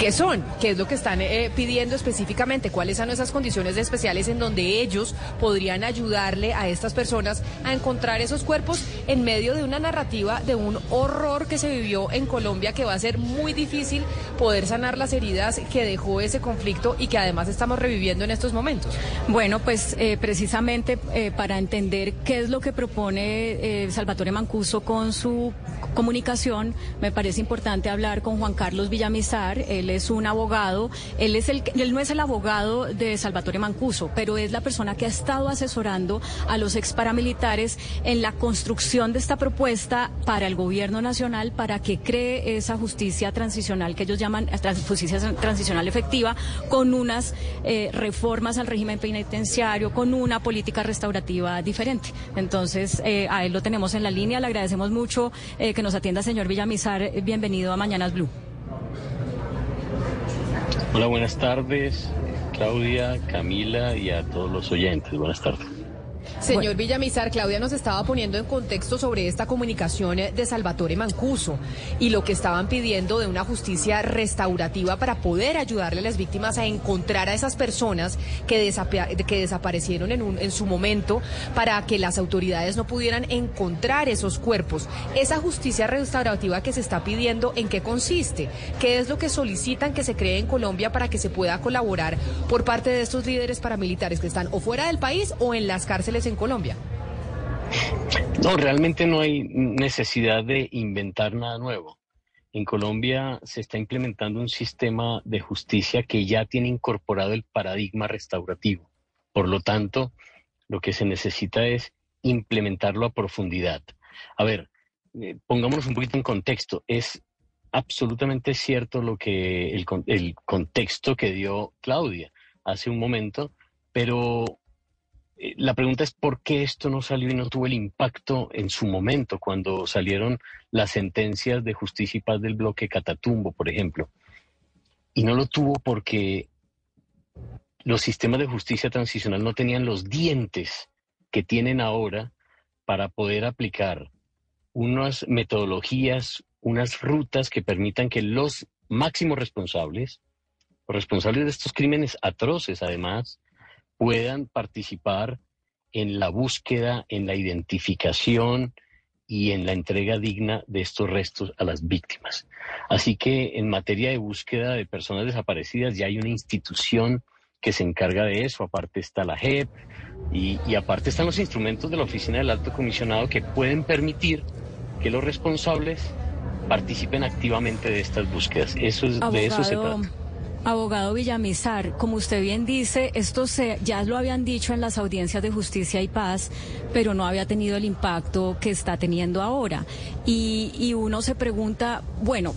¿Qué son? ¿Qué es lo que están eh, pidiendo específicamente? ¿Cuáles son esas condiciones especiales en donde ellos podrían ayudarle a estas personas a encontrar esos cuerpos en medio de una narrativa de un horror que se vivió en Colombia que va a ser muy difícil poder sanar las heridas que dejó ese conflicto y que además estamos reviviendo en estos momentos? Bueno, pues eh, precisamente eh, para entender qué es lo que propone eh, Salvatore Mancuso con su comunicación, me parece importante hablar con Juan Carlos Villamizar. Él es un abogado, él, es el, él no es el abogado de Salvatore Mancuso, pero es la persona que ha estado asesorando a los ex paramilitares en la construcción de esta propuesta para el gobierno nacional para que cree esa justicia transicional que ellos llaman trans- justicia transicional efectiva con unas eh, reformas al régimen penitenciario, con una política restaurativa diferente. Entonces, eh, a él lo tenemos en la línea. Le agradecemos mucho eh, que nos atienda, señor Villamizar. Bienvenido a Mañanas Blue. Hola, buenas tardes, Claudia, Camila y a todos los oyentes. Buenas tardes. Señor Villamizar, Claudia nos estaba poniendo en contexto sobre esta comunicación de Salvatore Mancuso y lo que estaban pidiendo de una justicia restaurativa para poder ayudarle a las víctimas a encontrar a esas personas que, desapa- que desaparecieron en, en su momento para que las autoridades no pudieran encontrar esos cuerpos. Esa justicia restaurativa que se está pidiendo, ¿en qué consiste? ¿Qué es lo que solicitan que se cree en Colombia para que se pueda colaborar por parte de estos líderes paramilitares que están o fuera del país o en las cárceles en Colombia? No, realmente no hay necesidad de inventar nada nuevo. En Colombia se está implementando un sistema de justicia que ya tiene incorporado el paradigma restaurativo. Por lo tanto, lo que se necesita es implementarlo a profundidad. A ver, eh, pongámonos un poquito en contexto. Es absolutamente cierto lo que el, el contexto que dio Claudia hace un momento, pero la pregunta es por qué esto no salió y no tuvo el impacto en su momento cuando salieron las sentencias de justicia y paz del bloque Catatumbo, por ejemplo. Y no lo tuvo porque los sistemas de justicia transicional no tenían los dientes que tienen ahora para poder aplicar unas metodologías, unas rutas que permitan que los máximos responsables, responsables de estos crímenes atroces además, puedan participar en la búsqueda, en la identificación y en la entrega digna de estos restos a las víctimas. Así que en materia de búsqueda de personas desaparecidas ya hay una institución que se encarga de eso, aparte está la JEP y, y aparte están los instrumentos de la Oficina del Alto Comisionado que pueden permitir que los responsables participen activamente de estas búsquedas. Eso es, de eso se trata. Abogado Villamizar, como usted bien dice, esto se, ya lo habían dicho en las audiencias de justicia y paz, pero no había tenido el impacto que está teniendo ahora. Y, y uno se pregunta, bueno,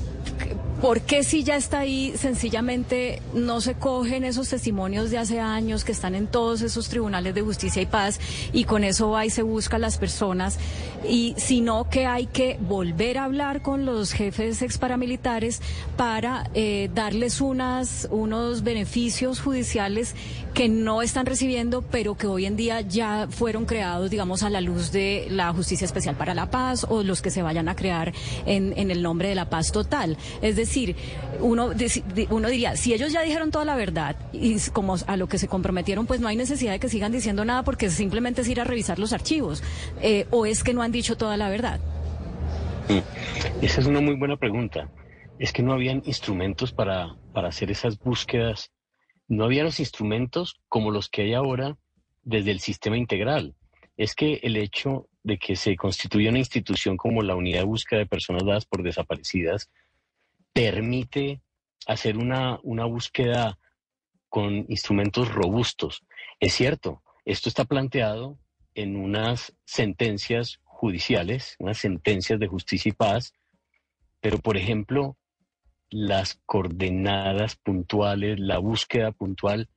¿por qué si ya está ahí sencillamente no se cogen esos testimonios de hace años que están en todos esos tribunales de justicia y paz y con eso va y se busca a las personas? Y sino que hay que volver a hablar con los jefes ex paramilitares para eh, darles unos beneficios judiciales que no están recibiendo, pero que hoy en día ya fueron creados, digamos, a la luz de la Justicia Especial para la Paz o los que se vayan a crear en, en el nombre de la paz total. Es decir, uno, uno diría, si ellos ya dijeron toda la verdad y como a lo que se comprometieron, pues no hay necesidad de que sigan diciendo nada porque simplemente es ir a revisar los archivos. Eh, ¿O es que no han dicho toda la verdad? Mm. Esa es una muy buena pregunta. Es que no habían instrumentos para, para hacer esas búsquedas. No había los instrumentos como los que hay ahora desde el sistema integral. Es que el hecho de que se constituya una institución como la Unidad de Búsqueda de Personas Dadas por Desaparecidas permite hacer una, una búsqueda con instrumentos robustos. Es cierto, esto está planteado en unas sentencias judiciales, unas sentencias de justicia y paz, pero por ejemplo, las coordenadas puntuales, la búsqueda puntual,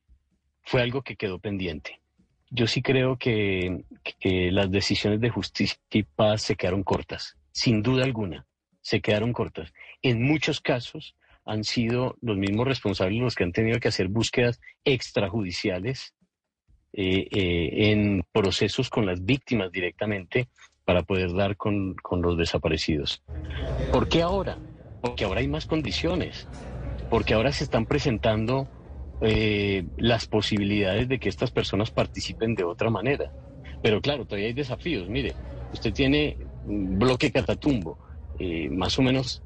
fue algo que quedó pendiente. Yo sí creo que, las decisiones de justicia y paz se quedaron cortas, sin duda alguna, se quedaron cortas. En muchos casos han sido los mismos responsables los que han tenido que hacer búsquedas extrajudiciales eh, eh, en procesos con las víctimas directamente para poder dar con, con los desaparecidos. ¿Por qué ahora? Porque ahora hay más condiciones, porque ahora se están presentando eh, las posibilidades de que estas personas participen de otra manera. Pero claro, todavía hay desafíos. Mire, usted tiene bloque Catatumbo, eh, más o menos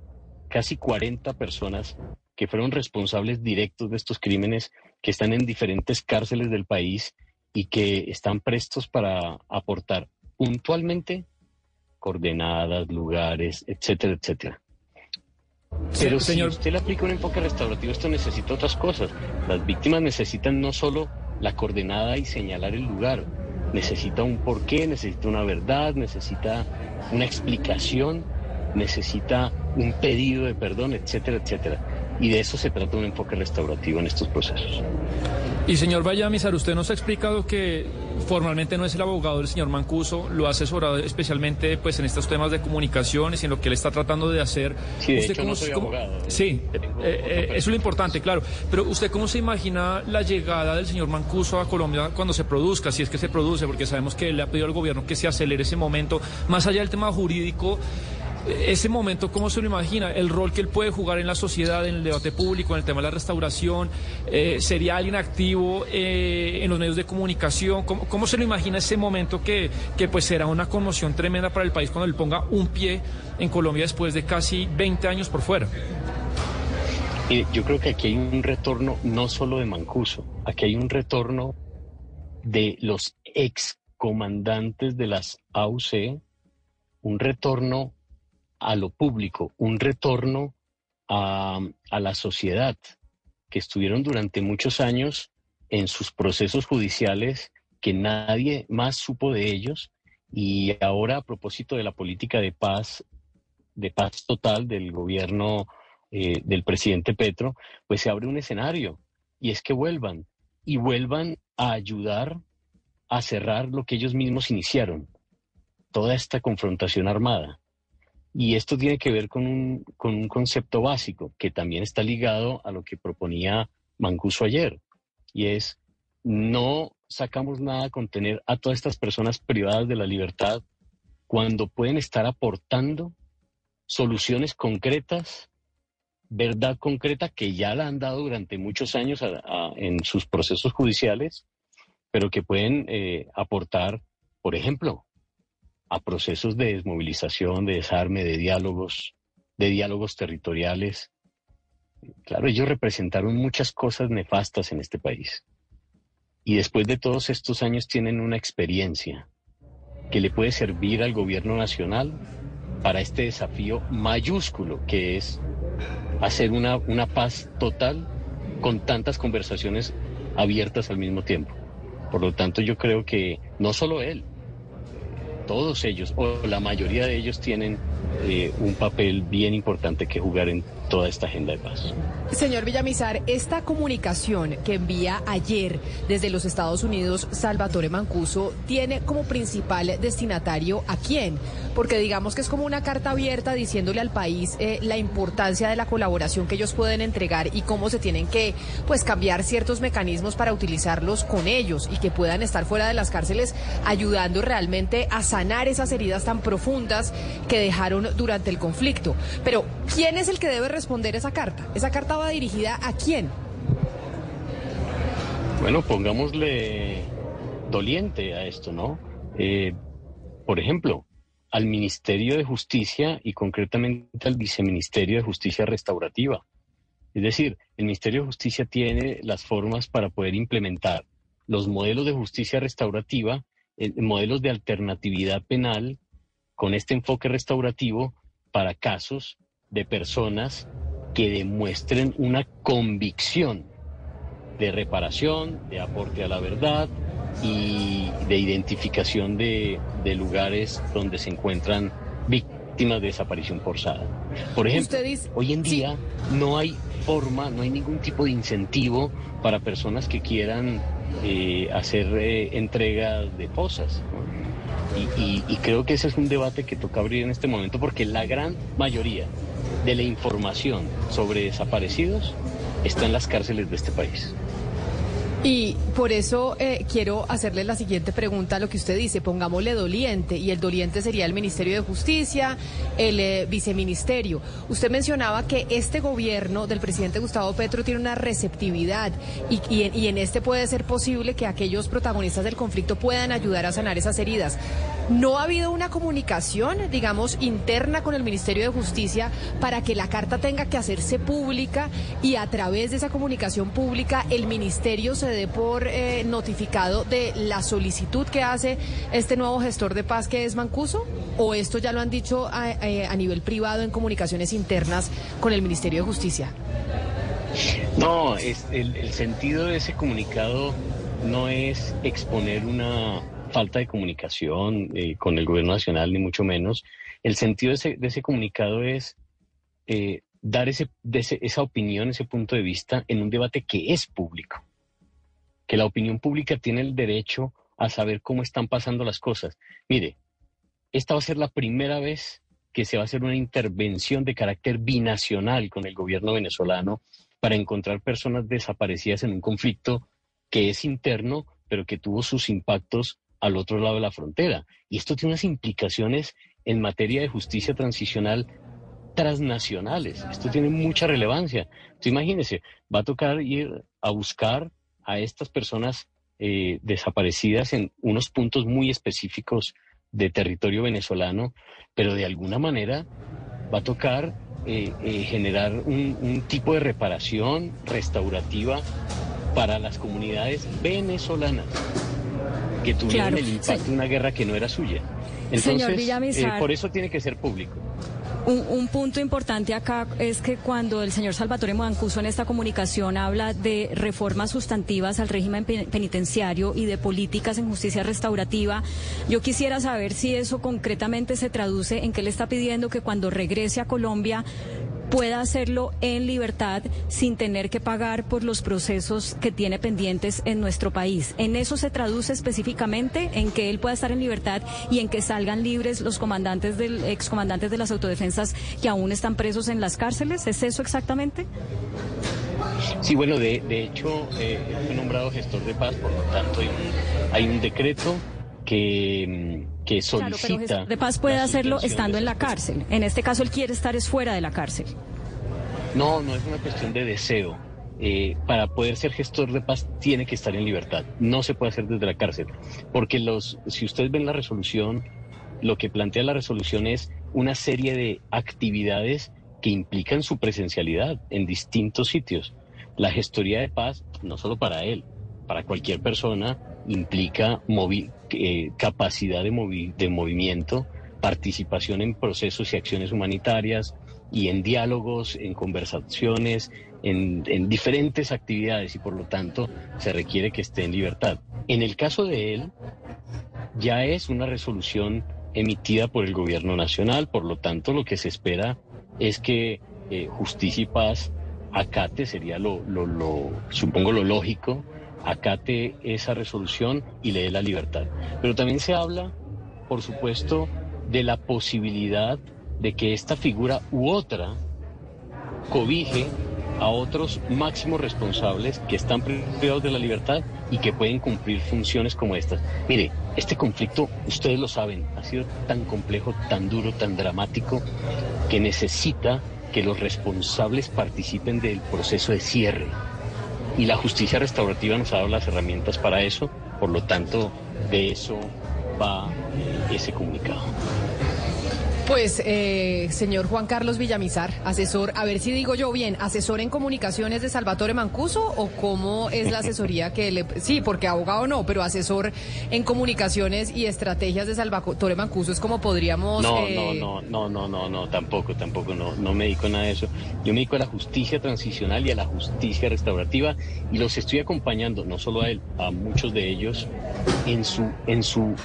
casi 40 personas que fueron responsables directos de estos crímenes, que están en diferentes cárceles del país y que están prestos para aportar puntualmente coordenadas, lugares, etcétera, etcétera. Pero si usted le aplica un enfoque restaurativo, esto necesita otras cosas. Las víctimas necesitan no solo la coordenada y señalar el lugar, necesita un porqué, necesita una verdad, necesita una explicación, necesita un pedido de perdón, etcétera, etcétera. Y de eso se trata un enfoque restaurativo en estos procesos. Y señor Vallamizar, usted nos ha explicado que formalmente no es el abogado del señor Mancuso, lo ha asesorado especialmente pues en estos temas de comunicaciones y en lo que él está tratando de hacer. Sí, de hecho, no soy abogado. Sí, eh, eh, eso es lo importante, claro. Pero usted cómo se imagina la llegada del señor Mancuso a Colombia cuando se produzca, si es que se produce, porque sabemos que le ha pedido al gobierno que se acelere ese momento, más allá del tema jurídico ese momento, ¿cómo se lo imagina? El rol que él puede jugar en la sociedad, en el debate público, en el tema de la restauración, eh, ¿sería alguien activo eh, en los medios de comunicación? ¿Cómo, se lo imagina ese momento que, que pues será una conmoción tremenda para el país cuando él ponga un pie en Colombia después de casi 20 años por fuera? yo creo que aquí hay un retorno no solo de Mancuso, aquí hay un retorno de los ex comandantes de las AUC, un retorno a lo público, un retorno a, la sociedad, que estuvieron durante muchos años en sus procesos judiciales, que nadie más supo de ellos, y ahora a propósito de la política de paz, de paz total del gobierno eh, del presidente Petro, pues se abre un escenario, y es que vuelvan, y vuelvan a ayudar a cerrar lo que ellos mismos iniciaron, toda esta confrontación armada. Y esto tiene que ver con un, con un concepto básico que también está ligado a lo que proponía Mancuso ayer, y es no sacamos nada con tener a todas estas personas privadas de la libertad cuando pueden estar aportando soluciones concretas, verdad concreta que ya la han dado durante muchos años en sus procesos judiciales, pero que pueden eh, aportar, por ejemplo, a procesos de desmovilización, de desarme, de diálogos, de diálogos territoriales. Claro, ellos representaron muchas cosas nefastas en este país. Y después de todos estos años tienen una experiencia que le puede servir al gobierno nacional para este desafío mayúsculo que es hacer una, una paz total con tantas conversaciones abiertas al mismo tiempo. Por lo tanto, yo creo que no solo él, todos ellos, o la mayoría de ellos, tienen eh, un papel bien importante que jugar en toda esta agenda de paz. Señor Villamizar, esta comunicación que envía ayer desde los Estados Unidos Salvatore Mancuso tiene como principal destinatario a quién? Porque digamos que es como una carta abierta diciéndole al país eh, la importancia de la colaboración que ellos pueden entregar y cómo se tienen que pues cambiar ciertos mecanismos para utilizarlos con ellos y que puedan estar fuera de las cárceles ayudando realmente a sanar esas heridas tan profundas que dejaron durante el conflicto. Pero, ¿quién es el que debe responder esa carta? ¿Esa carta va dirigida a quién? Bueno, pongámosle doliente a esto, ¿no? Eh, por ejemplo, al Ministerio de Justicia y concretamente al Viceministerio de Justicia Restaurativa. Es decir, el Ministerio de Justicia tiene las formas para poder implementar los modelos de justicia restaurativa, eh, modelos de alternatividad penal con este enfoque restaurativo para casos de personas que demuestren una convicción de reparación, de aporte a la verdad y de identificación de, lugares donde se encuentran víctimas de desaparición forzada. Por ejemplo, hoy en día no hay forma, no hay ningún tipo de incentivo para personas que quieran eh, hacer eh, entrega de fosas. Y, y creo que ese es un debate que toca abrir en este momento porque la gran mayoría de la información sobre desaparecidos está en las cárceles de este país. Y por eso eh, quiero hacerle la siguiente pregunta a lo que usted dice, pongámosle doliente, y el doliente sería el Ministerio de Justicia, el eh, viceministerio. Usted mencionaba que este gobierno del presidente Gustavo Petro tiene una receptividad y, y en este puede ser posible que aquellos protagonistas del conflicto puedan ayudar a sanar esas heridas. ¿No ha habido una comunicación, digamos, interna con el Ministerio de Justicia para que la carta tenga que hacerse pública y a través de esa comunicación pública el Ministerio se dé por eh, notificado de la solicitud que hace este nuevo gestor de paz que es Mancuso? ¿O esto ya lo han dicho a, eh, nivel privado en comunicaciones internas con el Ministerio de Justicia? No, es, el, sentido de ese comunicado no es exponer una falta de comunicación eh, con el gobierno nacional, ni mucho menos. El sentido de ese, comunicado es dar ese, esa opinión, ese punto de vista en un debate que es público que la opinión pública tiene el derecho a saber cómo están pasando las cosas. Mire, esta va a ser la primera vez que se va a hacer una intervención de carácter binacional con el gobierno venezolano para encontrar personas desaparecidas en un conflicto que es interno, pero que tuvo sus impactos al otro lado de la frontera. Y esto tiene unas implicaciones en materia de justicia transicional transnacionales. Esto tiene mucha relevancia. Entonces, imagínense, va a tocar ir a buscar a estas personas eh, desaparecidas en unos puntos muy específicos de territorio venezolano, pero de alguna manera va a tocar eh, eh, generar un, tipo de reparación restaurativa para las comunidades venezolanas que tuvieron el impacto de una guerra que no era suya. Entonces, por eso tiene que ser público. Un, punto importante acá es que cuando el señor Salvatore Mancuso en esta comunicación habla de reformas sustantivas al régimen penitenciario y de políticas en justicia restaurativa, yo quisiera saber si eso concretamente se traduce en que él está pidiendo que cuando regrese a Colombia pueda hacerlo en libertad sin tener que pagar por los procesos que tiene pendientes en nuestro país. En eso se traduce específicamente en que él pueda estar en libertad y en que salgan libres los comandantes del excomandantes de las autodefensas que aún están presos en las cárceles. ¿Es eso exactamente? Sí, bueno, de, hecho, eh, fue nombrado gestor de paz, por lo tanto hay un, hay un decreto que, que solicita... Claro, pero de paz puede hacerlo estando en la cárcel. En este caso, él quiere estar es fuera de la cárcel. No, no es una cuestión de deseo. Eh, para poder ser gestor de paz tiene que estar en libertad. No se puede hacer desde la cárcel. Porque los, si ustedes ven la resolución, lo que plantea la resolución es una serie de actividades que implican su presencialidad en distintos sitios. La gestoría de paz, no solo para él, para cualquier persona, implica eh, capacidad de, de movimiento, participación en procesos y acciones humanitarias y en diálogos, en conversaciones, en, diferentes actividades y por lo tanto se requiere que esté en libertad. En el caso de él, ya es una resolución emitida por el gobierno nacional, por lo tanto lo que se espera es que eh, justicia y paz acate, sería lo, lo, supongo lo lógico, acate esa resolución y le dé la libertad. Pero también se habla, por supuesto, de la posibilidad de que esta figura u otra cobije a otros máximos responsables que están privados de la libertad y que pueden cumplir funciones como estas. Mire, este conflicto, ustedes lo saben, ha sido tan complejo, tan duro, tan dramático, que necesita que los responsables participen del proceso de cierre. Y la justicia restaurativa nos ha dado las herramientas para eso, por lo tanto, de eso va ese comunicado. Pues, eh, señor Juan Carlos Villamizar, asesor, a ver si digo yo bien, asesor en comunicaciones de Salvatore Mancuso o cómo es la asesoría que le... Sí, porque abogado no, pero asesor en comunicaciones y estrategias de Salvatore Mancuso es como podríamos... No, eh, no, no, no, no, no, no, tampoco, tampoco, no, no me dedico a nada de eso. Yo me dedico a la justicia transicional y a la justicia restaurativa y los estoy acompañando, no solo a él, a muchos de ellos en su, en su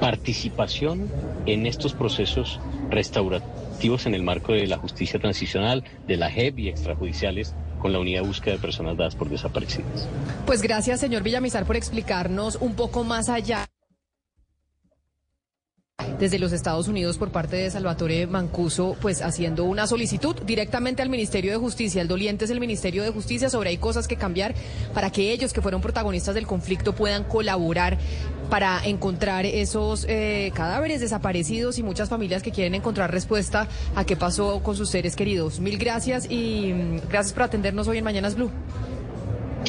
participación en estos procesos restaurativos en el marco de la justicia transicional, de la JEP y extrajudiciales con la unidad de búsqueda de personas dadas por desaparecidas. Pues gracias, señor Villamizar, por explicarnos un poco más allá desde los Estados Unidos por parte de Salvatore Mancuso, pues haciendo una solicitud directamente al Ministerio de Justicia. El doliente es el Ministerio de Justicia sobre hay cosas que cambiar para que ellos que fueron protagonistas del conflicto puedan colaborar para encontrar esos eh, cadáveres desaparecidos y muchas familias que quieren encontrar respuesta a qué pasó con sus seres queridos. Mil gracias y mm, gracias por atendernos hoy en Mañanas Blue.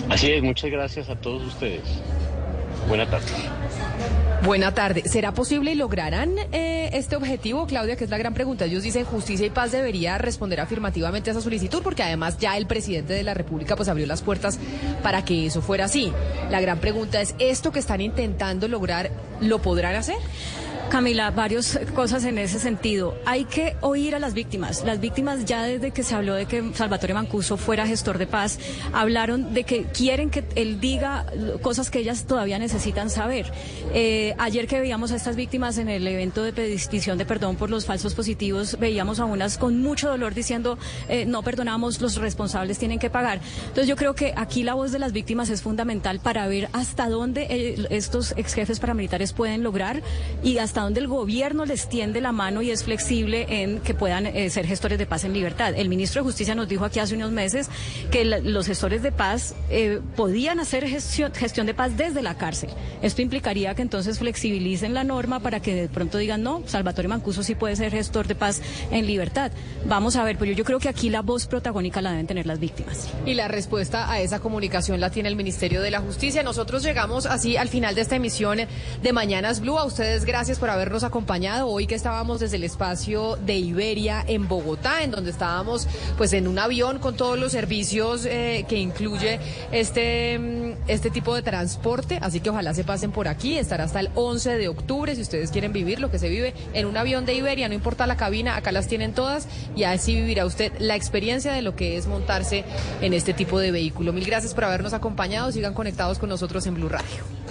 Así es, muchas gracias a todos ustedes. Buena tarde. Buena tarde. ¿Será posible y lograrán eh, este objetivo, Claudia? Que es la gran pregunta. Ellos dicen justicia y paz debería responder afirmativamente a esa solicitud porque además ya el presidente de la República pues abrió las puertas para que eso fuera así. La gran pregunta es, ¿esto que están intentando lograr lo podrán hacer? Camila, varias cosas en ese sentido. Hay que oír a las víctimas. Las víctimas ya desde que se habló de que Salvatore Mancuso fuera gestor de paz, hablaron de que quieren que él diga cosas que ellas todavía necesitan saber. Eh, ayer que veíamos a estas víctimas en el evento de petición de perdón por los falsos positivos, veíamos a unas con mucho dolor diciendo eh, no perdonamos, los responsables tienen que pagar. Entonces yo creo que aquí la voz de las víctimas es fundamental para ver hasta dónde eh, estos ex jefes paramilitares pueden lograr y hasta hasta dónde el gobierno les tiende la mano y es flexible en que puedan eh, ser gestores de paz en libertad. El ministro de Justicia nos dijo aquí hace unos meses que los gestores de paz eh, podían hacer gestión, gestión de paz desde la cárcel. Esto implicaría que entonces flexibilicen la norma para que de pronto digan, no, Salvatore Mancuso sí puede ser gestor de paz en libertad. Vamos a ver, pero yo creo que aquí la voz protagónica la deben tener las víctimas. Y la respuesta a esa comunicación la tiene el Ministerio de la Justicia. Nosotros llegamos así al final de esta emisión de Mañanas Blue. A ustedes gracias por por habernos acompañado hoy que estábamos desde el espacio de Iberia en Bogotá, en donde estábamos pues en un avión con todos los servicios eh, que incluye este, mm, este tipo de transporte. Así que ojalá se pasen por aquí. Estará hasta el 11 de octubre si ustedes quieren vivir lo que se vive en un avión de Iberia. No importa la cabina, acá las tienen todas y así vivirá usted la experiencia de lo que es montarse en este tipo de vehículo. Mil gracias por habernos acompañado. Sigan conectados con nosotros en Blue Radio.